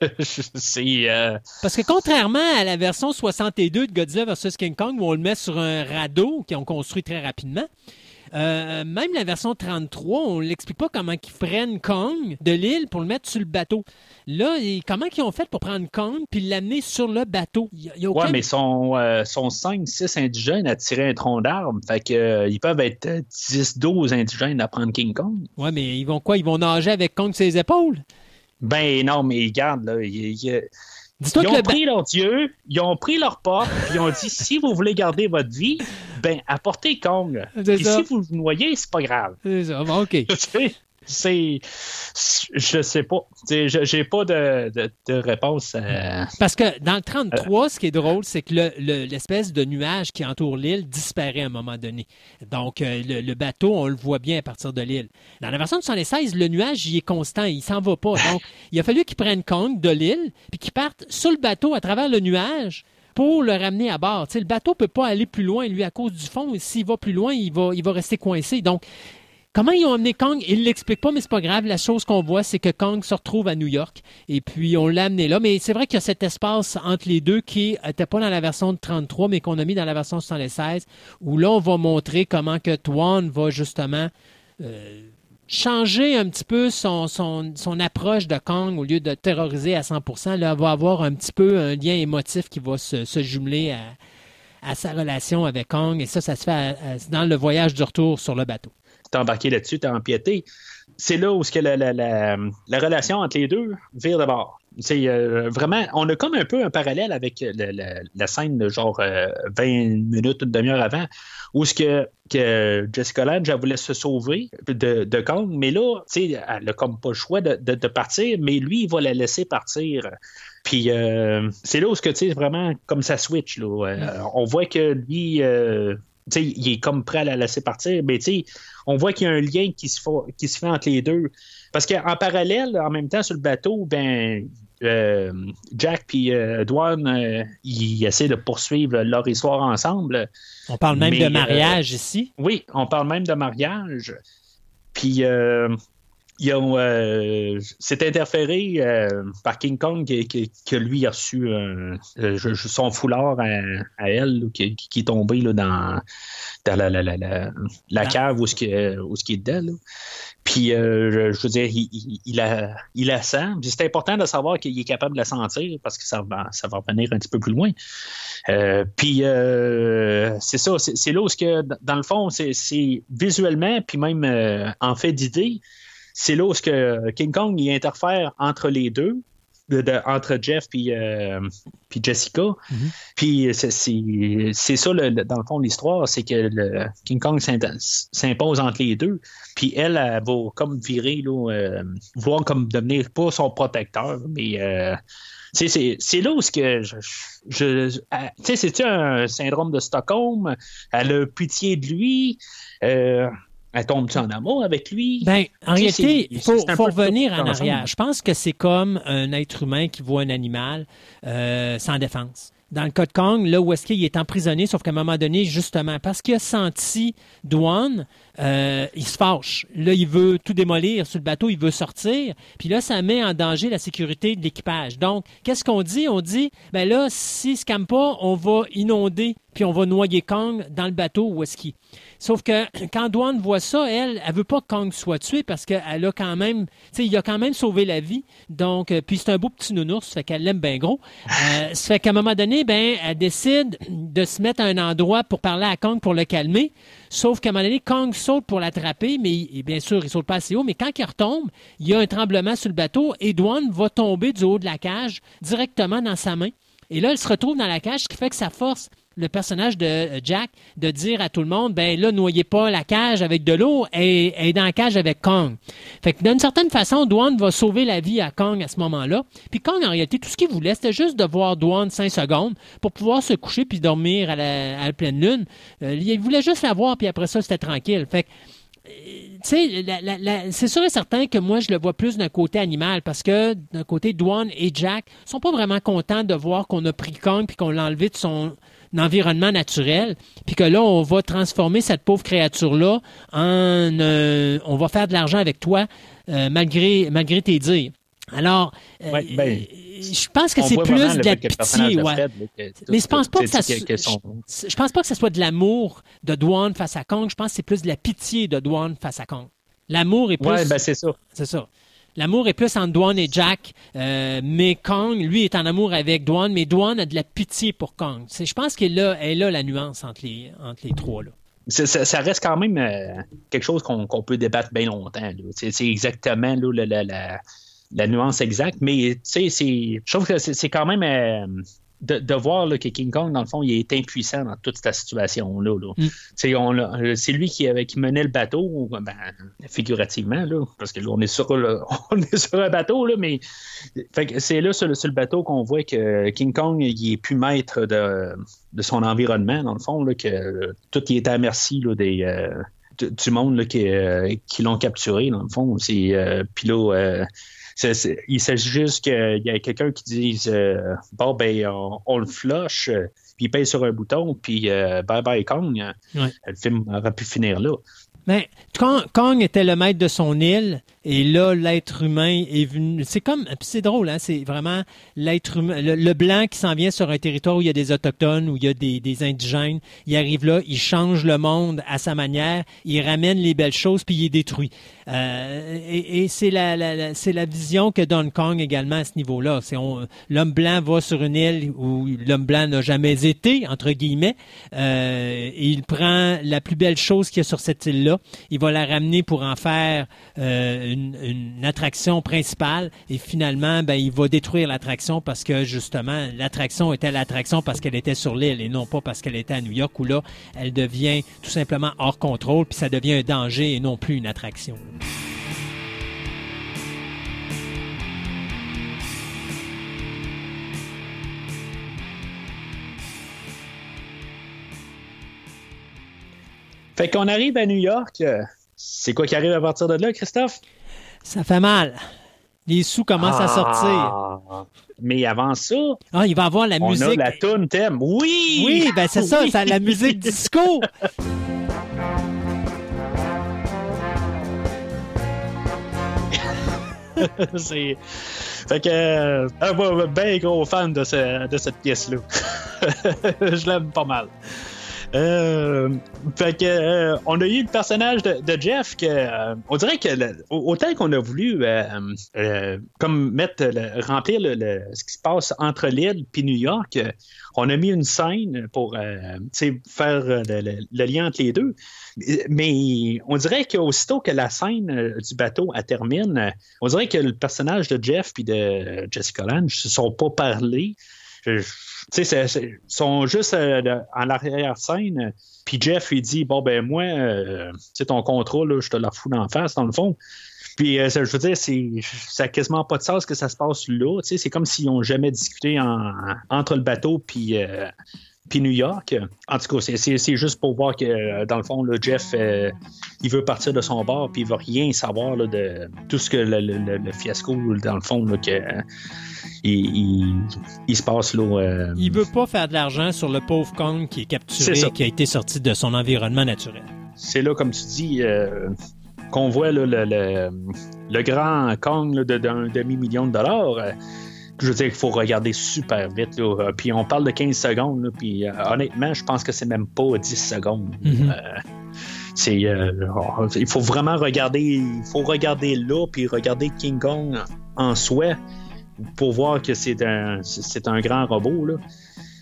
S1: Euh,
S2: Parce que contrairement à la version 62 de Godzilla vs. King Kong, où on le met sur un radeau qu'ils ont construit très rapidement, euh, même la version 33, on ne l'explique pas comment ils prennent Kong de l'île pour le mettre sur le bateau. Là, comment ils ont fait pour prendre Kong puis l'amener sur le bateau?
S1: Y Ouais, mais sont, euh, sont 5-6 indigènes à tirer un tronc d'arbre. Fait que, ils peuvent être 10-12 indigènes à prendre King Kong.
S2: Ouais, mais ils vont quoi? Ils vont nager avec Kong sur ses épaules?
S1: Ben non, mais regarde, là, ils, ont pris leur Dieu, ils ont pris leur porte, puis ils ont dit si vous voulez garder votre vie, ben apportez Kong. Et si vous vous noyez, c'est pas grave.
S2: C'est ça, bon, OK. <laughs>
S1: c'est. Je sais pas. J'ai pas de, réponse.
S2: Parce que dans le 33, ce qui est drôle, c'est que l'espèce de nuage qui entoure l'île disparaît à un moment donné. Donc, euh, le, bateau, on le voit bien à partir de l'île. Dans la version de 76, le nuage, il est constant, il s'en va pas. Donc, <laughs> il a fallu qu'il prenne Kong de l'île, puis qu'il parte sur le bateau à travers le nuage pour le ramener à bord. le bateau ne peut pas aller plus loin, lui, à cause du fond. S'il va plus loin, il va, il va rester coincé. Donc, Comment ils ont amené Kong? Ils ne l'expliquent pas, mais c'est pas grave. La chose qu'on voit, c'est que Kong se retrouve à New York. Et puis, on l'a amené là. Mais c'est vrai qu'il y a cet espace entre les deux qui n'était pas dans la version de 33, mais qu'on a mis dans la version 76, où là, on va montrer comment que Twan va justement euh, changer un petit peu son, approche de Kong au lieu de terroriser à 100% Là, va avoir un petit peu un lien émotif qui va se, jumeler à, à, sa relation avec Kong. Et ça, ça se fait dans le voyage du retour sur le bateau
S1: embarqué là-dessus, t'as empiété. C'est là où que la, la, la, relation entre les deux vire de bord. C'est euh, vraiment, on a comme un peu un parallèle avec la, scène de genre 20 euh, minutes, une demi-heure avant, où ce que, que Jessica Lange voulait se sauver de, de Kong, mais là, elle n'a comme pas le choix de, de, partir, mais lui, il va la laisser partir. Puis euh, c'est là où ce que tu sais vraiment comme ça switch. Là. on voit que lui, il est comme prêt à la laisser partir, mais on voit qu'il y a un lien qui se, fait, qui se fait entre les deux. Parce qu'en parallèle, en même temps, sur le bateau, ben, euh, Jack et euh, euh, ils essaient de poursuivre leur histoire ensemble.
S2: On parle même de mariage ici.
S1: Oui, on parle même de mariage. Puis euh, c'est interféré euh, par King Kong qui, lui a reçu euh, son foulard à, elle qui, est tombé là, dans, la, la, ah. cave où ce qui, où ce qui est dedans. Puis, je, veux dire, il, il, a, il la sent. C'est important de savoir qu'il est capable de la sentir parce que ça va, ça va venir un petit peu plus loin. puis, c'est ça, c'est là où, que, dans le fond, c'est visuellement, puis même en fait d'idée, c'est là où que King Kong il interfère entre les deux. entre Jeff et euh, Jessica. Mm-hmm. Puis c'est ça, dans le fond, l'histoire, c'est que le King Kong s'impose entre les deux. Puis elle, elle, va comme virer, là, euh, vouloir comme devenir pas son protecteur, mais euh, c'est là où ce que je, je, tu sais, c'est un syndrome de Stockholm? Elle a pitié de lui. Elle tombe-tu en amour avec lui?
S2: Ben, en réalité, il faut, revenir en arrière. Je pense que c'est comme un être humain qui voit un animal euh, sans défense dans le cas de Kong, là où est-ce qu'il est emprisonné, sauf qu'à un moment donné, justement, parce qu'il a senti Douane, euh, il se fâche. Là, il veut tout démolir sur le bateau, il veut sortir. Puis là, ça met en danger la sécurité de l'équipage. Donc, qu'est-ce qu'on dit? On dit, ben là, s'il ne se calme pas, on va inonder puis on va noyer Kong dans le bateau où est-ce. Sauf que <clears throat> quand Dwan voit ça, elle, elle veut pas que Kong soit tué parce qu'elle a quand même, tu sais, il a quand même sauvé la vie. Donc, euh, puis c'est un beau petit nounours, ça fait qu'elle l'aime bien gros. Euh, ça fait qu'à un moment donné, ben, elle décide de se mettre à un endroit pour parler à Kong pour le calmer. Sauf qu'à un moment donné, Kong saute pour l'attraper, mais bien sûr, il saute pas assez haut. Mais quand il retombe, il y a un tremblement sur le bateau et Dwan va tomber du haut de la cage directement dans sa main. Et là, elle se retrouve dans la cage, ce qui fait que ça force le personnage de euh, Jack de dire à tout le monde, ben là, noyez pas la cage avec de l'eau, et est dans la cage avec Kong. Fait que d'une certaine façon, Dwan va sauver la vie à Kong à ce moment-là. Puis Kong, en réalité, tout ce qu'il voulait, c'était juste de voir Dwan cinq secondes pour pouvoir se coucher puis dormir à la, pleine lune. Euh, il voulait juste la voir, puis après ça, c'était tranquille. Fait que euh, c'est sûr et certain que moi, je le vois plus d'un côté animal parce que d'un côté, Dwan et Jack sont pas vraiment contents de voir qu'on a pris Kong puis qu'on l'a enlevé de son, environnement naturel, puis que là, on va transformer cette pauvre créature-là en... Euh, on va faire de l'argent avec toi euh, malgré, malgré tes dires. Alors, euh, ben, je pense que c'est plus de la pitié, ouais. Mais je pense pas que ça je pense pas que ce soit de l'amour de Dwan face à Kong. Je pense que c'est plus de la pitié de Dwan face à Kong. L'amour est plus.
S1: Ouais, ben c'est ça.
S2: C'est ça. L'amour est plus entre Dwan et Jack, euh, mais Kong, lui, est en amour avec Dwan, mais Dwan a de la pitié pour Kong. Je pense qu'elle a, elle la nuance entre les, trois.
S1: Ça, reste quand même euh, quelque chose qu'on peut débattre bien longtemps. C'est exactement la, nuance exacte, mais je trouve que c'est quand même... Euh, de, voir que King Kong, dans le fond, il est impuissant dans toute cette situation-là. Mm. Euh, c'est lui qui, qui, menait le bateau, ben, figurativement, là, parce que là, on est sur, <laughs> on est sur un bateau, là, mais c'est là, sur le, bateau, qu'on voit que King Kong, il est plus maître de, de son environnement, dans le fond, là, que tout il est à merci là, des, euh, du monde qui, euh, qui l'ont capturé, dans le fond. Puis là, il s'agit juste qu'il y a quelqu'un qui dise euh, Bon, ben, on, le flush, euh, puis il paye sur un bouton, puis euh, bye bye Kong. Le film aurait pu finir là.
S2: Mais Kong était le maître de son île, et là, l'être humain est venu. C'est comme, c'est drôle, hein? C'est vraiment l'être humain, le, blanc qui s'en vient sur un territoire où il y a des autochtones, où il y a des, des, indigènes. Il arrive là, il change le monde à sa manière, il ramène les belles choses, puis il est détruit. Euh, et, et c'est la, la, c'est la vision que donne Kong également à ce niveau-là. C'est l'homme blanc va sur une île où l'homme blanc n'a jamais été, entre guillemets, euh, et il prend la plus belle chose qu'il y a sur cette île-là, il va la ramener pour en faire euh, une, attraction principale et finalement, ben, il va détruire l'attraction parce que justement, l'attraction était l'attraction parce qu'elle était sur l'île et non pas parce qu'elle était à New York où là, elle devient tout simplement hors contrôle puis ça devient un danger et non plus une attraction.
S1: Fait qu'on arrive à New York. C'est quoi qui arrive à partir de là, Christophe?
S2: Ça fait mal. Les sous commencent à sortir.
S1: Ah. Mais avant ça,
S2: ah, il va avoir la musique. On a
S1: la tune thème. Oui!
S2: Oui, ben c'est ça, c'est la musique disco. <laughs>
S1: c'est. Fait que. Euh, un bien gros fan de, de cette pièce-là. <laughs> Je l'aime pas mal. Euh, fait que euh, on a eu le personnage de, Jeff que euh, on dirait que autant qu'on a voulu comme mettre remplir le, ce qui se passe entre l'île et New York, on a mis une scène pour faire le, lien entre les deux. Mais on dirait qu'aussitôt que la scène du bateau termine, on dirait que le personnage de Jeff et de Jessica Lange se sont pas parlé. Tu sais, ils sont juste euh, en arrière-scène. Puis Jeff, il dit Bon, ben, moi, euh, tu ton contrôle, je te la fous d'en face, dans le fond. Puis, euh, je veux dire, ça n'a quasiment pas de sens que ça se passe là. Tu sais, c'est comme s'ils n'ont jamais discuté entre le bateau puis, puis New York. En tout cas, c'est, juste pour voir que, dans le fond, là, Jeff, il veut partir de son bord puis il veut rien savoir de tout ce que le, fiasco, dans le fond, là, que il, se passe là. Euh,
S2: il veut pas faire de l'argent sur le pauvre Kong qui est capturé, qui a été sorti de son environnement naturel.
S1: C'est là, comme tu dis, euh, qu'on voit le, le, grand Kong d'un demi-million de dollars. Je veux dire qu'il faut regarder super vite. Là. Puis on parle de 15 secondes, puis honnêtement, je pense que c'est même pas 10 secondes. Mm-hmm. c'est, il faut vraiment regarder, il faut regarder là, puis regarder King Kong en soi pour voir que c'est un, c'est un grand robot. Là.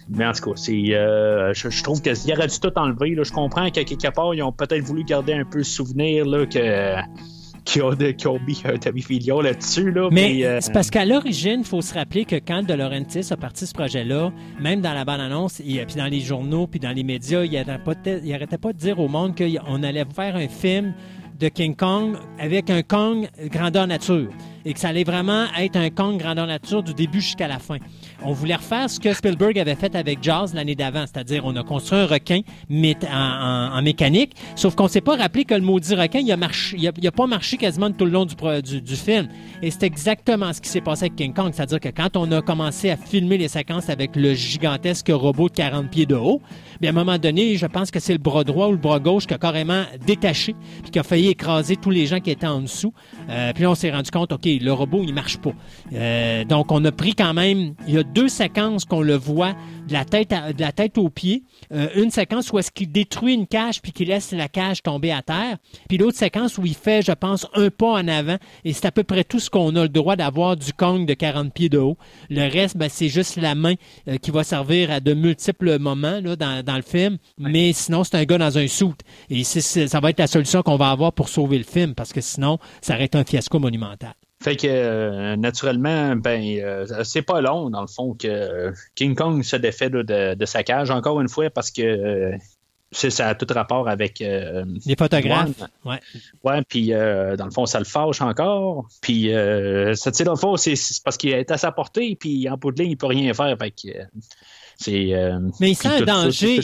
S1: Mais en tout cas, c'est, euh, je, trouve qu'il aurait dû tout enlever. Là. Je comprends qu'à quelque part, ils ont peut-être voulu garder un peu le souvenir là, que qui ont, qui ont mis un Tommy Fillion là-dessus. Là,
S2: mais euh, c'est parce qu'à l'origine, il faut se rappeler que quand De Laurentiis a parti ce projet-là, même dans la bande-annonce, puis dans les journaux, puis dans les médias, il n'arrêtait pas, de dire au monde qu'on allait faire un film de King Kong avec un Kong grandeur nature et que ça allait vraiment être un Kong grandeur nature du début jusqu'à la fin. On voulait refaire ce que Spielberg avait fait avec Jaws l'année d'avant, c'est-à-dire on a construit un requin mais en, mécanique, sauf qu'on s'est pas rappelé que le maudit requin, il a, marché, il a, pas marché quasiment tout le long du, du, du film. Et c'est exactement ce qui s'est passé avec King Kong, c'est-à-dire que quand on a commencé à filmer les séquences avec le gigantesque robot de 40 pieds de haut, bien à un moment donné, je pense que c'est le bras droit ou le bras gauche qui a carrément détaché, puis qui a failli écraser tous les gens qui étaient en dessous. Euh, puis on s'est rendu compte, OK, le robot, il marche pas. Euh, donc, on a pris quand même, il y a deux séquences qu'on le voit de la tête, de la tête aux pieds. Euh, une séquence où est-ce qu'il détruit une cage puis qu'il laisse la cage tomber à terre. Puis l'autre séquence où il fait, je pense, un pas en avant. Et c'est à peu près tout ce qu'on a le droit d'avoir du Kong de 40 pieds de haut. Le reste, ben, c'est juste la main euh, qui va servir à de multiples moments là, dans, dans le film. Mais sinon, c'est un gars dans un soute. Et ça va être la solution qu'on va avoir pour sauver le film parce que sinon, ça aurait été un fiasco monumental.
S1: Fait que euh, naturellement, ben euh, c'est pas long dans le fond que King Kong se défait de, sa cage encore une fois parce que euh, ça a tout rapport avec
S2: les photographes. Ouais.
S1: Ouais, puis dans le fond ça le fâche encore. Puis ça dans le fond c'est parce qu'il est à sa portée puis en bout de ligne il peut rien faire. Fait que
S2: euh, mais il sent un danger.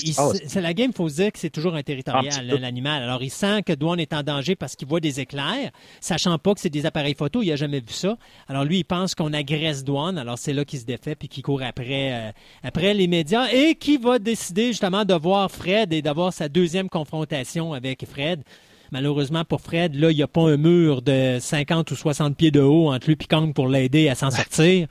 S2: C'est la game, il faut se dire que c'est toujours un territorial, l'animal. Alors, il sent que Dwan est en danger parce qu'il voit des éclairs, sachant pas que c'est des appareils photo, il n'a jamais vu ça. Alors, lui, il pense qu'on agresse Dwan. Alors, c'est là qu'il se défait puis qu'il court après, euh, après les médias et qui va décider justement de voir Fred et d'avoir sa deuxième confrontation avec Fred. Malheureusement pour Fred, là, il n'y a pas un mur de 50 ou 60 pieds de haut entre lui et Kong pour l'aider à s'en sortir.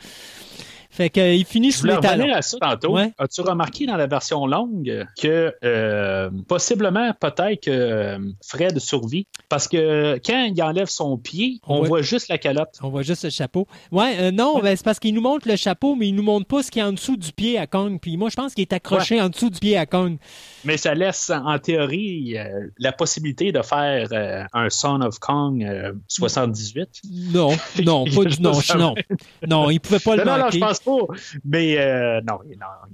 S2: Fait qu'il finit sous les talons.
S1: à ça tantôt. As-tu remarqué dans la version longue que euh, possiblement, peut-être que euh, Fred survit? Parce que quand il enlève son pied, on, voit, juste la calotte.
S2: On voit juste le chapeau. Ouais, euh, non, ben, c'est parce qu'il nous montre le chapeau, mais il nous montre pas ce qui est en dessous du pied à Kong. Puis moi, je pense qu'il est accroché en dessous du pied à Kong.
S1: Mais ça laisse, en théorie, la possibilité de faire un Son of Kong 78.
S2: Non, non, <laughs> pas du non, non. Non, il pouvait pas le
S1: non,
S2: manquer.
S1: Non, je pense mais euh, non,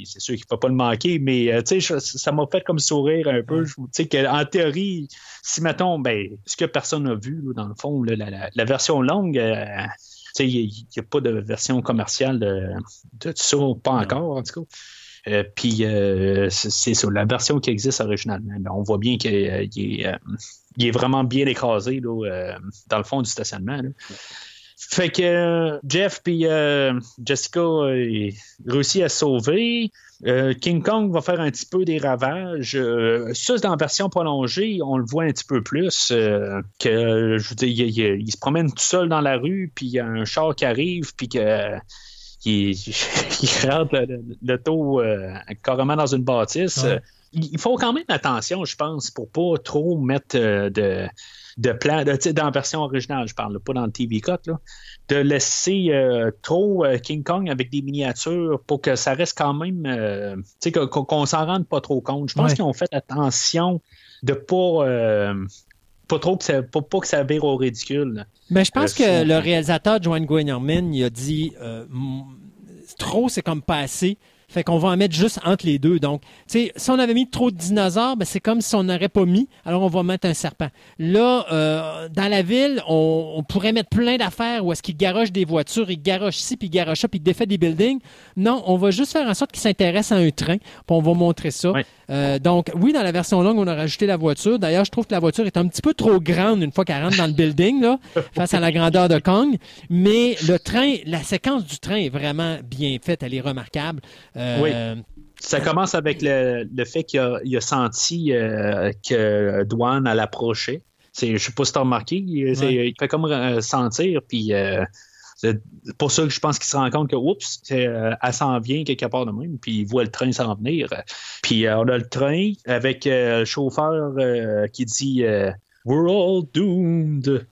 S1: c'est sûr qu'il ne faut pas le manquer, mais euh, ça m'a fait comme sourire un peu. Sais, qu'en théorie, si mettons, ben, ce que personne n'a vu, dans le fond, la, version longue, euh, il n'y a, pas de version commerciale de, de ça, pas encore, en tout cas. puis c'est ça, la version qui existe originalement. Ben, on voit bien qu'il est, vraiment bien écrasé là, dans le fond du stationnement. Fait que euh, Jeff puis euh, Jessica euh, réussissent à sauver. King Kong va faire un petit peu des ravages. ça, dans la version prolongée, on le voit un petit peu plus. que je veux dire, il, se promène tout seul dans la rue, puis il y a un char qui arrive, puis que <laughs> il, <laughs> il rentre le, taux carrément dans une bâtisse. Il faut quand même attention, je pense, pour pas trop mettre de de plan, de, dans la version originale, je parle pas dans le TV Cut, là, de laisser euh, trop euh, King Kong avec des miniatures pour que ça reste quand même, euh, tu sais, qu'on s'en rende pas trop compte. Je pense qu'ils ont fait attention de pas pas trop que ça, pas, que ça vire au ridicule.
S2: Mais je pense que le réalisateur Joanne Guinerman, il a dit trop, c'est comme pas assez. Fait qu'on va en mettre juste entre les deux. Donc, tu sais, si on avait mis trop de dinosaures, ben, c'est comme si on n'aurait pas mis, alors on va mettre un serpent. Là, euh, dans la ville, on, pourrait mettre plein d'affaires où est-ce qu'il garoche des voitures, il garoche ci, puis il garoche ça, puis défait des buildings. Non, on va juste faire en sorte qu'il s'intéresse à un train, puis on va montrer ça. Euh, donc, oui, dans la version longue, on a rajouté la voiture. D'ailleurs, je trouve que la voiture est un petit peu trop grande une fois qu'elle rentre dans le building, là, <laughs> face à la grandeur de Kong. Mais le train, la séquence du train est vraiment bien faite, elle est remarquable.
S1: Euh, oui. Ça commence avec le, fait qu'il a, senti euh, que Douane allait approcher. Je ne sais pas si tu as remarqué, il, fait comme sentir, puis C'est pour ça que je pense qu'il se rend compte que, oups, euh, elle s'en vient quelque part de même, puis il voit le train s'en venir. Puis euh, on a le train avec euh, le chauffeur qui dit We're all doomed.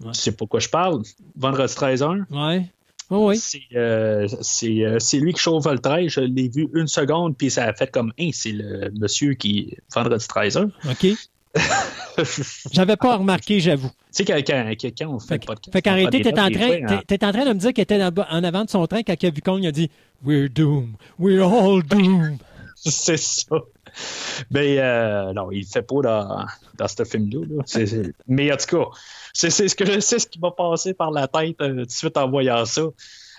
S1: Ouais. Tu sais pourquoi je parle. Vendredi 13h.
S2: Ouais. Oh oui.
S1: C'est lui qui chauffe le train. Je l'ai vu une seconde, puis ça a fait comme hein, c'est le monsieur qui. Vendredi 13h.
S2: OK. <laughs> J'avais pas remarqué, j'avoue.
S1: Tu sais, quand, quand, on fait, fait le podcast.
S2: Fait qu'en réalité, t'es en, train, es, en train de me dire qu'il était en avant de son train quand il a vu il a dit We're doomed. We're all doomed. <laughs>
S1: C'est ça. Mais euh, non, il ne fait pas dans, dans ce film-là. Mais en tout cas, c'est ce que je sais ce qui m'a passé par la tête euh, tout de suite en voyant ça.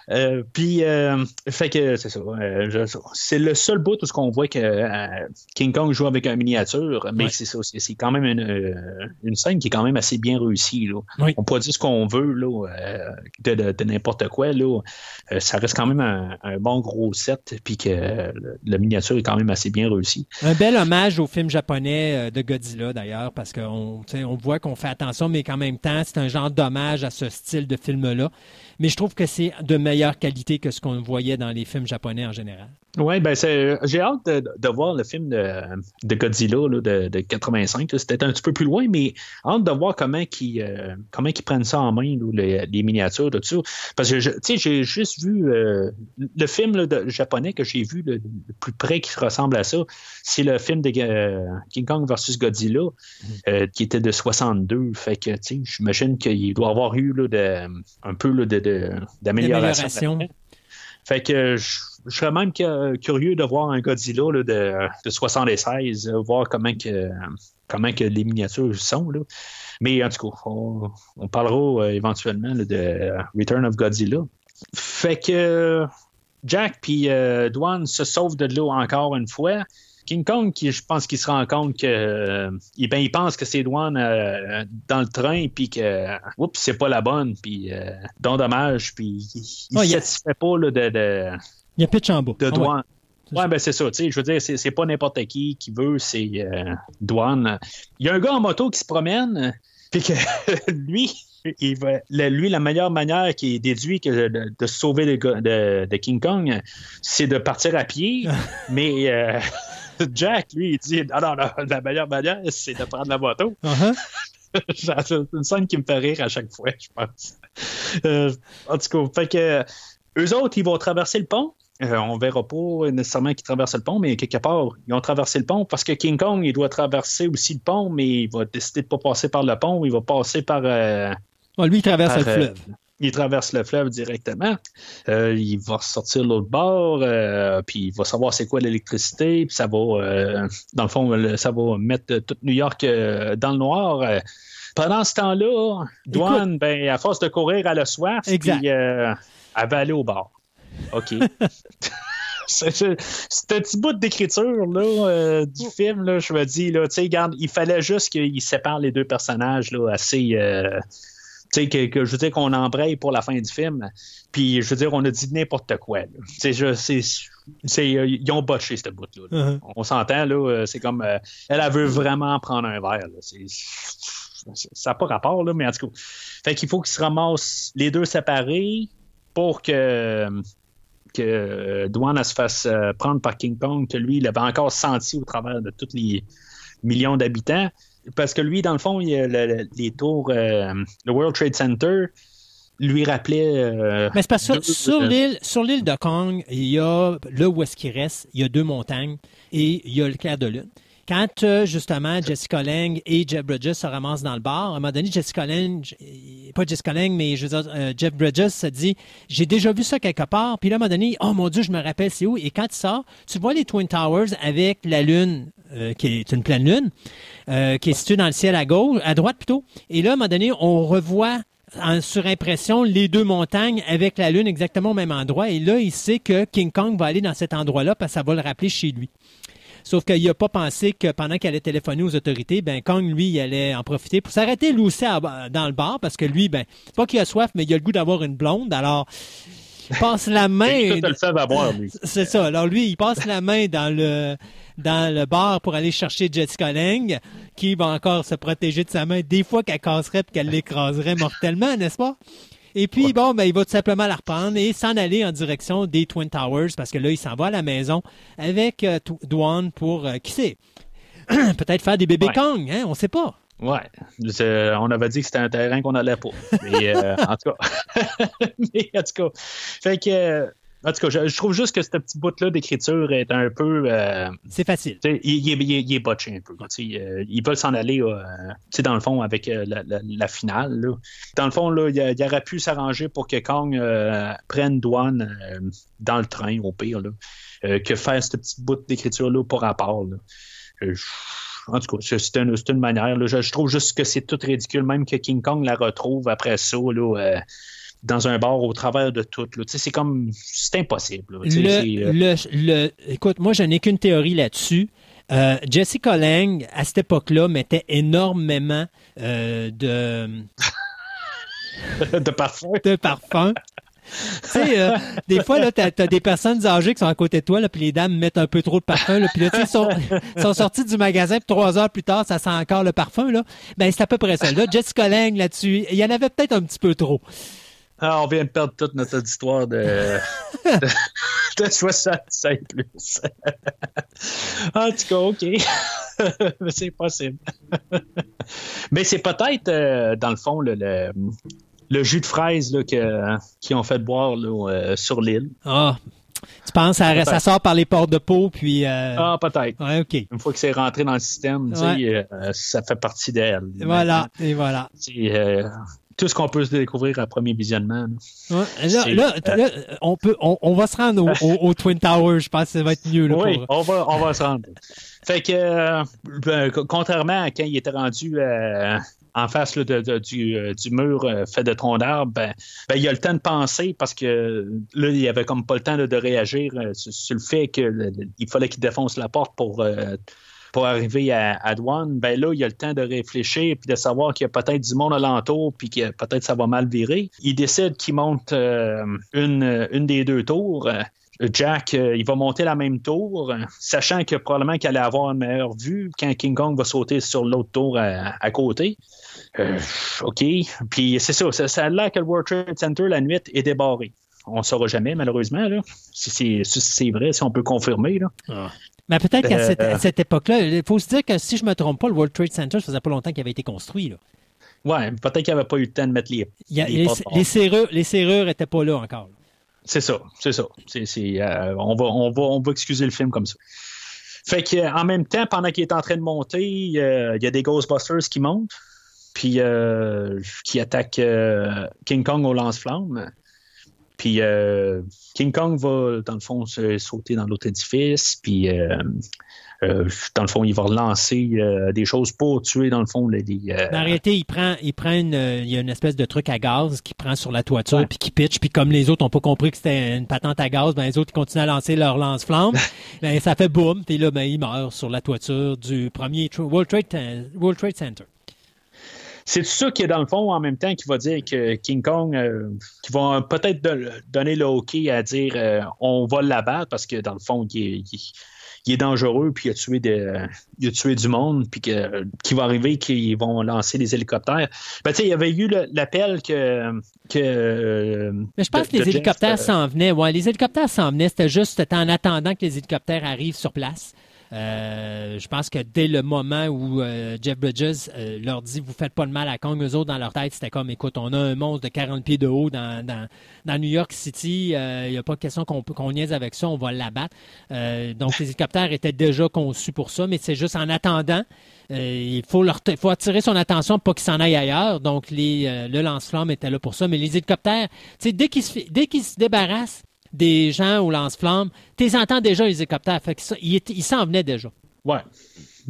S1: Euh, puis, euh, fait que c'est ça. Euh, c'est le seul bout où ce qu'on voit que King Kong joue avec un miniature, mais c'est ça. C'est quand même une, une, scène qui est quand même assez bien réussie. Là. On peut dire ce qu'on veut là, de, de, n'importe quoi. Là. ça reste quand même un, bon gros set, puis que la miniature est quand même assez bien réussie.
S2: Un bel hommage au film japonais de Godzilla d'ailleurs, parce qu'on on voit qu'on fait attention, mais qu'en même temps, c'est un genre d'hommage à ce style de film-là mais je trouve que c'est de meilleure qualité que ce qu'on voyait dans les films japonais en général.
S1: Oui, ben j'ai hâte de, voir le film de, Godzilla de, de, 85. C'était un petit peu plus loin, mais hâte de voir comment ils, euh, comment ils prennent ça en main, les, miniatures, tout ça. Parce que j'ai juste vu euh, le film japonais que j'ai vu le, plus près qui ressemble à ça, c'est le film de euh, King Kong versus Godzilla, mm-hmm. qui était de 62. Fait que j'imagine qu'il doit avoir eu de, un peu d'amélioration. Fait que je, serais même curieux de voir un Godzilla de, de 76, euh, voir comment que, comment que les miniatures sont. Là. Mais en tout cas, on, parlera euh, éventuellement de Return of Godzilla. Fait que Jack puis euh, Dwan se sauvent de l'eau encore une fois. King Kong, qui, je pense qu'il se rend compte que euh, ben, il pense que c'est Douane euh, dans le train, puis que oups, c'est pas la bonne, puis euh, don dommage, puis il ne satisfait pas là, de, de,
S2: Il y a pitch en bas.
S1: De ah Douane. ouais. ben c'est ça, tu sais, je veux dire, c'est pas n'importe qui qui veut, c'est Douane. Il y a un gars en moto qui se promène, puis que <laughs> lui, il va, lui, la meilleure manière qui est déduit que de, sauver de, de, King Kong, c'est de partir à pied, <laughs> mais <laughs> Jack, lui, il dit Non, non, non, la meilleure manière, c'est de prendre la moto. Uh-huh. c'est une scène qui me fait rire à chaque fois, je pense. Euh, en tout cas, fait que eux autres, ils vont traverser le pont. Euh, on verra pas nécessairement qu'ils traversent le pont, mais quelque part, ils ont traversé le pont parce que King Kong, il doit traverser aussi le pont, mais il va décider de ne pas passer par le pont, il va passer par. Euh,
S2: lui, il traverse le fleuve
S1: il traverse le fleuve directement. Euh, il va sortir l'autre bord, euh, puis il va savoir c'est quoi l'électricité, puis ça va, euh, dans le fond, ça va mettre tout New York dans le noir. Pendant ce temps-là, Douane, ben, à force de courir, elle a soif, puis elle va aller au bar. OK. <laughs> c'est un petit bout d'écriture là, du film, là, je me dis, là, regarde, il fallait juste qu'il sépare les deux personnages là, assez tu sais, que, je veux dire qu'on embraye pour la fin du film. Puis, je veux dire, on a dit n'importe quoi. C'est, c'est, ils ont botché cette bout-là. Uh-huh. On s'entend, là, euh, c'est comme, euh, elle, elle, veut vraiment prendre un verre. ça n'a pas rapport, là, mais en tout cas. Fait qu'il faut qu'ils se ramassent les deux séparés pour que que Douane se fasse euh, prendre par King Kong, que lui, il avait encore senti au travers de tous les millions d'habitants parce que lui, dans le fond, il a les tours, euh, le World Trade Center lui rappelait. Euh,
S2: Mais c'est parce que sur l'île, sur l'île de Kong, il y a là où est-ce qu'il reste, il y a deux montagnes et il y a le clair de lune. Quand euh, justement Jessica Lange et Jeff Bridges se ramassent dans le bar, à un moment donné, Jessica Lange, pas Jessica Lange, mais dire, Jeff Bridges se dit J'ai déjà vu ça quelque part. Puis là, à un moment donné, oh mon Dieu, je me rappelle c'est où. Et quand il sort, tu vois les Twin Towers avec la lune, qui est une pleine lune. Euh, qui est situé dans le ciel à gauche, à droite plutôt. Et là, à un moment donné, on revoit en surimpression les deux montagnes avec la Lune exactement au même endroit. Et là, il sait que King Kong va aller dans cet endroit-là parce que ça va le rappeler chez lui. Sauf qu'il n'a pas pensé que pendant qu'elle allait téléphoner aux autorités, ben Kong, lui, il allait en profiter pour s'arrêter lui aussi dans le bar parce que lui, ben, c'est pas qu'il a soif, mais il a le goût d'avoir une blonde. Alors, il passe la <laughs> main. C'est ça. Alors lui, il passe la main dans le dans le bar pour aller chercher Jessica Lange, qui va encore se protéger de sa main des fois qu'elle casserait et qu'elle l'écraserait mortellement, n'est-ce pas? Et puis, bon, ben, il va tout simplement la reprendre et s'en aller en direction des Twin Towers parce que là, il s'en va à la maison avec euh, Dwan pour, euh, qui sait, <clears throat> peut-être faire des bébés Kong, hein, on sait pas.
S1: Ouais, on avait dit que c'était un terrain qu'on n'allait pas. Mais, euh, en tout cas, <laughs> mais en tout cas, fait que en tout cas, je, trouve juste que ce petit bout-là d'écriture est un peu.
S2: Euh, c'est facile.
S1: Il, il, il, est botché un peu. Euh, ils veulent s'en aller, euh, dans le fond, avec la, finale. Dans le fond, là, il, aurait pu s'arranger pour que Kong prenne douane dans le train, au pire, que faire ce petit bout d'écriture-là pour rapport. en tout cas, c'est une, une, manière. Je, je, trouve juste que c'est tout ridicule, même que King Kong la retrouve après ça. Là, dans un bar au travers de tout. C'est comme. C'est impossible.
S2: Euh, le, écoute, moi, je n'ai qu'une théorie là-dessus. Euh, Jessica à cette époque-là, mettait énormément euh, de. <laughs>
S1: de parfum.
S2: De parfum. tu sais, des fois, là, t'as, as des personnes âgées qui sont à côté de toi, là, puis les dames mettent un peu trop de parfum, là, puis là, ils sont, sont sortis du magasin, puis trois heures plus tard, ça sent encore le parfum, là. Ben, c'est à peu près ça. Là, Jessica là-dessus, il y en avait peut-être un petit peu trop.
S1: Ah, on vient de perdre toute notre auditoire de, <laughs> de, de 65 plus. <laughs> en tout cas, OK. <laughs> Mais c'est possible. Mais c'est peut-être, euh, dans le fond, le, le, jus de fraise là, que, qu'ils ont fait boire là, euh, sur l'île.
S2: Ah, tu penses ça, ça sort par les portes de peau, puis... Euh...
S1: Ah, peut-être.
S2: Ouais, OK.
S1: Une fois que c'est rentré dans le système, tu sais, euh, ça fait partie d'elle.
S2: Voilà, et voilà
S1: tout ce qu'on peut se découvrir à premier visionnement.
S2: là, là, on, peut, on, va se rendre au, Twin Towers, je pense que ça va être mieux. Là,
S1: oui, on, va, on va se rendre. Fait que, euh, ben, contrairement à quand il était rendu euh, en face de, du, euh, du, mur fait de troncs d'arbres, ben, ben, il a le temps de penser parce que là, il avait comme pas le temps de réagir sur, le fait qu'il fallait qu'il défonce la porte pour pour arriver à, douane, ben là, il a le temps de réfléchir puis de savoir qu'il y a peut-être du monde alentour puis que peut-être ça va mal virer. Il décide qu'il monte euh, une, des deux tours. Jack, euh, il va monter la même tour, sachant que probablement qu'il allait avoir une meilleure vue quand King Kong va sauter sur l'autre tour à, côté. Euh, OK. Puis c'est ça, ça, a l'air que le World Trade Center, la nuit, est débarré. On ne saura jamais, malheureusement, là. Si c'est vrai, si on peut confirmer. Là. Ah.
S2: Mais peut-être qu'à cette, euh, cette époque-là, il faut se dire que si je ne me trompe pas, le World Trade Center, ça faisait pas longtemps qu'il avait été construit. Là.
S1: Ouais, peut-être qu'il n'y avait pas eu le temps de mettre les.
S2: les, les, serrures, les serrures n'étaient pas là encore.
S1: C'est ça, c'est ça. Euh, on, va, on, va, on va excuser le film comme ça. Fait qu'en même temps, pendant qu'il est en train de monter, il y a des Ghostbusters qui montent, puis euh, qui attaquent King Kong au lance-flamme. Puis euh, King Kong va, dans le fond, se sauter dans l'autre édifice. Puis, euh, euh, dans le fond, il va relancer des choses pour tuer, dans le fond, les.
S2: En réalité, il prend, il prend une, il y a une espèce de truc à gaz qui prend sur la toiture, puis qui pitch. Puis comme les autres n'ont pas compris que c'était une patente à gaz, ben les autres ils continuent à lancer leur lance-flamme. <laughs> ben, ça fait boum. Puis là, ben, il meurt sur la toiture du premier World Trade, World Trade Center.
S1: C'est ça qui est dans le fond en même temps qui va dire que King Kong, euh, qui va peut-être donner le hockey à dire euh, on va l'abattre parce que dans le fond, il est, dangereux, puis il a tué, il a tué du monde, puis que, qui va arriver qu'ils vont lancer des hélicoptères. Ben, il y avait eu l'appel que. que
S2: Mais je pense que les hélicoptères s'en venaient. Ouais, les hélicoptères s'en venaient. C'était juste en attendant que les hélicoptères arrivent sur place. Euh, je pense que dès le moment où euh, Jeff Bridges euh, leur dit Vous faites pas de mal à Kong, eux autres, dans leur tête, c'était comme Écoute, on a un monstre de 40 pieds de haut dans, New York City, il n'y a pas de question qu'on niaise avec ça, on va l'abattre. donc, les hélicoptères étaient déjà conçus pour ça, mais c'est juste en attendant. il faut, attirer son attention pour qu'ils s'en aillent ailleurs. Donc, le lance-flamme était là pour ça. Mais les hélicoptères, dès qu'ils dès qu'ils se débarrassent des gens au lance-flammes, tu entends déjà les hélicoptères. Fait ça, il, s'en venait déjà.
S1: Ouais.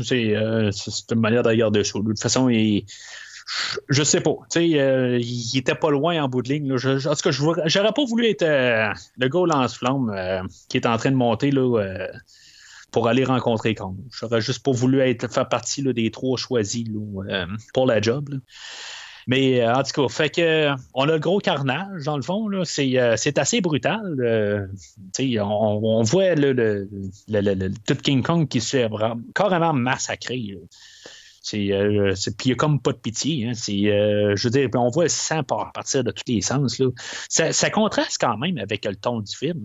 S1: C'est euh, une manière de regarder ça. De toute façon, il, je sais pas. Euh, il était pas loin en bout de ligne. Je, en tout cas, j'aurais pas voulu être euh, le gars au lance-flamme qui est en train de monter là, pour aller rencontrer Kong. J'aurais juste pas voulu être faire partie des trois choisis pour la job. Mais euh, en tout cas, fait que on a le gros carnage, dans le fond. Là. C'est, euh, assez brutal. Euh, on, on, voit le, le, le, tout King Kong qui se fait carrément massacré. C'est, euh, c'est, puis il n'y a comme pas de pitié. Hein. Euh, je veux dire, on voit le sang partir de tous les sens. Là. Ça, ça, contraste quand même avec le ton du film.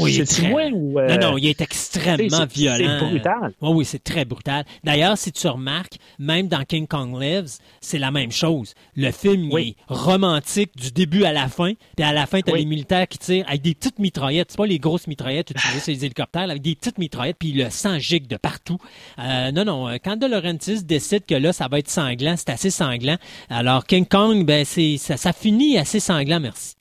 S2: Oui,
S1: c'est
S2: très...
S1: moi ou. Euh,
S2: non, non, il est extrêmement violent.
S1: C'est brutal.
S2: Oui, oui, c'est très brutal. D'ailleurs, si tu remarques, même dans King Kong Lives, c'est la même chose. Le film
S1: Oui.
S2: est romantique du début à la fin. Puis à la fin, tu as
S1: Oui.
S2: les militaires qui tirent avec des petites mitraillettes. C'est pas les grosses mitraillettes utilisées sur les hélicoptères, avec des petites mitraillettes, puis le sang gicle de partout. Non, non, quand De Laurentiis décide que là, ça va être sanglant, c'est assez sanglant. Alors, King Kong, ben, c'est, ça, ça finit assez sanglant, merci.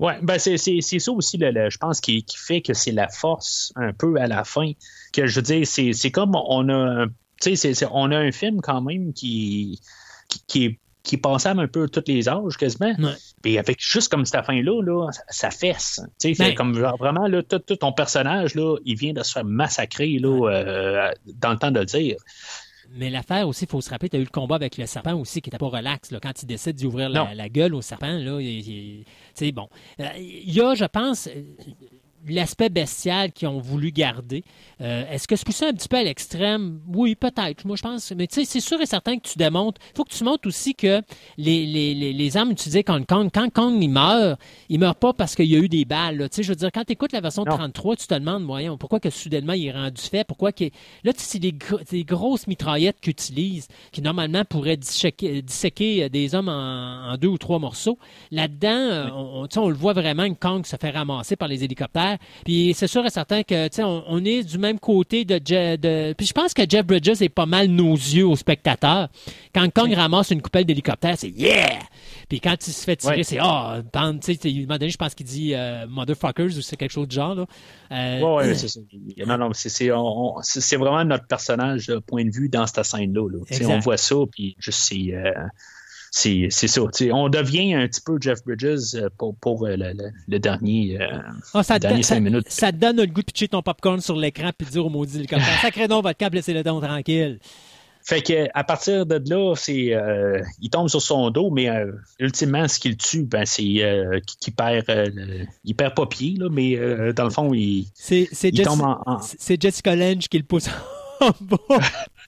S1: Ouais, ben c'est, c'est, c'est ça aussi, le, le- je pense, qui, qui fait que c'est la force un peu à la fin. Que je veux dire, c'est, c'est comme on a, un- tu sais, c'est, c'est- on a un film quand même qui, qui, qui est qui passable un peu à tous les âges quasiment.
S2: Ouais.
S1: Puis avec juste comme cette fin-là, là, ça, ça fesse. Tu sais,
S2: Ben-
S1: comme genre, vraiment, là, tout, tout ton personnage, là, il vient de se faire massacrer là, euh, dans le temps de le dire.
S2: Mais l'affaire aussi, il faut se rappeler, tu as eu le combat avec le serpent aussi qui n'était pas relax. Là, quand il décide d'ouvrir la, la gueule au serpent, là, il, il- tu sais, bon. Euh, Il y a, je pense, euh, l'aspect bestial qu'ils ont voulu garder. Euh, Est-ce que c'est poussé un petit peu à l'extrême? Oui, peut-être. Moi, je pense. Mais tu sais, c'est sûr et certain que tu démontres. Il faut que tu montres aussi que les, les, les, les armes utilisées contre Kong, quand Kong il meurt, il meurt pas parce qu'il y a eu des balles. là. Tu sais, je veux dire, quand tu écoutes la version
S1: Non.
S2: 33, tu te demandes, voyons, pourquoi que soudainement il est rendu fait? Pourquoi que. Là, tu sais, c'est des, gro- des grosses mitraillettes qu'ils utilisent, qui normalement pourraient disséquer, disséquer, euh, des hommes en, en deux ou trois morceaux. Là-dedans, euh, on, on le voit vraiment que Kong se fait ramasser par les hélicoptères. Puis c'est sûr et certain que tu sais, on, on est du même côté de, Je- de. Puis je pense que Jeff Bridges est pas mal nos yeux aux spectateurs. Quand Kong ramasse une coupelle d'hélicoptère, c'est yeah! Puis quand il se fait tirer,
S1: Ouais.
S2: c'est ah, bande, tu sais, à un moment donné, je pense qu'il dit euh, motherfuckers ou c'est quelque chose du genre. Là. Euh,
S1: Ouais, ouais, c'est <clears throat> ça. Non, non, c'est, vraiment notre personnage, euh, point de vue dans cette scène-là. là. Tu sais,
S2: Exact.
S1: On voit ça, puis juste c'est. euh, c'est, ça. On devient un petit peu Jeff Bridges euh, pour, pour euh, le, le- le dernier. euh,
S2: Ah, ça,
S1: dernier cinq
S2: ça-
S1: minutes.
S2: ça te donne le goût de pitcher ton popcorn sur l'écran puis de dire au maudit hélicoptère <laughs> Sacré nom, votre câble, laissez-le don tranquille.
S1: Fait que à partir de là, c'est euh, il tombe sur son dos, mais euh, ultimement, ce qui le tue, ben, c'est euh, qu'il qu'il perd, le- il perd pas pied, là, mais dans le fond, il,
S2: C'est
S1: tombe en, en-
S2: c'est Jessica Lange qui le pousse <laughs> en bas. <laughs>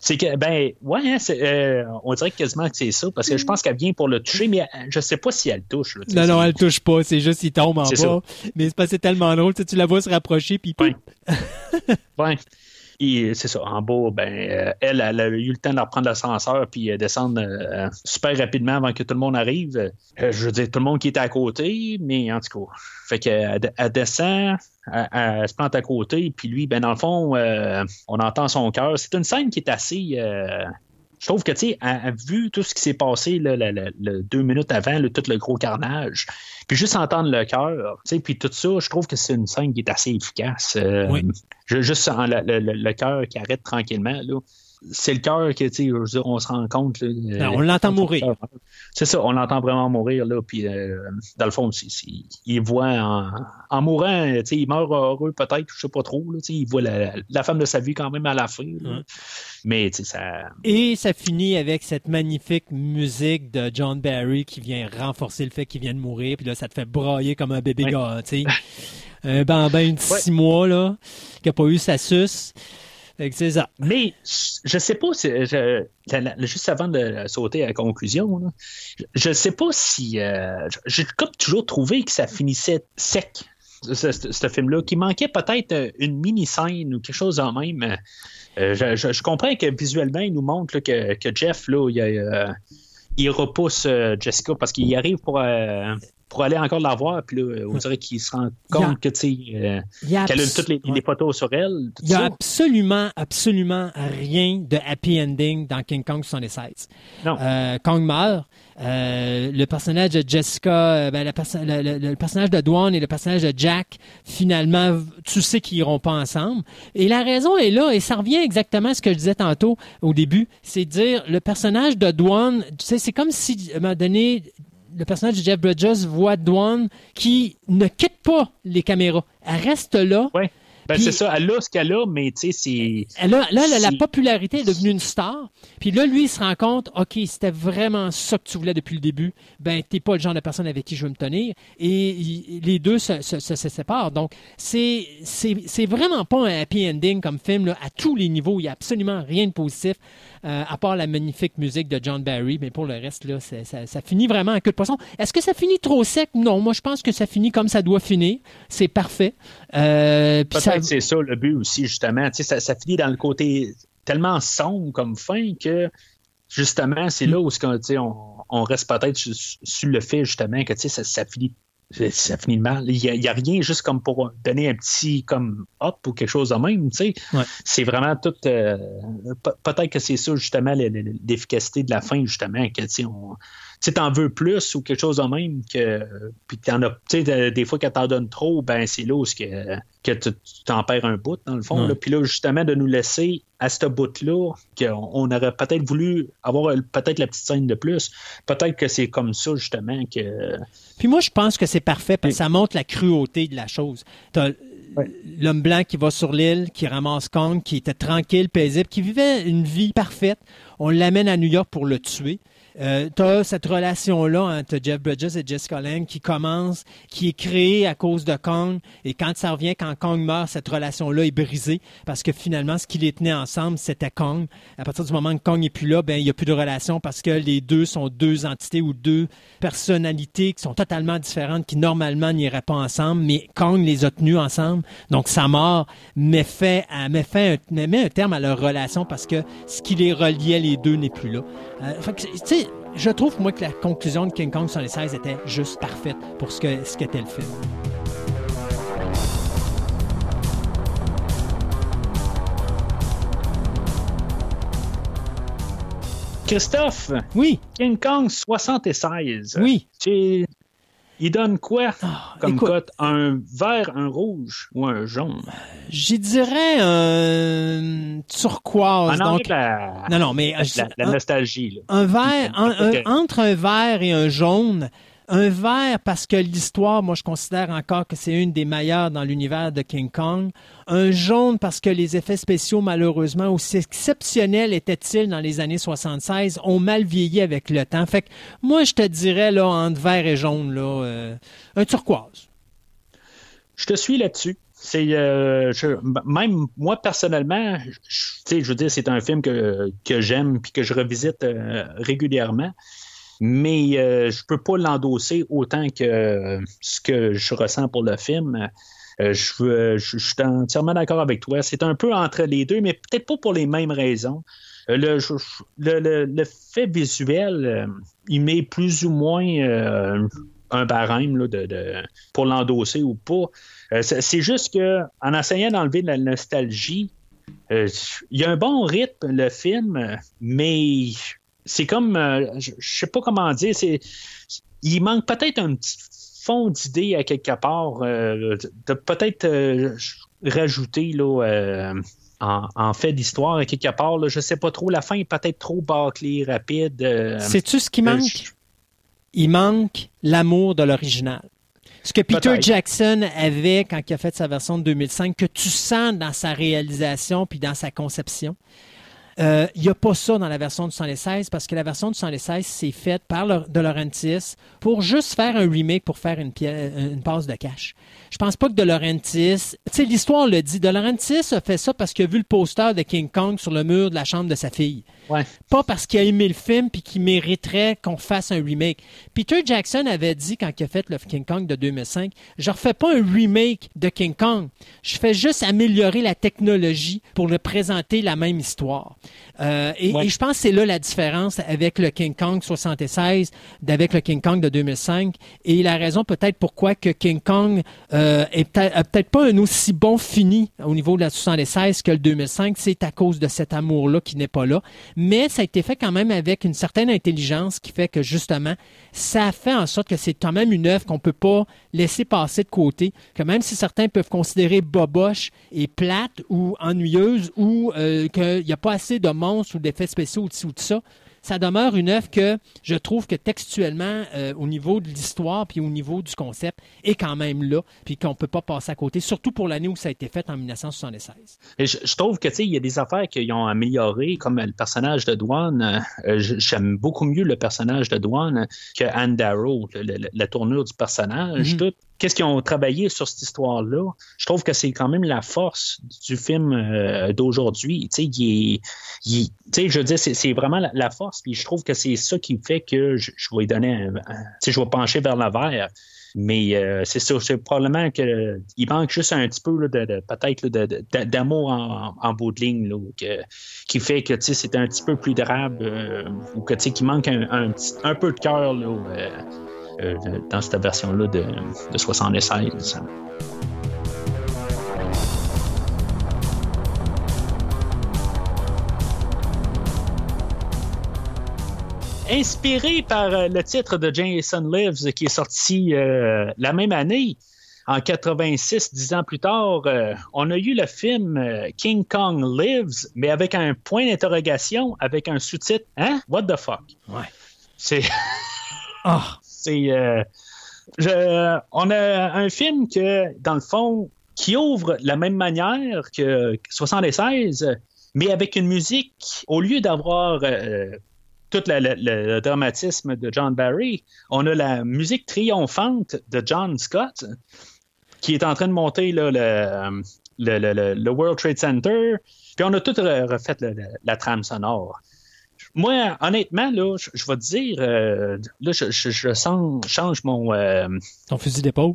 S1: C'est que, ben, ouais, hein, euh, on dirait quasiment que c'est ça, parce que je pense qu'elle vient pour le toucher, mais euh, je sais pas si elle le touche. là,
S2: Non, non, elle touche pas. C'est juste qu'il tombe en
S1: C'est
S2: bas. Mais c'est c'est tellement drôle. Tu la vois se rapprocher, puis
S1: Ouais. <laughs> Ouais. C'est ça, en bas, ben, euh, elle, elle a eu le temps de reprendre l'ascenseur puis euh, descendre euh, super rapidement avant que tout le monde arrive. Je veux dire, tout le monde qui était à côté, mais en tout cas, fait qu'elle elle descend, elle, se plante à côté, puis lui, ben, dans le fond, on entend son cœur. C'est une scène qui est assez. Je trouve que, tu sais, à- à vu tout ce qui s'est passé là, le- le- le deux minutes avant, là, tout le gros carnage, puis juste entendre le cœur, tu sais, puis tout ça, je trouve que c'est une scène qui est assez efficace. Euh,
S2: Oui.
S1: je- juste en- le, le- le cœur qui arrête tranquillement, là. C'est le cœur que, tu sais, on se rend compte. là, euh,
S2: Ben, on l'entend mourir.
S1: C'est ça, on l'entend vraiment mourir, là. Puis, euh, dans le fond, il voit en, en mourant, tu sais, il meurt heureux peut-être, je sais pas trop, là, tu sais, il voit la, la femme de sa vie quand même à la fin. là. Mais, tu sais, ça.
S2: Et ça finit avec cette magnifique musique de John Barry qui vient renforcer le fait qu'il vient de mourir. Puis là, ça te fait brailler comme un bébé
S1: Ouais.
S2: gars, tu sais. Un bambin de six mois, là, qui a pas eu sa suce. C'est.
S1: Mais je sais pas si juste avant de sauter à la conclusion, je, je sais pas si euh, j'ai comme toujours trouvé que ça finissait sec. Ce, film-là, qu'il manquait peut-être euh, une mini-scène ou quelque chose en même. Euh, je, comprends que visuellement, il nous montre que, que Jeff, là, il, euh, il repousse Jessica parce qu'il arrive pour, pour aller encore la voir, puis là, on dirait qu'il se rend
S2: a-
S1: compte que, tu sais, euh, qu'elle a toutes les,
S2: ouais.
S1: les photos sur elle.
S2: Il y a
S1: ça.
S2: absolument, absolument rien de happy ending dans King Kong 76.
S1: Non.
S2: Euh, Kong meurt. Euh, le personnage de Jessica, euh, ben, le, perso- le- le- le personnage de Dwan et le personnage de Jack, finalement, tu sais qu'ils iront pas ensemble. Et la raison est là, et ça revient exactement à ce que je disais tantôt au début, c'est de dire le personnage de Dwan, tu sais, c'est comme si, à un moment donné, le personnage de Jeff Bridges voit Dwan qui ne quitte pas les caméras. Elle reste là.
S1: Ouais. Ben, c'est ça, elle a ce qu'elle a, mais tu sais, c'est.
S2: Là, là, la popularité est devenue une star. Puis là, lui, il se rend compte, OK, c'était vraiment ça que tu voulais depuis le début. Ben, t'es pas le genre de personne avec qui je veux me tenir. Et les deux se, se, se, séparent. Donc, c'est, c'est, vraiment pas un happy ending comme film, là, à tous les niveaux. Il n'y a absolument rien de positif. Euh, à part la magnifique musique de John Barry, mais pour le reste, là, ça, finit vraiment en queue de poisson. Est-ce que ça finit trop sec? Non, moi je pense que ça finit comme ça doit finir. C'est parfait.
S1: Euh, Peut-être c'est ça le but aussi, justement. Ça, ça finit dans le côté tellement sombre comme fin que justement, c'est là où on, on reste peut-être sur, le fait justement que ça, ça finit ça finit mal. Il n'y a, rien juste comme pour donner un petit comme hop ou quelque chose de même. Tu sais. C'est vraiment tout. Euh, peut-être que c'est ça, justement, l'efficacité de la fin, justement, que tu on, tu t'en veux plus ou quelque chose de même que puis t'en as tu sais des fois quand t'en donnes trop ben c'est là où que, que tu t'en perds un bout dans le fond puis là justement de nous laisser à ce bout là qu'on aurait peut-être voulu avoir peut-être la petite scène de plus. Peut-être que c'est comme ça justement que
S2: puis moi je pense que c'est parfait parce que ça montre la cruauté de la chose. T'as l'homme blanc qui va sur l'île, qui ramasse Kong, qui était tranquille, paisible, qui vivait une vie parfaite. On l'amène à New York pour le tuer. Euh, tu cette relation-là entre Jeff Bridges et Jessica Lange qui commence, qui est créée à cause de Kong. Et quand ça revient, quand Kong meurt, cette relation-là est brisée parce que finalement, ce qui les tenait ensemble, c'était Kong. À partir du moment que Kong n'est plus là, ben il n'y a plus de relation parce que les deux sont deux entités ou deux personnalités qui sont totalement différentes, qui normalement n'iraient pas ensemble, mais Kong les a tenus ensemble. Donc sa mort met, fait, met, fait un, met un terme à leur relation parce que ce qui les reliait les deux n'est plus là. Euh, je trouve, moi, que la conclusion de King Kong sur les 16 était juste parfaite pour ce qu'était ce le film.
S1: Christophe.
S2: Oui.
S1: King Kong 76.
S2: Oui.
S1: Il donne quoi ah, comme cote? Un vert, un rouge ou un jaune?
S2: J'y dirais un turquoise.
S1: Ah non, donc... la...
S2: non, non, mais...
S1: La, nostalgie.
S2: Un vert, entre un vert et un jaune, un vert parce que l'histoire, moi je considère encore que c'est une des meilleures dans l'univers de King Kong. Un jaune parce que les effets spéciaux, malheureusement, aussi exceptionnels étaient-ils dans les années 76, ont mal vieilli avec le temps. Fait que moi je te dirais là entre vert et jaune, là, euh, un turquoise.
S1: Je te suis là-dessus. C'est euh, même moi personnellement, je, je veux dire, c'est un film que, que j'aime puis que je revisite euh, régulièrement mais euh, je peux pas l'endosser autant que ce que je ressens pour le film. Euh, je, suis entièrement d'accord avec toi. C'est un peu entre les deux, mais peut-être pas pour les mêmes raisons. Euh, le, fait visuel, il met plus ou moins un barème de, pour l'endosser ou pas. c'est juste que en essayant d'enlever la nostalgie, il y a un bon rythme, le film, mais c'est comme, euh, je, sais pas comment dire, c'est, il manque peut-être un petit fond d'idée à quelque part, euh, de peut-être euh, rajouter là, en, fait d'histoire à quelque part. Là, je sais pas trop, la fin est peut-être trop bâclée, rapide.
S2: Sais-tu ce qui manque? Il manque l'amour de l'original. Ce que Peter Jackson avait quand il a fait sa version de 2005, que tu sens dans sa réalisation puis dans sa conception. Il euh, n'y a pas ça dans la version du 116 parce que la version du 116 c'est faite par De Laurentiis pour juste faire un remake pour faire une, une passe de cash. Je pense pas que De Laurentiis, tu sais, l'histoire le dit. De Laurentiis a fait ça parce qu'il a vu le poster de King Kong sur le mur de la chambre de sa fille. Pas parce qu'il a aimé le film puis qu'il mériterait qu'on fasse un remake. Peter Jackson avait dit quand il a fait le King Kong de 2005, je refais pas un remake de King Kong. Je fais juste améliorer la technologie pour le présenter la même histoire. Euh, et, je pense que c'est là la différence avec le King Kong 76 d'avec le King Kong de 2005 et la raison peut-être pourquoi que King Kong euh, est peut-être pas un aussi bon fini au niveau de la 76 que le 2005, c'est à cause de cet amour-là qui n'est pas là. Mais ça a été fait quand même avec une certaine intelligence qui fait que justement, ça fait en sorte que c'est quand même une œuvre qu'on peut pas laisser passer de côté, que même si certains peuvent considérer boboche et plate ou ennuyeuse ou euh, qu'il n'y a pas assez de monstres ou d'effets spéciaux au-dessous de ça, ça demeure une œuvre que je trouve que textuellement, euh, au niveau de l'histoire puis au niveau du concept, est quand même là, puis qu'on peut pas passer à côté, surtout pour l'année où ça a été fait en 1976.
S1: Et je, je trouve que, tu sais, il y a des affaires qui ont amélioré, comme le personnage de Douane. Euh, J'aime beaucoup mieux le personnage de Douane que Anne Darrow, le- le- la tournure du personnage,
S2: Mhm.
S1: tout. Qu'est-ce qu'ils ont travaillé sur cette histoire-là? Je trouve que c'est quand même la force du film euh, d'aujourd'hui. Tu sais, il tu sais, je veux dire, c'est vraiment la, force. Puis je trouve que c'est ça qui fait que je, vais donner un, tu sais, je vais pencher vers le vert. Mais euh, c'est sûr, c'est probablement que il manque juste un petit peu de, peut-être d'amour en, bout de ligne là, qui fait que c'est un petit peu plus drabe euh, ou que qu'il manque un, petit- un peu de cœur là, euh, dans cette version-là de, de 76. Inspiré par euh, le titre de Jason Lives qui est sorti euh, la même année, en 86, dix ans plus tard, euh, on a eu le film euh, King Kong Lives, mais avec un point d'interrogation, avec un sous-titre Hein? What the fuck?
S2: Ouais.
S1: C'est.
S2: Ah,
S1: Euh, on a un film que, dans le fond, qui ouvre de la même manière que 76, mais avec une musique, au lieu d'avoir euh, tout le dramatisme de John Barry, on a la musique triomphante de John Scott, qui est en train de monter le, le- World Trade Center. Puis on a tout re- refait la trame sonore. Moi, honnêtement, là, je, je vais te dire, euh, là, je, je- je sens, change mon. euh,
S2: ton fusil d'épaule?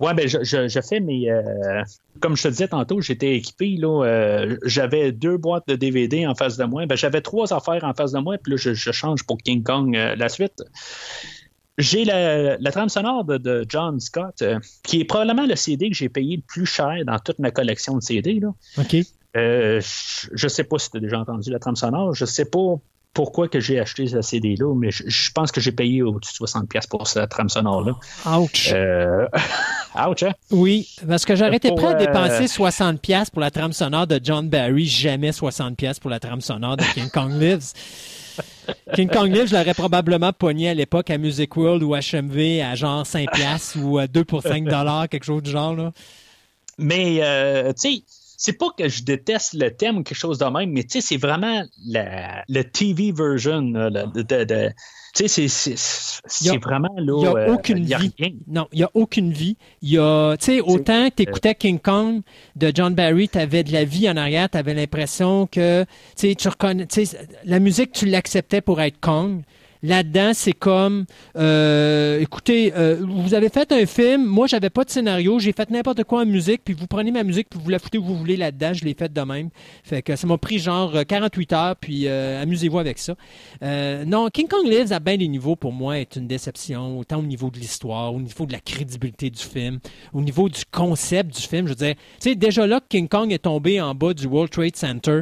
S1: ouais, ben, je, je, je fais mes. euh, comme je te disais tantôt, j'étais équipé, là, euh, j'avais deux boîtes de DVD en face de moi. Ben, j'avais trois affaires en face de moi, puis là, je, je change pour King Kong euh, la suite. J'ai la, la trame sonore de, de John Scott, qui est probablement le CD que j'ai payé le plus cher dans toute ma collection de CD. Là.
S2: OK.
S1: Euh, je- sais pas si tu as déjà entendu la trame sonore. Je sais pas pourquoi que j'ai acheté ce CD-là, mais je, je pense que j'ai payé au-dessus de 60$ pour cette trame sonore-là.
S2: Ouch.
S1: Euh... <laughs> Ouch, hein?
S2: Oui, parce que j'aurais été prêt à
S1: euh,
S2: dépenser 60$ piastres pour la trame sonore de John Barry, jamais 60$ piastres pour la trame sonore de King Kong Lives. King Kong Lives, je l'aurais probablement pogné à l'époque à Music World ou HMV à genre 5$ piastres ou à 2 pour 5$, dollars, quelque chose du genre. Là.
S1: Mais, euh, tu sais, c'est pas que je déteste le thème ou quelque chose de même, mais tu sais, c'est vraiment la, le TV version. là, le- de, de- de- tu sais, c'est- vraiment là.
S2: a
S1: euh,
S2: aucune
S1: y a
S2: vie.
S1: rien.
S2: Non, il n'y a aucune vie. Il y a, tu sais, autant que tu écoutais King Kong de John Barry, tu avais de la vie en arrière, tu avais l'impression que, tu sais, tu reconnais, tu sais, la musique, tu l'acceptais pour être Kong. Là-dedans, c'est comme, euh, écoutez, euh, vous avez fait un film, moi, j'avais pas de scénario, j'ai fait n'importe quoi en musique, puis vous prenez ma musique, puis vous la foutez où vous voulez là-dedans, je l'ai faite de même. Fait que ça m'a pris genre euh, 48 heures, puis euh, amusez-vous avec ça. Euh, non, King Kong Lives, à bien des niveaux, pour moi, est une déception, autant au niveau de l'histoire, au niveau de la crédibilité du film, au niveau du concept du film. Je veux dire, tu sais, déjà là que King Kong est tombé en bas du World Trade Center,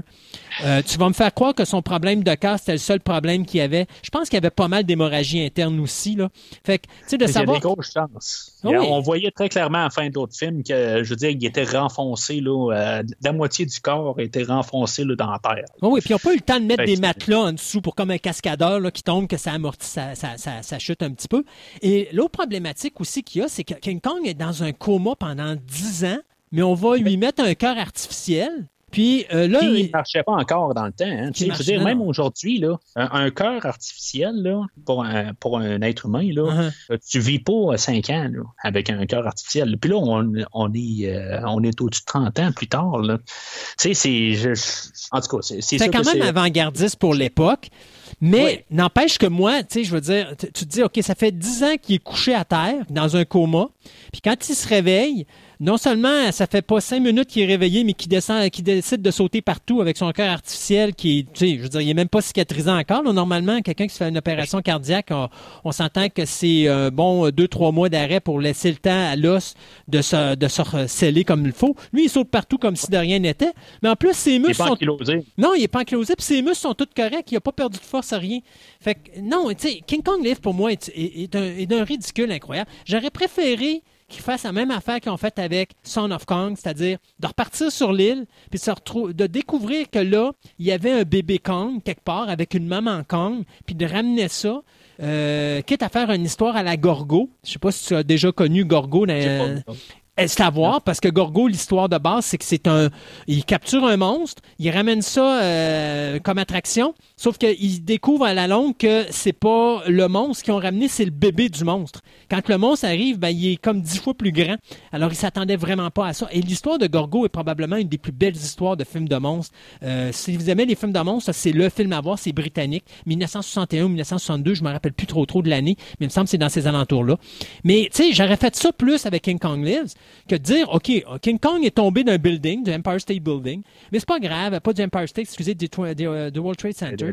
S2: euh, tu vas me faire croire que son problème de cœur, c'était le seul problème qu'il avait. Je pense qu'il y avait pas mal d'hémorragie interne aussi, là. Fait que, tu sais, de
S1: Il y a
S2: savoir...
S1: des grosses chances.
S2: Ah oui.
S1: On voyait très clairement à la fin de l'autre film que, je veux dire, il était renfoncé, là, euh, la moitié du corps était renfoncé là, dans la terre.
S2: Oui, oui, puis ils n'ont pas eu le temps de mettre
S1: Fait
S2: des matelas en dessous pour comme un cascadeur là, qui tombe, que ça amortit, ça, ça, ça, ça chute un petit peu. Et l'autre problématique aussi qu'il y a, c'est que King Kong est dans un coma pendant 10 ans, mais on va lui mettre un cœur artificiel. Puis euh, là,
S1: Qui
S2: il-
S1: ne marchait pas encore dans le temps. hein.
S2: Qui
S1: Tu sais, Je veux dire, même aujourd'hui, là, un, un cœur artificiel là, pour, un, pour un être humain, là,
S2: Uh-huh.
S1: tu vis pas 5 ans là, avec un cœur artificiel. Puis là, on, on est, euh, on est au-dessus de 30 ans plus tard. là. Tu sais, c'est. En tout cas, c'est c'est
S2: quand même avant-gardiste pour l'époque. Mais
S1: Oui.
S2: n'empêche que moi, tu sais, je veux dire, tu te dis, OK, ça fait 10 ans qu'il est couché à terre, dans un coma. Puis quand il se réveille, non seulement ça fait pas cinq minutes qu'il est réveillé, mais qu'il descend, qu'il décide de sauter partout avec son cœur artificiel qui est, tu sais, je veux dire, il est même pas cicatrisé encore. là. Normalement, quelqu'un qui se fait une opération cardiaque, on, on s'entend que c'est euh, bon deux, trois mois d'arrêt pour laisser le temps à l'os de se, de se sceller comme il faut. Lui, il saute partout comme si de rien n'était. Mais en plus, ses
S1: Il est
S2: muscles
S1: pas
S2: sont non, il est pas enclosé, puis ses muscles sont tous corrects, il a pas perdu de force, rien. Fait que, non, tu sais, King Kong Live, pour moi, est, est- est un- est d'un ridicule incroyable. J'aurais préféré qu'ils fassent la même affaire qu'ils ont fait avec Son of Kong, c'est-à-dire de repartir sur l'île, puis de découvrir que là, il y avait un bébé Kong quelque part avec une maman Kong, puis de ramener ça. Euh, quitte à faire une histoire à la Gorgo. Je sais pas si tu as déjà connu Gorgo dans, c'est à voir parce que Gorgo, l'histoire de base, c'est que c'est un. Il capture un monstre, il ramène ça euh, comme attraction, sauf qu'il découvre à la longue que c'est pas le monstre qu'ils ont ramené, c'est le bébé du monstre. Quand le monstre arrive, ben, il est comme dix fois plus grand. Alors, il s'attendait vraiment pas à ça. Et l'histoire de Gorgo est probablement une des plus belles histoires de films de monstres. Euh, si vous aimez les films de monstres, c'est le film à voir, c'est britannique. 1961 ou 1962, je me rappelle plus trop trop de l'année, mais il me semble que c'est dans ces alentours-là. Mais, tu sais, j'aurais fait ça plus avec King Kong Lives que de dire, OK, King Kong est tombé d'un building, du Empire State Building, mais c'est pas grave, pas du Empire State, excusez, du, euh, World Trade Center.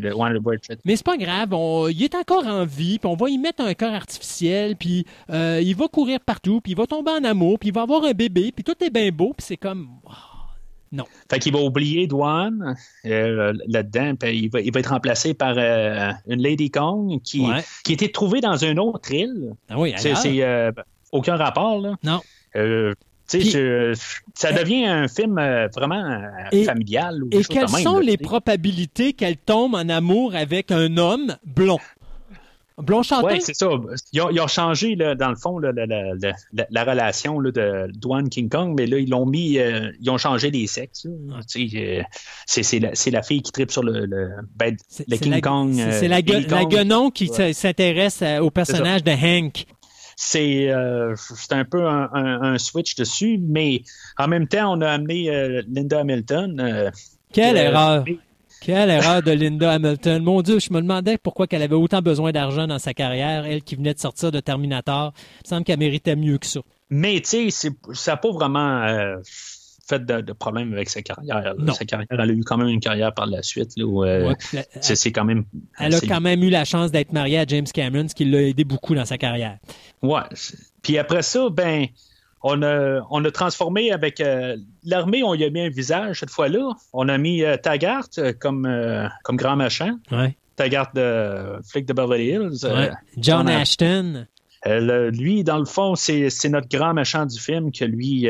S2: Mais c'est pas grave, il est encore en vie, puis on va y mettre un cœur artificiel, puis euh, il va courir partout, puis il va tomber en amour, puis il va avoir un bébé, puis tout est bien beau, puis c'est comme... non.
S1: Fait qu'il va oublier Dwan euh, là-dedans, puis il va, il va, être remplacé par une Lady Kong qui, qui a été trouvée dans une autre île.
S2: Ah oui,
S1: c'est aucun rapport, là.
S2: Non.
S1: Euh, ça devient un film euh, vraiment euh, familial.
S2: et quelles sont les probabilités qu'elle tombe en amour avec un homme blond? Blond chanteur?
S1: Oui, c'est ça. Ils ont, changé, dans le fond, la, relation de Dwan King Kong, mais là, ils l'ont mis, ils ont changé les sexes. c'est la, fille qui tripe sur le, ben, King Kong.
S2: C'est la, guenon qui s'intéresse au personnage de Hank
S1: c'est euh, un peu un, switch dessus, mais en même temps, on a amené euh, Linda Hamilton. Euh,
S2: Quelle erreur! Quelle erreur de Linda Hamilton. Mon Dieu, je me demandais pourquoi elle avait autant besoin d'argent dans sa carrière, elle qui venait de sortir de Terminator. Il me semble qu'elle méritait mieux que ça.
S1: Mais tu sais, ça n'a pas vraiment fait de, problème avec sa carrière. Sa carrière, elle a eu quand même une carrière par la suite. Là, c'est quand même.
S2: Elle a quand même eu la chance d'être mariée à James Cameron, ce qui l'a aidé beaucoup dans sa carrière.
S1: Ouais. Puis après ça, ben, on a, on a transformé avec euh, l'armée, on y a mis un visage cette fois-là. On a mis euh, Taggart euh, comme, comme grand machin.
S2: Ouais.
S1: Taggart de Flick de Beverly Hills.
S2: John Ashton.
S1: Lui, dans le fond, c'est notre grand machin du film que lui,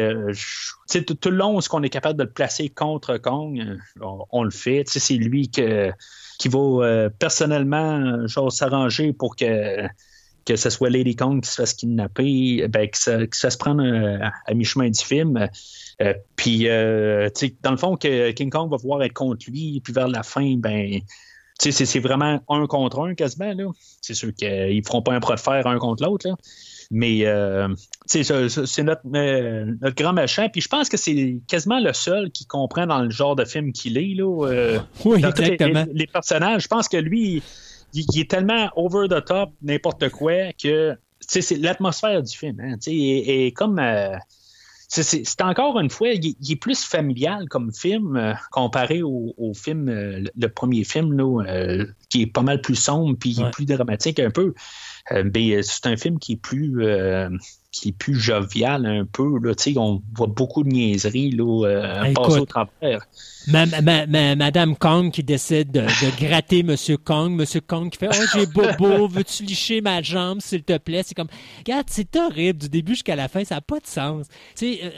S1: tout, tout, le long, ce qu'on est capable de le placer contre Kong, on, le fait. C'est lui qui va personnellement s'arranger pour que que ce soit Lady Kong qui se fasse kidnapper, ben, que ça se prenne euh, à, mi-chemin du film. Euh, puis, euh, dans le fond, que King Kong va pouvoir être contre lui, puis vers la fin, ben, c'est vraiment un contre un quasiment. C'est sûr qu'ils ne feront pas un pro de fer un contre l'autre. Mais c'est notre, notre, grand machin. Puis je pense que c'est quasiment le seul qui comprend dans le genre de film qu'il est. Là,
S2: oui, exactement.
S1: Les, les, personnages, je pense que lui, il, est tellement over the top, n'importe quoi, que c'est l'atmosphère du film. Hein, et, comme. Euh, c'est encore une fois, il, est plus familial comme film euh, comparé au, film, euh, le premier film, là, qui est pas mal plus sombre puis plus dramatique un peu. Mais c'est un film qui est plus qui est plus jovial un peu. Là, on voit beaucoup de niaiseries là, passer au travers.
S2: Madame Kong qui décide de, gratter Monsieur Kong. Monsieur Kong qui fait Oh, j'ai bobo, <laughs> veux-tu licher ma jambe, s'il te plaît? C'est comme, regarde, c'est horrible du début jusqu'à la fin, ça n'a pas de sens. Euh, euh,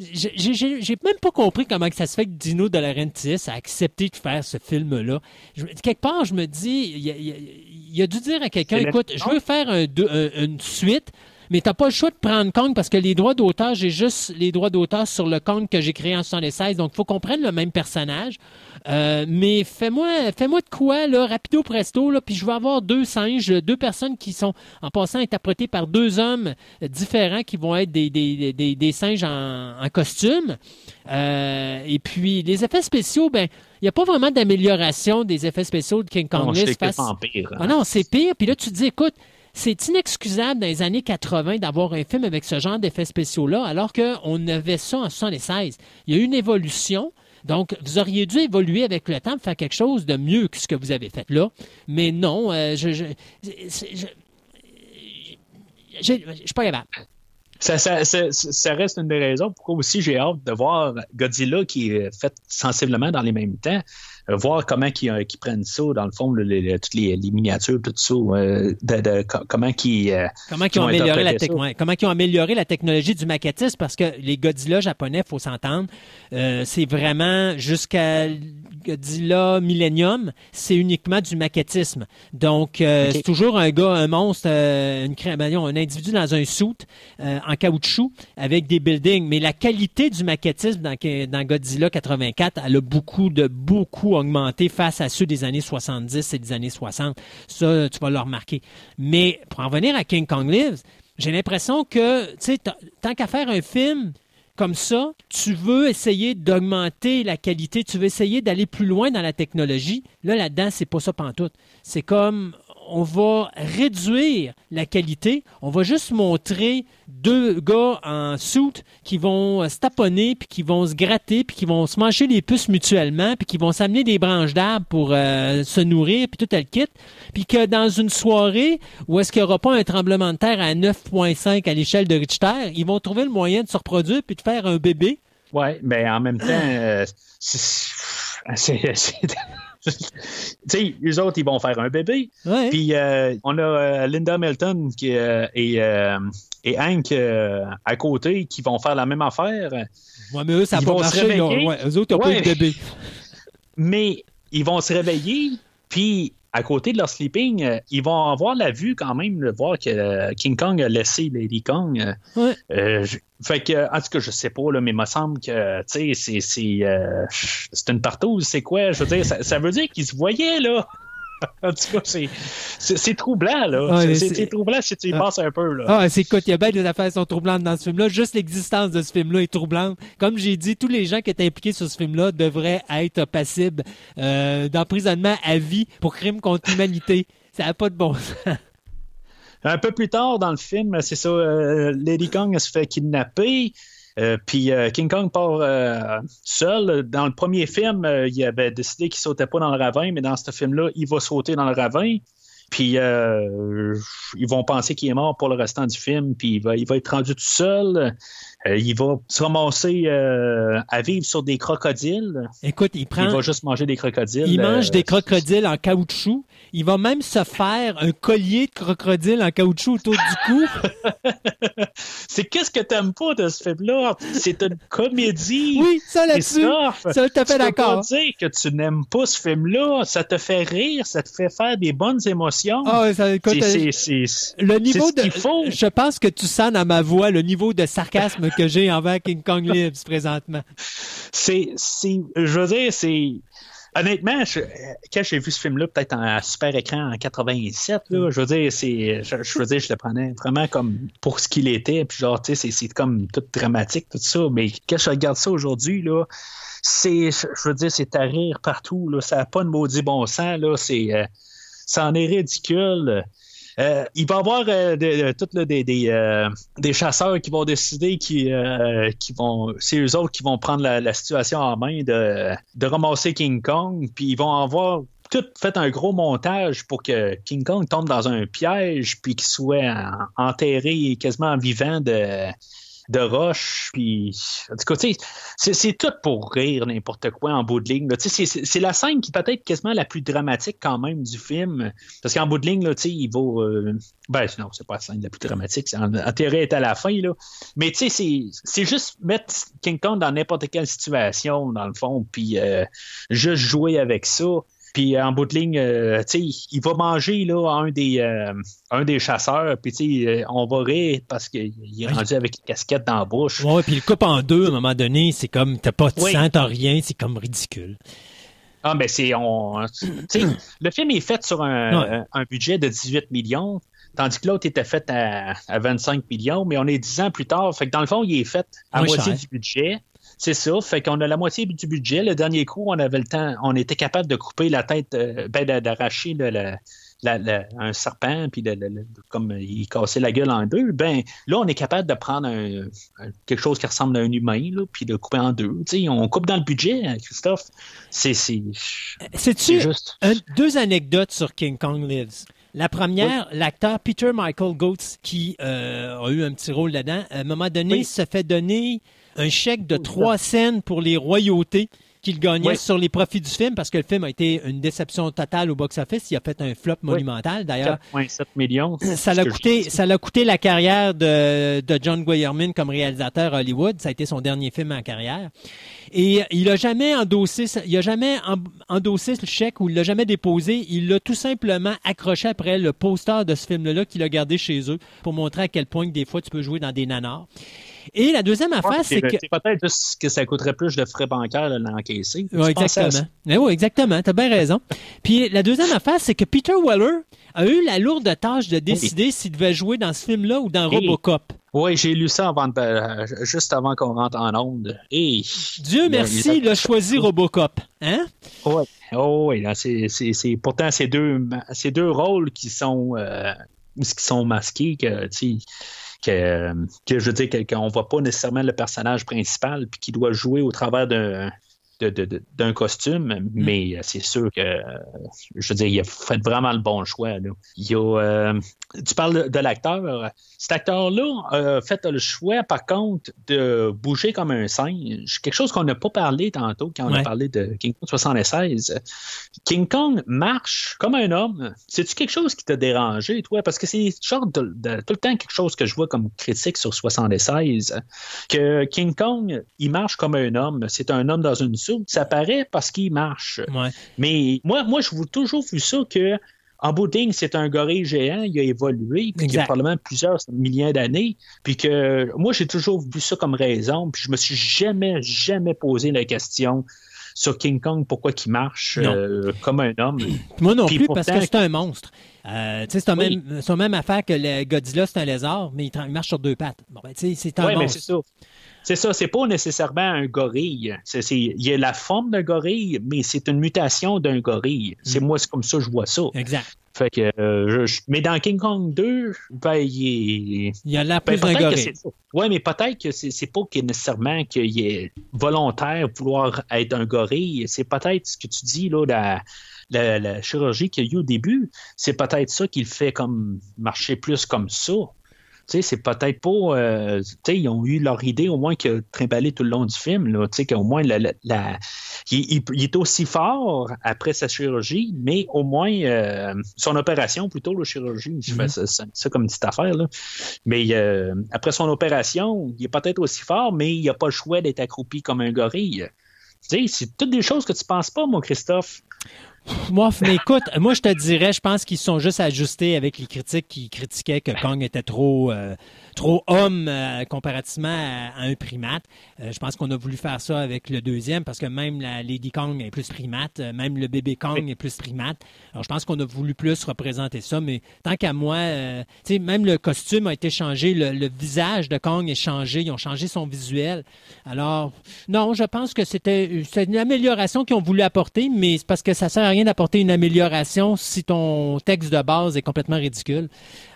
S2: j'ai même pas compris comment ça se fait que Dino De Laurentiis a accepté de faire ce film-là. Quelque part, je me dis, il, a dû dire à quelqu'un, écoute, je veux faire une suite mais tu n'as pas le choix de prendre Kong parce que les droits d'auteur, j'ai juste les droits d'auteur sur le Kong que j'ai créé en 76. Donc, il faut qu'on prenne le même personnage. Euh, mais fais-moi fais-moi de quoi, là, rapido presto, là, puis je vais avoir deux singes, deux personnes qui sont, en passant, interprétées par deux hommes différents qui vont être des, des, des, des singes en, en costume. Euh, et puis, les effets spéciaux, ben, il n'y a pas vraiment d'amélioration des effets spéciaux de King Kong. Non,
S1: c'est pire.
S2: Ah non, c'est pire. Puis là, tu te dis, écoute, c'est inexcusable dans les années 80 d'avoir un film avec ce genre d'effets spéciaux-là, alors qu'on avait ça en 76. Il y a eu une évolution. Donc, vous auriez dû évoluer avec le temps pour faire quelque chose de mieux que ce que vous avez fait là. Mais non, euh, je, je, je, suis pas capable.
S1: Ça, ça, reste une des raisons pourquoi aussi j'ai hâte de voir Godzilla qui est fait sensiblement dans les mêmes temps. Voir comment ils, prennent ça, dans le fond, toutes les, miniatures, tout ça, de, comment ils...
S2: comment ils ont, amélioré la comment ils ont amélioré la technologie du maquettisme, parce que les Godzilla japonais, il faut s'entendre, c'est vraiment jusqu'à Godzilla Millennium, c'est uniquement du maquettisme. Donc, c'est toujours un gars, un monstre, une, un individu dans un soute en caoutchouc avec des buildings. Mais la qualité du maquettisme dans, dans Godzilla 84, elle a beaucoup de beaucoup augmenté face à ceux des années 70 et des années 60. Ça, tu vas le remarquer. Mais pour en venir à King Kong Lives, j'ai l'impression que, tu sais, tant qu'à faire un film comme ça, tu veux essayer d'augmenter la qualité, tu veux essayer d'aller plus loin dans la technologie. Là, là-dedans, c'est pas ça pantoute. C'est comme on va réduire la qualité. On va juste montrer deux gars en soute qui vont se taponner, puis qui vont se gratter, puis qui vont se manger les puces mutuellement, puis qui vont s'amener des branches d'arbres pour euh, se nourrir, puis tout le kit. Puis que dans une soirée où est-ce qu'il n'y aura pas un tremblement de terre à 9.5 à l'échelle de Richter, ils vont trouver le moyen de se reproduire puis de faire un bébé.
S1: Oui, mais en même temps, euh, c'est <laughs> sais, les autres, ils vont faire un bébé. Puis euh, on a euh, Linda Melton qui, euh, et, et, Hank à côté qui vont faire la même affaire.
S2: Oui, mais eux, ça va pas marcher. eux autres, n'ont pas eu de bébé.
S1: Mais ils vont se réveiller, puis à côté de leur sleeping, euh, ils vont avoir la vue quand même de voir que euh, King Kong a laissé Lady Kong. Euh, fait que, en tout cas, je sais pas, là, mais il me semble que, tu sais, c'est, une partouze, c'est quoi? Je veux dire, ça, ça veut dire qu'ils se voyaient, là. <laughs> en tout cas, c'est troublant, là. c'est troublant si tu y ah. penses un peu, là.
S2: Ah, c'est écoute, il y a bien des affaires qui sont troublantes dans ce film-là. Juste l'existence de ce film-là est troublante. Comme j'ai dit, tous les gens qui étaient impliqués sur ce film-là devraient être passibles euh, d'emprisonnement à vie pour crime contre l'humanité. Ça n'a pas de bon sens.
S1: Un peu plus tard dans le film, c'est ça, euh, Lady Kong se fait kidnapper. Euh, puis euh, King Kong part euh, seul. Dans le premier film, il avait décidé qu'il sautait pas dans le ravin, mais dans ce film-là, il va sauter dans le ravin. Puis ils vont penser qu'il est mort pour le restant du film, puis il va, il va être rendu tout seul. Il va se ramasser à vivre sur des crocodiles.
S2: Écoute, il prend.
S1: Il va juste manger des crocodiles.
S2: Il mange des crocodiles en caoutchouc. Il va même se faire un collier de crocodile en caoutchouc autour du cou. <laughs>
S1: c'est qu'est-ce que t'aimes pas de ce film-là? C'est une comédie. <laughs>
S2: Oui, ça là-dessus. Ça,
S1: je
S2: fait d'accord.
S1: Tu dire que tu n'aimes pas ce film-là. Ça te fait rire, ça te fait faire des bonnes émotions.
S2: Ah, ça, écoute, c'est, le niveau de. Faut. Je pense que tu sens dans ma voix le niveau de sarcasme que j'ai envers King Kong Lives présentement.
S1: C'est, c'est, je veux dire, c'est Honnêtement, quand j'ai vu ce film-là, peut-être en super écran en 87, là, je veux dire, c'est, je, veux dire, je le prenais vraiment comme pour ce qu'il était, puis genre, tu sais, c'est, comme tout dramatique, tout ça. Mais quand je regarde ça aujourd'hui, là, c'est, je veux dire, c'est à rire partout, là, ça n'a pas de maudit bon sens, là, c'est, euh, ça en est ridicule. Euh, il va y avoir euh, des, euh, des, chasseurs qui vont décider qui, qui vont. C'est eux autres qui vont prendre la, situation en main de, de ramasser King Kong. Puis ils vont avoir tout fait un gros montage pour que King Kong tombe dans un piège puis qu'il soit enterré quasiment vivant de de roche. Puis, en tout cas, c'est tout pour rire n'importe quoi en bout de ligne. C'est la scène qui peut être quasiment la plus dramatique quand même du film. Parce qu'en bout de ligne, là, il va. Euh, ben, non, c'est pas la scène la plus dramatique. Intérêt est à la fin. Là. Mais c'est juste mettre King Kong dans n'importe quelle situation, dans le fond, puis euh, juste jouer avec ça. Puis en bout de ligne, euh, il va manger là, un, des, euh, un des chasseurs, puis euh, on va rire parce qu'il est rendu avec une casquette dans la bouche.
S2: Ouais, puis le coupe en deux à un moment donné, c'est comme, t'as pas de sang, t'as rien, c'est comme ridicule.
S1: Ah, ben c'est. On, le film est fait sur un, un, budget de 18 millions, tandis que l'autre était fait à, à, 25 millions, mais on est 10 ans plus tard. Fait que dans le fond, il est fait à moitié du budget. C'est ça. Fait qu'on a la moitié du budget. Le dernier coup, on avait le temps, on était capable de couper la tête, euh, ben, d'arracher un serpent, puis comme il cassait la gueule en deux. Ben là, on est capable de prendre quelque chose qui ressemble à un humain, puis de couper en deux. on coupe dans le budget, hein, Christophe. C'est
S2: C'est juste. deux anecdotes sur King Kong Lives? La première, l'acteur Peter Michael Goetz, qui euh, a eu un petit rôle là-dedans, à un moment donné, se fait donner un chèque de trois scènes pour les royautés qu'il gagnait sur les profits du film parce que le film a été une déception totale au box-office. Il a fait un flop monumental. D'ailleurs,
S1: 4,7 millions.
S2: Ça l'a coûté, ça l'a coûté la carrière de, de John Guillermin comme réalisateur à Hollywood. Ça a été son dernier film en carrière. Et il a jamais endossé, il a jamais endossé le chèque ou il l'a jamais déposé. Il l'a tout simplement accroché après le poster de ce film-là qu'il a gardé chez eux pour montrer à quel point des fois tu peux jouer dans des nanars. Et la deuxième affaire, c'est que.
S1: C'est peut-être juste que ça coûterait plus de frais bancaires de l'encaisser.
S2: Oui, exactement. Eh oui, exactement. Tu as bien raison. Puis la deuxième affaire, c'est que Peter Weller a eu la lourde tâche de décider s'il devait jouer dans ce film-là ou dans Robocop.
S1: Oui, j'ai lu ça avant euh, juste avant qu'on rentre en onde. Et,
S2: Dieu merci, il a choisi Robocop. Hein?
S1: Oui, oh, oui c'est pourtant ces deux, ces deux rôles qui sont, euh, qui sont masqués, que, que, que je veux dire qu'on ne voit pas nécessairement le personnage principal, puis qui doit jouer au travers d'un d'un costume, mm. mais c'est sûr que, je veux dire, il a fait vraiment le bon choix. Il y a, euh, tu parles de l'acteur. Cet acteur-là a fait le choix, par contre, de bouger comme un singe. Quelque chose qu'on n'a pas parlé tantôt quand on a parlé de King Kong 76. King Kong marche comme un homme. C'est-tu quelque chose qui t'a dérangé, toi? Parce que c'est genre de, tout le temps quelque chose que je vois comme critique sur 76. Que King Kong, il marche comme un homme. C'est un homme dans une Ça paraît parce qu'il marche. Mais moi, moi, je vois toujours vu ça que en bout c'est un gorille géant, il a évolué, puis il y a probablement plusieurs milliers d'années, puis que moi, j'ai toujours vu ça comme raison, puis je me suis jamais, jamais posé la question sur King Kong, pourquoi il marche euh, comme un homme. <clears throat>
S2: Moi non plus, parce que c'est un monstre. Euh, c'est la même, même, affaire que le Godzilla, c'est un lézard, mais il, marche sur deux pattes. Bon, ben, c'est un monstre.
S1: C'est ça, c'est pas nécessairement un gorille. il y a la forme d'un gorille, mais c'est une mutation d'un gorille. C'est mm. moi, c'est comme ça que je vois ça.
S2: Exact.
S1: Fait que, euh, mais dans King Kong 2, ben, il
S2: est. Il y a la ben, d'un gorille.
S1: Oui, mais peut-être que c'est pas nécessairement qu'il est volontaire vouloir être un gorille. C'est peut-être ce que tu dis, là, la, la chirurgie qu'il y a eu au début. C'est peut-être ça qu'il fait comme marcher plus comme ça sais, c'est peut-être pas. Euh, tu sais, ils ont eu leur idée au moins que trimballé tout le long du film. Là, tu sais, qu'au moins, la, il, est aussi fort après sa chirurgie, mais au moins, euh, son opération, plutôt, la chirurgie, je fais mm-hmm. ça, comme une petite affaire. Là. Mais euh, après son opération, il est peut-être aussi fort, mais il n'a pas le choix d'être accroupi comme un gorille. Tu sais, c'est toutes des choses que tu penses pas, mon Christophe.
S2: Moi, mais écoute, moi je te dirais, je pense qu'ils sont juste ajustés avec les critiques qui critiquaient que Kong était trop euh, trop homme euh, comparativement à, un primate. Euh, je pense qu'on a voulu faire ça avec le deuxième parce que même la Lady Kong est plus primate, euh, même le bébé Kong est plus primate. Alors je pense qu'on a voulu plus représenter ça, mais tant qu'à moi, tu sais, même le costume a été changé, le, visage de Kong est changé, ils ont changé son visuel. Alors non, je pense que c'était une amélioration qu'ils ont voulu apporter, mais c'est parce que ça sert à rien d'apporter une amélioration si ton texte de base est complètement ridicule.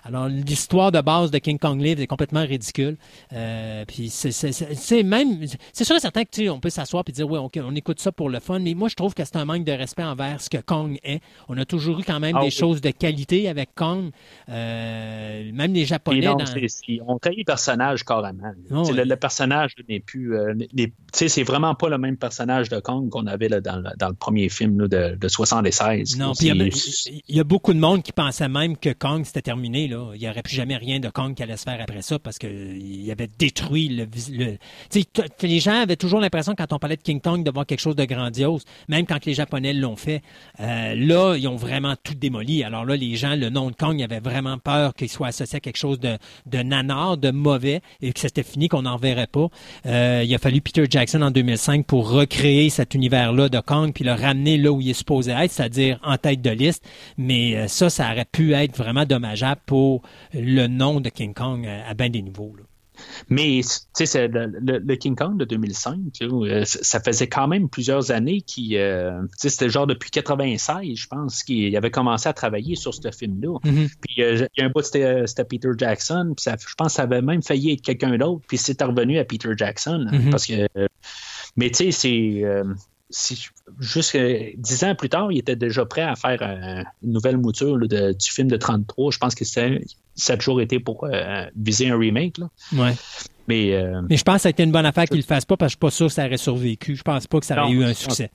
S2: Alors, l'histoire de base de King Kong Live est complètement ridicule. Euh, puis c'est même, c'est sûr et certain que tu on peut s'asseoir et dire, oui, on écoute ça pour le fun, mais moi, je trouve que c'est un manque de respect envers ce que Kong est. On a toujours eu quand même ah des choses de qualité avec Kong. Euh, même les Japonais. Non,
S1: on crée le personnage carrément. Oh, le, personnage n'est plus. Euh, c'est vraiment pas le même personnage de Kong qu'on avait là, dans, le, dans, le premier film là, de, de 76.
S2: Non, puis il y, a beaucoup de monde qui pensait même que Kong c'était terminé. Là. Il n'y aurait plus jamais rien de Kong qui allait se faire après ça parce qu'il avait détruit le. les gens avaient toujours l'impression, quand on parlait de King Kong, de voir quelque chose de grandiose, même quand les Japonais l'ont fait. Euh, là, ils ont vraiment tout démoli. Alors là, les gens, le nom de Kong, ils avaient vraiment peur qu'il soit associé à quelque chose de, de nanar, de mauvais, et que c'était fini, qu'on n'en verrait pas. Euh, il a fallu Peter Jackson en 2005 pour recréer cet univers-là de Kong, puis le ramener là où il est supposé être, c'est-à-dire en tête de liste. Mais euh, ça, ça aurait pu être vraiment dommageable pour le nom de King Kong à, bien des niveaux.
S1: Mais tu sais, le, King Kong de 2005, euh, ça faisait quand même plusieurs années qui, euh, c'était genre depuis 96, je pense, qu'il avait commencé à travailler sur ce film-là. Mm-hmm. Puis euh, il y a un bout, c'était Peter Jackson, puis je pense que ça avait même failli être quelqu'un d'autre, puis c'est revenu à Peter Jackson. Mm-hmm. Parce que, mais tu sais, c'est juste dix ans plus tard, il était déjà prêt à faire une nouvelle mouture du film de 33. Je pense que c'était ça a toujours été pour euh, viser un remake. Là.
S2: Ouais.
S1: Mais, euh,
S2: Mais je pense que ça a été une bonne affaire qu'il le fasse pas parce que je suis pas sûr que ça aurait survécu. Je pense pas que ça aurait
S1: Non,
S2: eu un succès.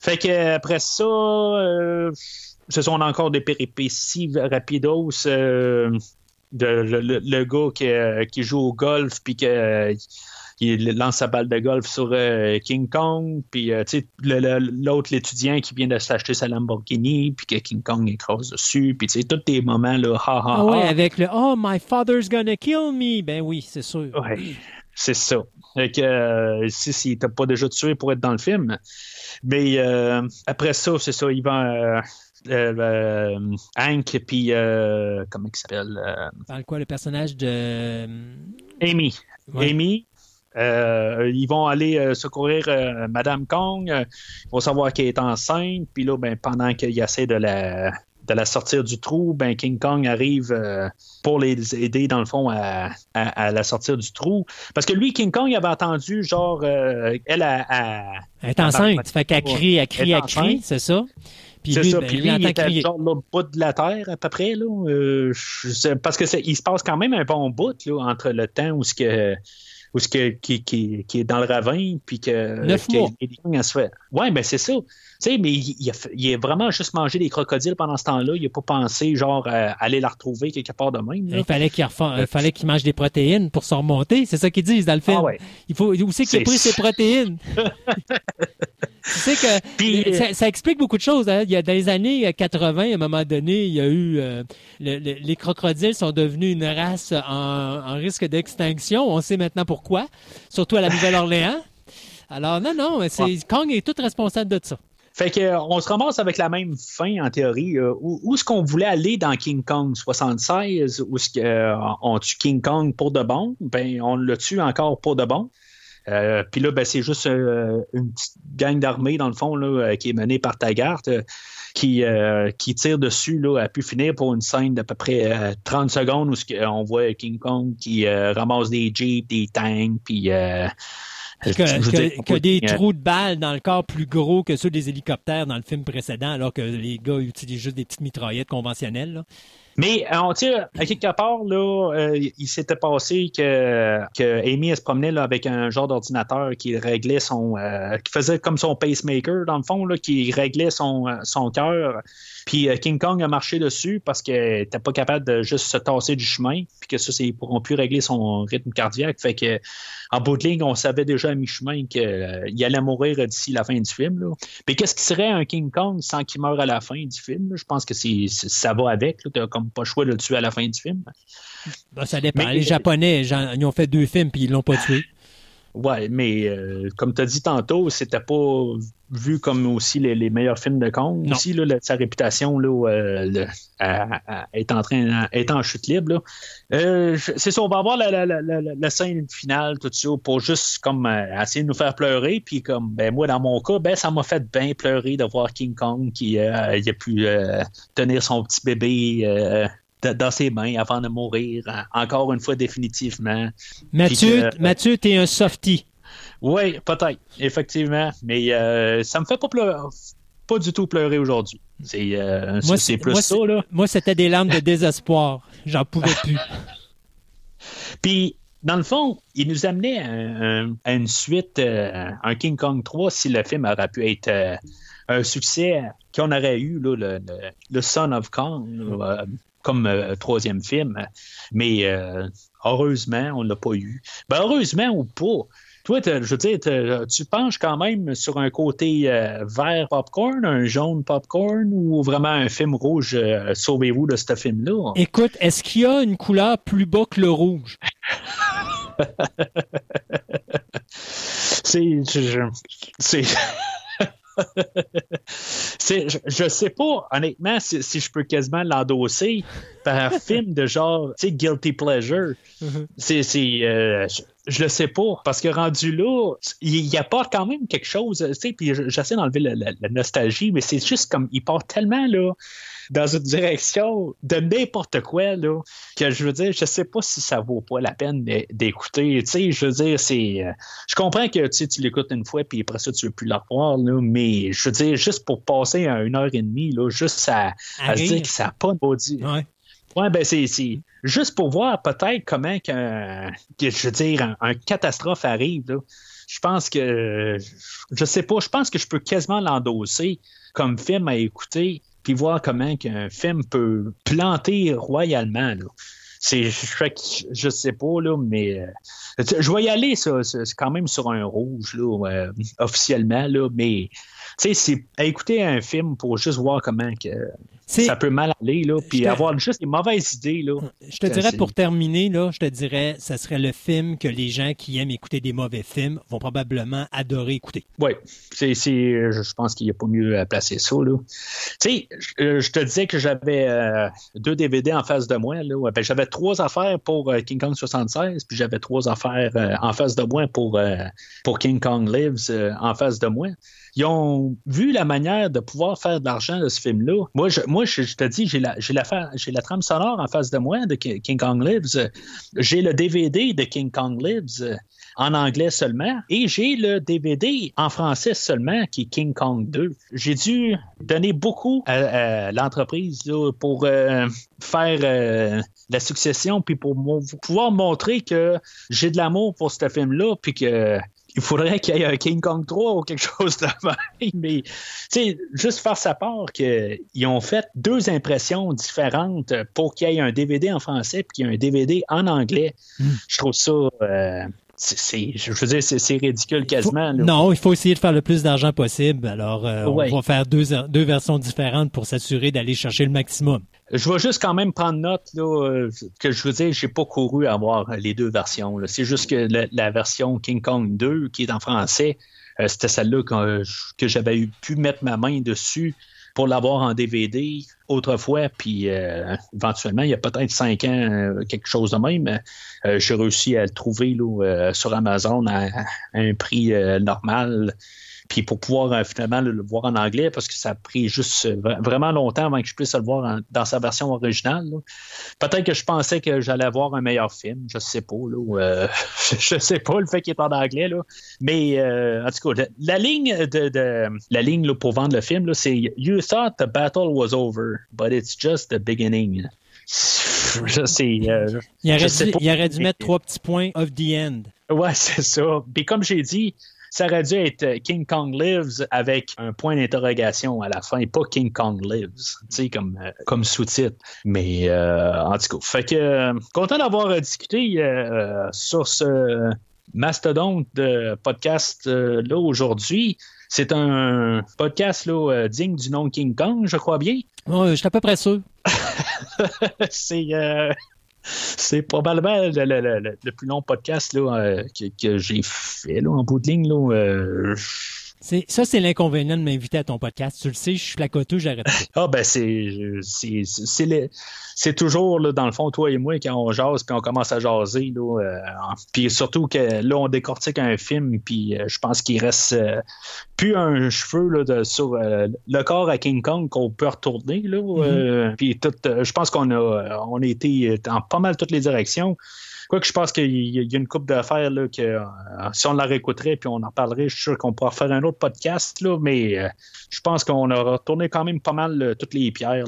S1: Fait que après ça, euh, ce sont encore des péripéties rapidos. euh, de, le, le- le gars qui, euh, qui joue au golf puis que il lance sa balle de golf sur euh, King Kong, puis euh, l'autre, l'étudiant qui vient de s'acheter sa Lamborghini, puis que King Kong écrase dessus, puis tous tes moments, là, ha ha
S2: Ah ouais,
S1: ha.
S2: avec le Oh, my father's gonna kill me. Ben oui, c'est sûr.
S1: Ouais, c'est ça. Fait que euh, si, si t'as pas déjà tué pour être dans le film. Mais euh, après ça, c'est ça, il va. Euh, euh, Hank, puis. euh, comment il s'appelle
S2: Parle quoi, le personnage de.
S1: Amy.
S2: Ouais.
S1: Amy. Euh, ils vont aller euh, secourir euh, Madame Kong. ils vont savoir qu'elle est enceinte. Puis là, ben, pendant qu'il essaie de la, de la sortir du trou, ben, King Kong arrive euh, pour les aider, dans le fond, à, à- à la sortir du trou. Parce que lui, King Kong, il avait entendu, genre, euh, elle a. a-
S2: Elle est enceinte. Ça fait qu'elle crie, elle crie,
S1: Elle
S2: crie, c'est ça? Puis lui,
S1: ça.
S2: ben,
S1: Puis
S2: il
S1: lui, il
S2: entend
S1: était
S2: crier.
S1: genre l'autre bout de la Terre, à peu près. Là. Euh, je sais- parce que il se passe quand même un bon bout là, entre le temps où ce que où ce que, qui, qui, qui est dans le ravin, puis que.
S2: Neuf mois.
S1: Elle se fait. Ouais, ben c'est ça. Tu sais, mais il, il a, il a vraiment juste mangé des crocodiles pendant ce temps-là. Il n'a pas pensé, genre, à aller la retrouver quelque part de même. là.
S2: Il fallait qu'il refa- il fallait qu'il mange des protéines pour se remonter. C'est ça qu'ils disent dans le film.
S1: Ah ouais.
S2: Il faut, où c'est qu'il a pris ses protéines? <laughs> tu sais que
S1: Puis,
S2: ça, ça explique beaucoup de choses. hein. Il y a dans les années 80, à un moment donné, il y a eu euh, le- le- les crocodiles sont devenus une race en, en risque d'extinction. On sait maintenant pourquoi, surtout à la Nouvelle-Orléans. Alors non, non, c'est Kong est tout responsable de ça.
S1: Fait que, euh, on se ramasse avec la même fin, en théorie. Euh, où où est-ce qu'on voulait aller dans King Kong 76? Où est-ce qu'on tue King Kong pour de bon? Ben, on le tue encore pour de bon? Euh, Puis là, ben, c'est juste euh, une petite gang d'armée, dans le fond, là, euh, qui est menée par Taggart, euh, qui, euh, tire dessus, là, a pu finir pour une scène d'à peu près euh, 30 secondes où on voit King Kong qui euh, ramasse des jeeps, des tanks, puis...
S2: Que, que- que des trous de balles dans le corps plus gros que ceux des hélicoptères dans le film précédent, alors que les gars utilisent juste des petites mitraillettes conventionnelles. là?
S1: Mais euh, on tire à quelque part là, euh, il s'était passé que, que Amy elle se promenait là, avec un genre d'ordinateur qui réglait son, euh, qui faisait comme son pacemaker dans le fond là, qui réglait son euh, son cœur. Puis euh, King Kong a marché dessus parce qu'elle n'était pas capable de juste se tasser du chemin, puis que ça, ils pourront plus régler son rythme cardiaque. Fait que en bout de ligne, on savait déjà à mi-chemin qu'il allait mourir d'ici la fin du film. Là. Puis qu'est-ce qui serait un King Kong sans qu'il meure à la fin du film? là? Je pense que c'est, ça va avec. Tu n'as comme pas le choix de le tuer à la fin du film.
S2: Ben, ça dépend.
S1: Mais-
S2: les Japonais, j'en- ils ont fait deux films puis ils l'ont pas tué.
S1: Ouais, mais euh, comme tu as dit tantôt, c'était pas vu comme aussi les, les meilleurs films de Kong.
S2: Non.
S1: Aussi, là, sa réputation là, euh, le- à- à- est en train est en chute libre. Euh, c'est ça, on va avoir la, la, la, scène finale, tout ça, pour juste comme essayer de nous faire pleurer. Puis comme ben moi, dans mon cas, ben ça m'a fait bien pleurer de voir King Kong qui il a pu tenir son petit bébé. Euh, de- dans ses mains avant de mourir, hein, encore une fois définitivement.
S2: Mathieu,
S1: que-
S2: Mathieu, t'es un softie.
S1: Oui, peut-être, effectivement. Mais euh, ça me fait pas pleurer, pas du tout pleurer aujourd'hui. C'est euh, plus
S2: moi,
S1: ça, là.
S2: Moi, c'était des larmes de désespoir. J'en pouvais <laughs> plus.
S1: Puis, dans le fond, il nous amenait à, un- à une suite, euh, un King Kong 3, si le film aurait pu être euh, un succès qu'on aurait eu, là, le, le- le Son of Kong, euh, comme euh, troisième film. Mais euh, heureusement, on ne l'a pas eu. Ben, heureusement ou pas. Toi, je veux dire, tu penches quand même sur un côté euh, vert popcorn, un jaune popcorn ou vraiment un film rouge, sauvez-vous de ce film-là?
S2: Écoute, est-ce qu'il y a une couleur plus bas que le rouge? <laughs>
S1: C'est. je- je- C'est. <laughs> Je, sais pas, honnêtement, si, si je peux quasiment l'endosser par un <laughs> film de genre, tu sais, Guilty Pleasure. C'est. c'est, euh, je, je le sais pas, parce que rendu là, il, il apporte quand même quelque chose, tu sais, puis je- j'essaie d'enlever la, la- la nostalgie, mais c'est juste comme, il part tellement, là, dans une direction de n'importe quoi, là, que je veux dire, je sais pas si ça vaut pas la peine d'é- d'écouter. Tu sais, je veux dire, c'est. euh, Je comprends que tu, sais, tu l'écoutes une fois, puis après ça, tu veux plus la revoir, là, mais je veux dire, juste pour passer à une heure et demie, là, juste à, à
S2: À
S1: se dire que ça n'a pas de body.
S2: Ouais.
S1: Ouais, ben c'est juste pour voir peut-être comment que, je veux dire, un, catastrophe arrive. Je pense que je sais pas, je pense que je peux quasiment l'endosser comme film à écouter, puis voir comment qu'un film peut planter royalement. C'est, je, sais pas, là, mais euh, je vais y aller, ça, c'est quand même sur un rouge, là, euh, officiellement, là, mais c'est écouter un film pour juste voir comment que ça peut mal aller, là, puis avoir juste des mauvaises idées. Là,
S2: je te dirais, pour terminer, là, je te dirais, ça serait le film que les gens qui aiment écouter des mauvais films vont probablement adorer écouter.
S1: Oui, c'est, je pense qu'il n'y a pas mieux à placer ça. Là. Tu sais, je, je te disais que j'avais euh, deux DVD en face de moi. Là. Ben, j'avais trois affaires pour euh, King Kong 76, puis j'avais trois affaires euh, en face de moi pour, pour King Kong Lives en face de moi ils ont vu la manière de pouvoir faire de l'argent de ce film-là. Moi, je, moi, je, te dis, j'ai la, j'ai la, j'ai la trame sonore en face de moi de King Kong Lives. J'ai le DVD de King Kong Lives en anglais seulement. Et j'ai le DVD en français seulement, qui est King Kong 2. J'ai dû donner beaucoup à, l'entreprise pour euh, faire euh, la succession, puis pour pouvoir montrer que j'ai de l'amour pour ce film-là, puis que il faudrait qu'il y ait un King Kong 3 ou quelque <laughs> chose de même. Mais, tu sais, juste faire sa part qu'ils ont fait deux impressions différentes pour qu'il y ait un DVD en français et qu'il y ait un DVD en anglais. Hmm. Je trouve ça. Euh, c'est, je veux dire, c'est, ridicule quasiment.
S2: Non, il faut essayer de faire le plus d'argent possible. Alors, euh, on va faire deux, deux versions différentes pour s'assurer d'aller chercher le maximum.
S1: Je vais juste quand même prendre note là, euh, que je veux dire, j'ai pas couru à voir les deux versions. C'est juste que la, version King Kong 2, qui est en français, euh, c'était celle-là que, j'avais pu mettre ma main dessus pour l'avoir en DVD autrefois, puis euh, éventuellement, il y a peut-être cinq ans, quelque chose de même, j'ai réussi à le trouver là, sur Amazon à un prix normal puis pour pouvoir euh, finalement le, voir en anglais, parce que ça a pris juste euh, vraiment longtemps avant que je puisse le voir dans sa version originale. Peut-être que je pensais que j'allais avoir un meilleur film, je sais pas. Là, euh, <laughs> je sais pas le fait qu'il est en anglais. Là. Mais en tout cas, la, ligne de, la ligne pour vendre le film, c'est You thought the battle was over, but it's just the beginning. Je sais. il,
S2: aurait dû, mettre trois petits points of the end.
S1: Ouais, c'est ça. Puis comme j'ai dit, ça aurait dû être euh, King Kong Lives avec un point d'interrogation à la fin, pas King Kong Lives, tu sais, comme, euh, comme sous-titre. Mais euh, en tout cas, fait que content d'avoir discuté sur ce mastodonte de podcast là aujourd'hui. C'est un podcast là, digne du nom King Kong, je crois bien.
S2: Oui, je suis à peu près sûr. <laughs>
S1: c'est c'est probablement le, plus long podcast euh, que, j'ai fait en bout de ligne. Euh,
S2: ça, c'est l'inconvénient de m'inviter à ton podcast. Tu le sais, je suis placoteux, j'arrête pas. <laughs>
S1: Ah, ben, c'est, c'est, toujours, là, dans le fond, toi et moi, quand on jase, puis on commence à jaser, là, euh, puis surtout que là, on décortique un film, puis euh, je pense qu'il reste euh, plus un cheveu là, de, sur le corps à King Kong qu'on peut retourner, là, mm-hmm. puis tout, je pense qu'on a, on a été dans pas mal toutes les directions. Quoi que je pense qu'il y a une coupe d'affaires là, que si on la réécouterait puis on en parlerait, je suis sûr qu'on pourra faire un autre podcast, là, mais euh, je pense qu'on a retourné quand même pas mal euh, toutes les pierres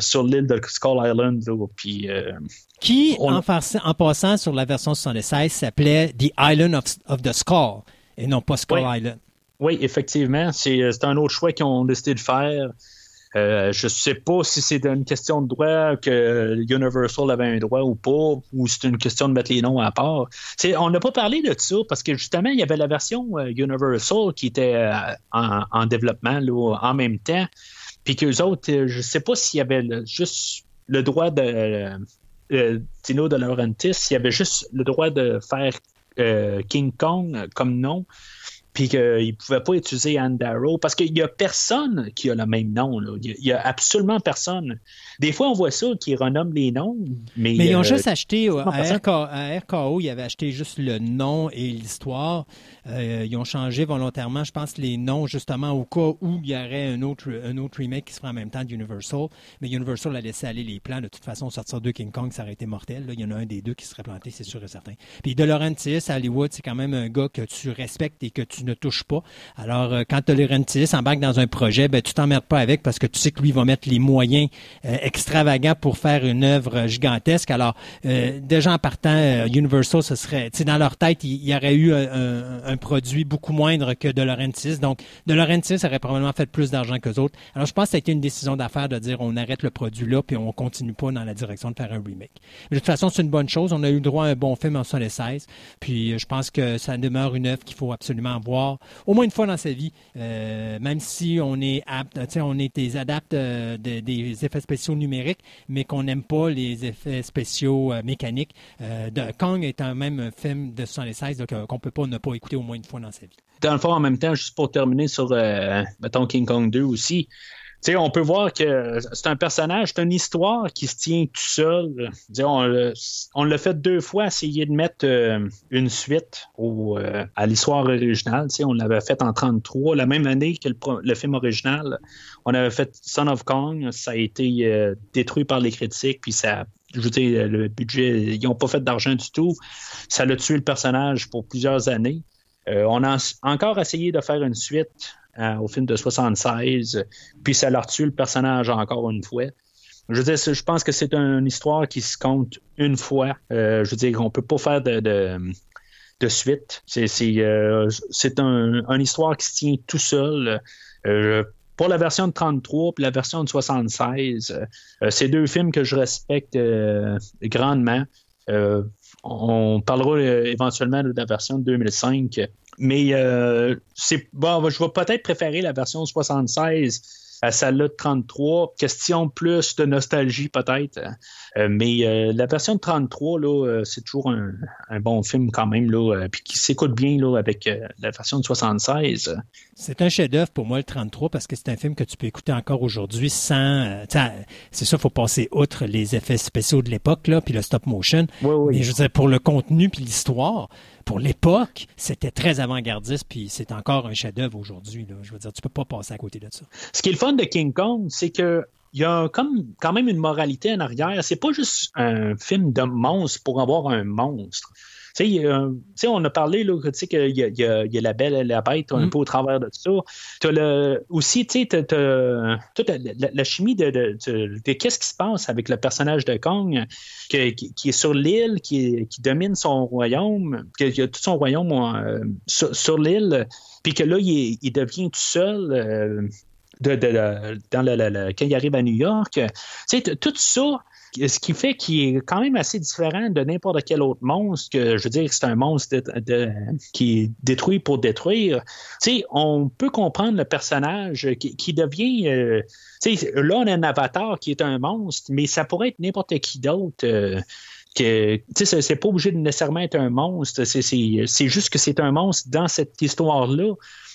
S1: sur l'île de Skull Island. puis,
S2: Qui, en, passant sur la version 76, s'appelait The Island of, the Skull et non pas Skull Island.
S1: Oui, effectivement. C'est un autre choix qu'ils ont décidé de faire. Euh, je sais pas si c'est une question de droit que Universal avait un droit ou pas, ou c'est une question de mettre les noms à part. on n'a pas parlé de ça parce que justement, il y avait la version euh, Universal qui était euh, en, développement en même temps. Puis qu'eux autres, je ne sais pas s'il y avait juste le droit de Tino de Laurentiis, s'il y avait juste le droit de faire King Kong comme nom puis qu'il ne pouvait pas utiliser Andaro parce qu'il n'y a personne qui a le même nom. Il n'y a, absolument personne. Des fois, on voit ça, qui renomment les noms. Mais,
S2: mais ils ont euh, juste acheté, à RKO, ils avaient acheté juste le nom et l'histoire. Euh, ils ont changé volontairement, je pense, les noms justement au cas où il y aurait un autre, un autre remake qui se ferait en même temps d'Universal. Mais Universal a laissé aller les plans. De toute façon, sortir de King Kong, ça aurait été mortel. Il y en a un des deux qui serait planté, c'est sûr et certain. Puis De Laurentiis à Hollywood, c'est quand même un gars que tu respectes et que tu ne touches pas. Alors, euh, quand tu en embarque dans un projet, ben, tu t'emmerdes pas avec parce que tu sais que lui va mettre les moyens euh, extravagants pour faire une œuvre gigantesque. Alors, euh, déjà en partant, Universal, ce serait, tu sais, dans leur tête, il y, aurait eu un, produit beaucoup moindre que de Laurentiis. Donc, de Laurentiis aurait probablement fait plus d'argent que autres. Alors, je pense que ça a été une décision d'affaires de dire on arrête le produit là puis on continue pas dans la direction de faire un remake. Mais de toute façon, c'est une bonne chose. On a eu droit à un bon film en 76. Puis, je pense que ça demeure une œuvre qu'il faut absolument voir au moins une fois dans sa vie. Euh, même si on est apte, on est des adaptes euh, des effets spéciaux numériques, mais qu'on n'aime pas les effets spéciaux euh, mécaniques. de, Kong est un même un film de 76 qu'on peut pas ne pas écouter au moins une fois dans sa vie.
S1: Dans le fond, en même temps, juste pour terminer sur, mettons, King Kong 2 aussi, on peut voir que c'est un personnage, c'est une histoire qui se tient tout seul. on, l'a fait deux fois, essayer de mettre euh, une suite euh, à l'histoire originale. on l'avait fait en 33, la même année que le, film original. On avait fait Son of Kong, ça a été euh, détruit par les critiques, puis ça je veux dire, le budget, ils n'ont pas fait d'argent du tout. Ça l'a tué le personnage pour plusieurs années. on a encore essayé de faire une suite euh, au film de 76, puis ça leur tue le personnage encore une fois. Je je pense que c'est une histoire qui se compte une fois. Euh, je veux dire, on peut pas faire de, de, suite. C'est euh, une histoire qui se tient tout seul. pour la version de 33 puis la version de 76, c'est deux films que je respecte grandement. On parlera éventuellement de la version de 2005 mais euh, c'est bon, je vais peut-être préférer la version 76 à celle-là de 33. Question plus de nostalgie peut-être. Euh, mais euh, la version de 33, là, c'est toujours un, bon film quand même, là, puis qui s'écoute bien là, avec la version de 76.
S2: C'est un chef-d'œuvre pour moi, le 33, parce que c'est un film que tu peux écouter encore aujourd'hui sans. c'est ça, il faut passer outre les effets spéciaux de l'époque, là, puis le stop motion.
S1: Oui, oui.
S2: Mais je veux dire, pour le contenu puis l'histoire, pour l'époque, c'était très avant-gardiste, puis c'est encore un chef-d'œuvre aujourd'hui. Je veux dire, tu peux pas passer à côté de ça.
S1: Ce qui est le fun de King Kong, c'est que il y a comme quand même une moralité en arrière. C'est pas juste un film de monstre pour avoir un monstre. Euh, on a parlé là, qu'il y, y, a la belle et la bête un mm. peu au travers de ça. Tu le, aussi, tu sais, toute la, chimie de, de, qu'est-ce qui se passe avec le personnage de Kong qui, est sur l'île, qui, domine son royaume, qui a tout son royaume euh, sur, l'île, puis que là, il, devient tout seul. Euh, de, dans quand il arrive à New York. Tu sais, tout ça, ce qui fait qu'il est quand même assez différent de n'importe quel autre monstre, que je veux dire, c'est un monstre qui est détruit pour détruire. Tu sais, on peut comprendre le personnage qui, devient. Euh, tu sais, là, on a un avatar qui est un monstre, mais ça pourrait être n'importe qui d'autre. Euh, que c'est pas obligé de nécessairement être un monstre, c'est juste que c'est un monstre dans cette histoire-là.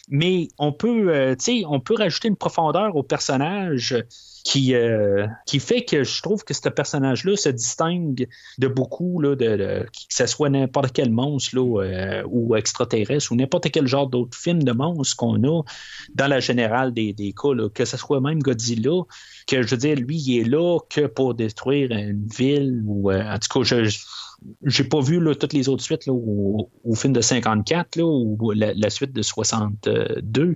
S1: Mais on peut, euh, on peut rajouter une profondeur au personnage qui, euh, qui fait que je trouve que ce personnage-là se distingue de beaucoup, là, de, que ce soit n'importe quel monstre là, euh, ou extraterrestre ou n'importe quel genre d'autre film de monstre qu'on a dans la générale des, des cas, que ce soit même Godzilla, que je veux dire, lui, il est là que pour détruire une ville ou euh, en tout cas, je, j'ai pas vu là, toutes les autres suites là, au, film de 54 là, ou la, la, suite de 62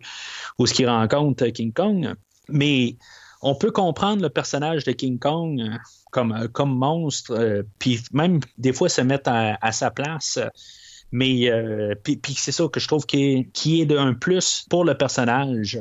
S1: où ce qui rencontre King Kong. Mais on peut comprendre le personnage de King Kong euh, comme, euh, comme monstre, euh, puis même des fois se mettre à, sa place. Mais puis, c'est ça que je trouve qui est, qui est d'un plus pour le personnage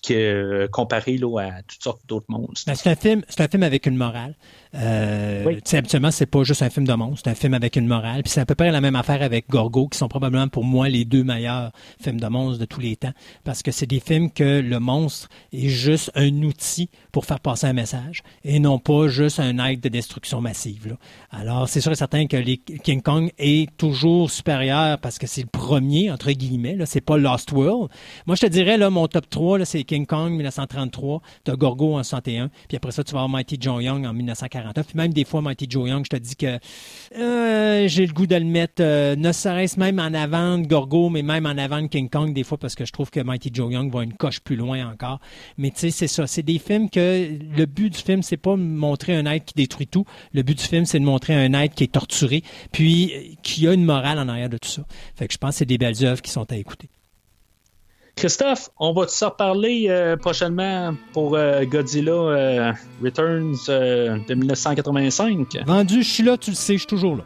S1: que, comparé là, à toutes sortes d'autres monstres.
S2: Ben, c'est un film, c'est un film avec une morale. Euh, oui. Habituellement, c'est pas juste un film de monstre, c'est un film avec une morale. Puis c'est à peu près la même affaire avec Gorgo, qui sont probablement pour moi les deux meilleurs films de monstres de tous les temps, parce que c'est des films que le monstre est juste un outil pour faire passer un message, et non pas juste un acte de destruction massive. Là. Alors, c'est sûr et certain que les King Kong est toujours supérieur parce que c'est le premier, entre guillemets, là, c'est pas Lost World. Moi, je te dirais, là, mon top 3, là, c'est King Kong 1933, t'as Gorgo en 61, puis après ça, tu vas avoir Mighty Joe Young en 1940 puis même des fois, Mighty Joe Young, je te dis que euh, j'ai le goût de le mettre, euh, ne serait-ce même en avant de Gorgo, mais même en avant de King Kong, des fois, parce que je trouve que Mighty Joe Young va une coche plus loin encore. Mais tu sais, c'est ça. C'est des films que le but du film, c'est pas montrer un être qui détruit tout. Le but du film, c'est de montrer un être qui est torturé, puis qui a une morale en arrière de tout ça. Fait que je pense que c'est des belles œuvres qui sont à écouter.
S1: Christophe, on va te reparler euh, prochainement pour euh, Godzilla euh, Returns de 1985.
S2: Vendu, je suis là, tu le sais, je suis toujours là.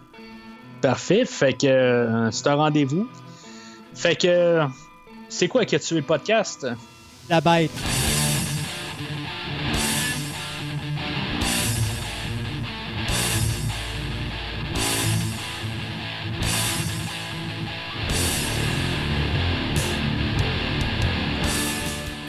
S1: Parfait, fait que c'est un rendez-vous. Fait que c'est quoi qui a tué le podcast?
S2: La bête.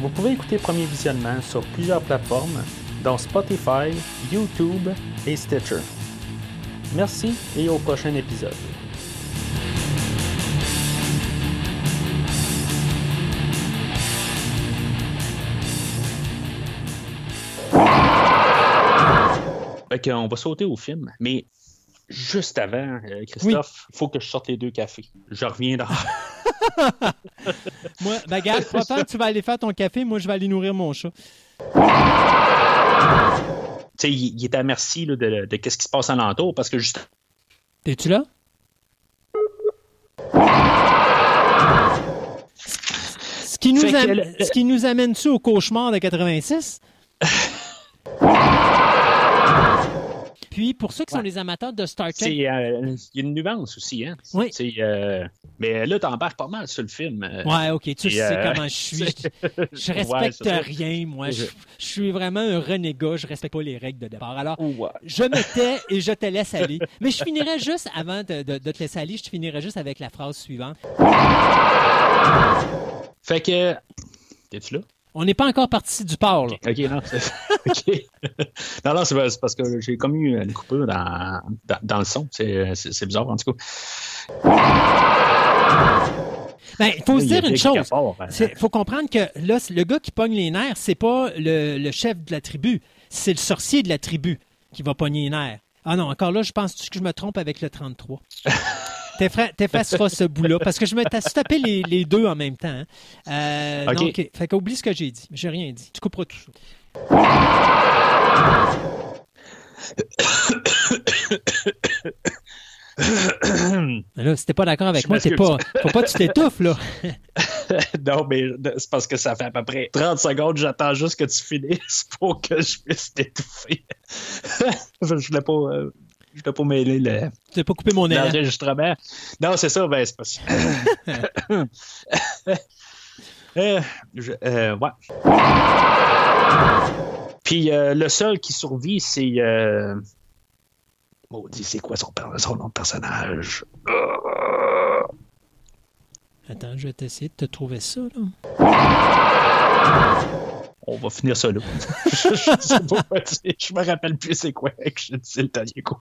S1: Vous pouvez écouter Premier Visionnement sur plusieurs plateformes, dont Spotify, YouTube et Stitcher. Merci et au prochain épisode. Fait on va sauter au film, mais juste avant, euh, Christophe, il faut que je sorte les deux cafés. Je reviens dans. <laughs> <laughs>
S2: moi, ben, gars, que tu vas aller faire ton café, moi, je vais aller nourrir mon chat.
S1: Tu sais, il, est à merci de, de, ce qui se passe alentour parce que juste.
S2: T'es-tu là? Ce qui nous, ce qui nous amène-tu au cauchemar de 86? <laughs> Puis, pour ceux qui sont les amateurs de Star Trek.
S1: Euh, il y a une nuance aussi. Hein?
S2: Oui.
S1: Euh, mais là, t'embarques pas mal sur le film. Euh.
S2: Ouais, OK. Tu sais comment je <laughs> suis. Je, respecte rien, moi. Je, suis vraiment un renégat. Je respecte pas les règles de départ. Alors, je me tais et je te laisse aller. Mais je finirai juste, avant de, de te laisser aller, je finirai juste avec la phrase suivante.
S1: Fait que. Es-tu là?
S2: On n'est pas encore parti du port. Là.
S1: OK, non, c'est <laughs> non, non, c'est parce que j'ai comme eu une coupure dans, dans, le son. C'est bizarre, en tout cas.
S2: Ben, il faut se dire une chose. Il hein. faut comprendre que là, le gars qui pogne les nerfs, c'est pas le, le, chef de la tribu. C'est le sorcier de la tribu qui va pogner les nerfs. Ah non, encore là, je pense que je me trompe avec le 33. <laughs> T'effaceras ce bout-là parce que je me suis tapé les, les, deux en même temps. Hein. Euh, fait qu'oublie ce que j'ai dit. J'ai rien dit. Tu couperas tout ça. là, si t'es pas d'accord avec moi, c'est pas. Faut pas que tu t'étouffes, là. <laughs>
S1: non, mais c'est parce que ça fait à peu près 30 secondes, j'attends juste que tu finisses pour que je puisse t'étouffer. <laughs> je voulais pas. Euh, je vais pas mêler le.
S2: Tu n'as pas coupé mon
S1: L'enregistrement. Non, c'est ça, ben, c'est pas ça. <laughs> euh, euh, ouais. Puis euh, le seul qui survit, c'est. Maudit, c'est quoi son, son, nom de personnage?
S2: Attends, je vais essayer de te trouver ça, là
S1: on va finir ça là. je, <laughs> je, me rappelle plus c'est quoi que je disais le dernier coup.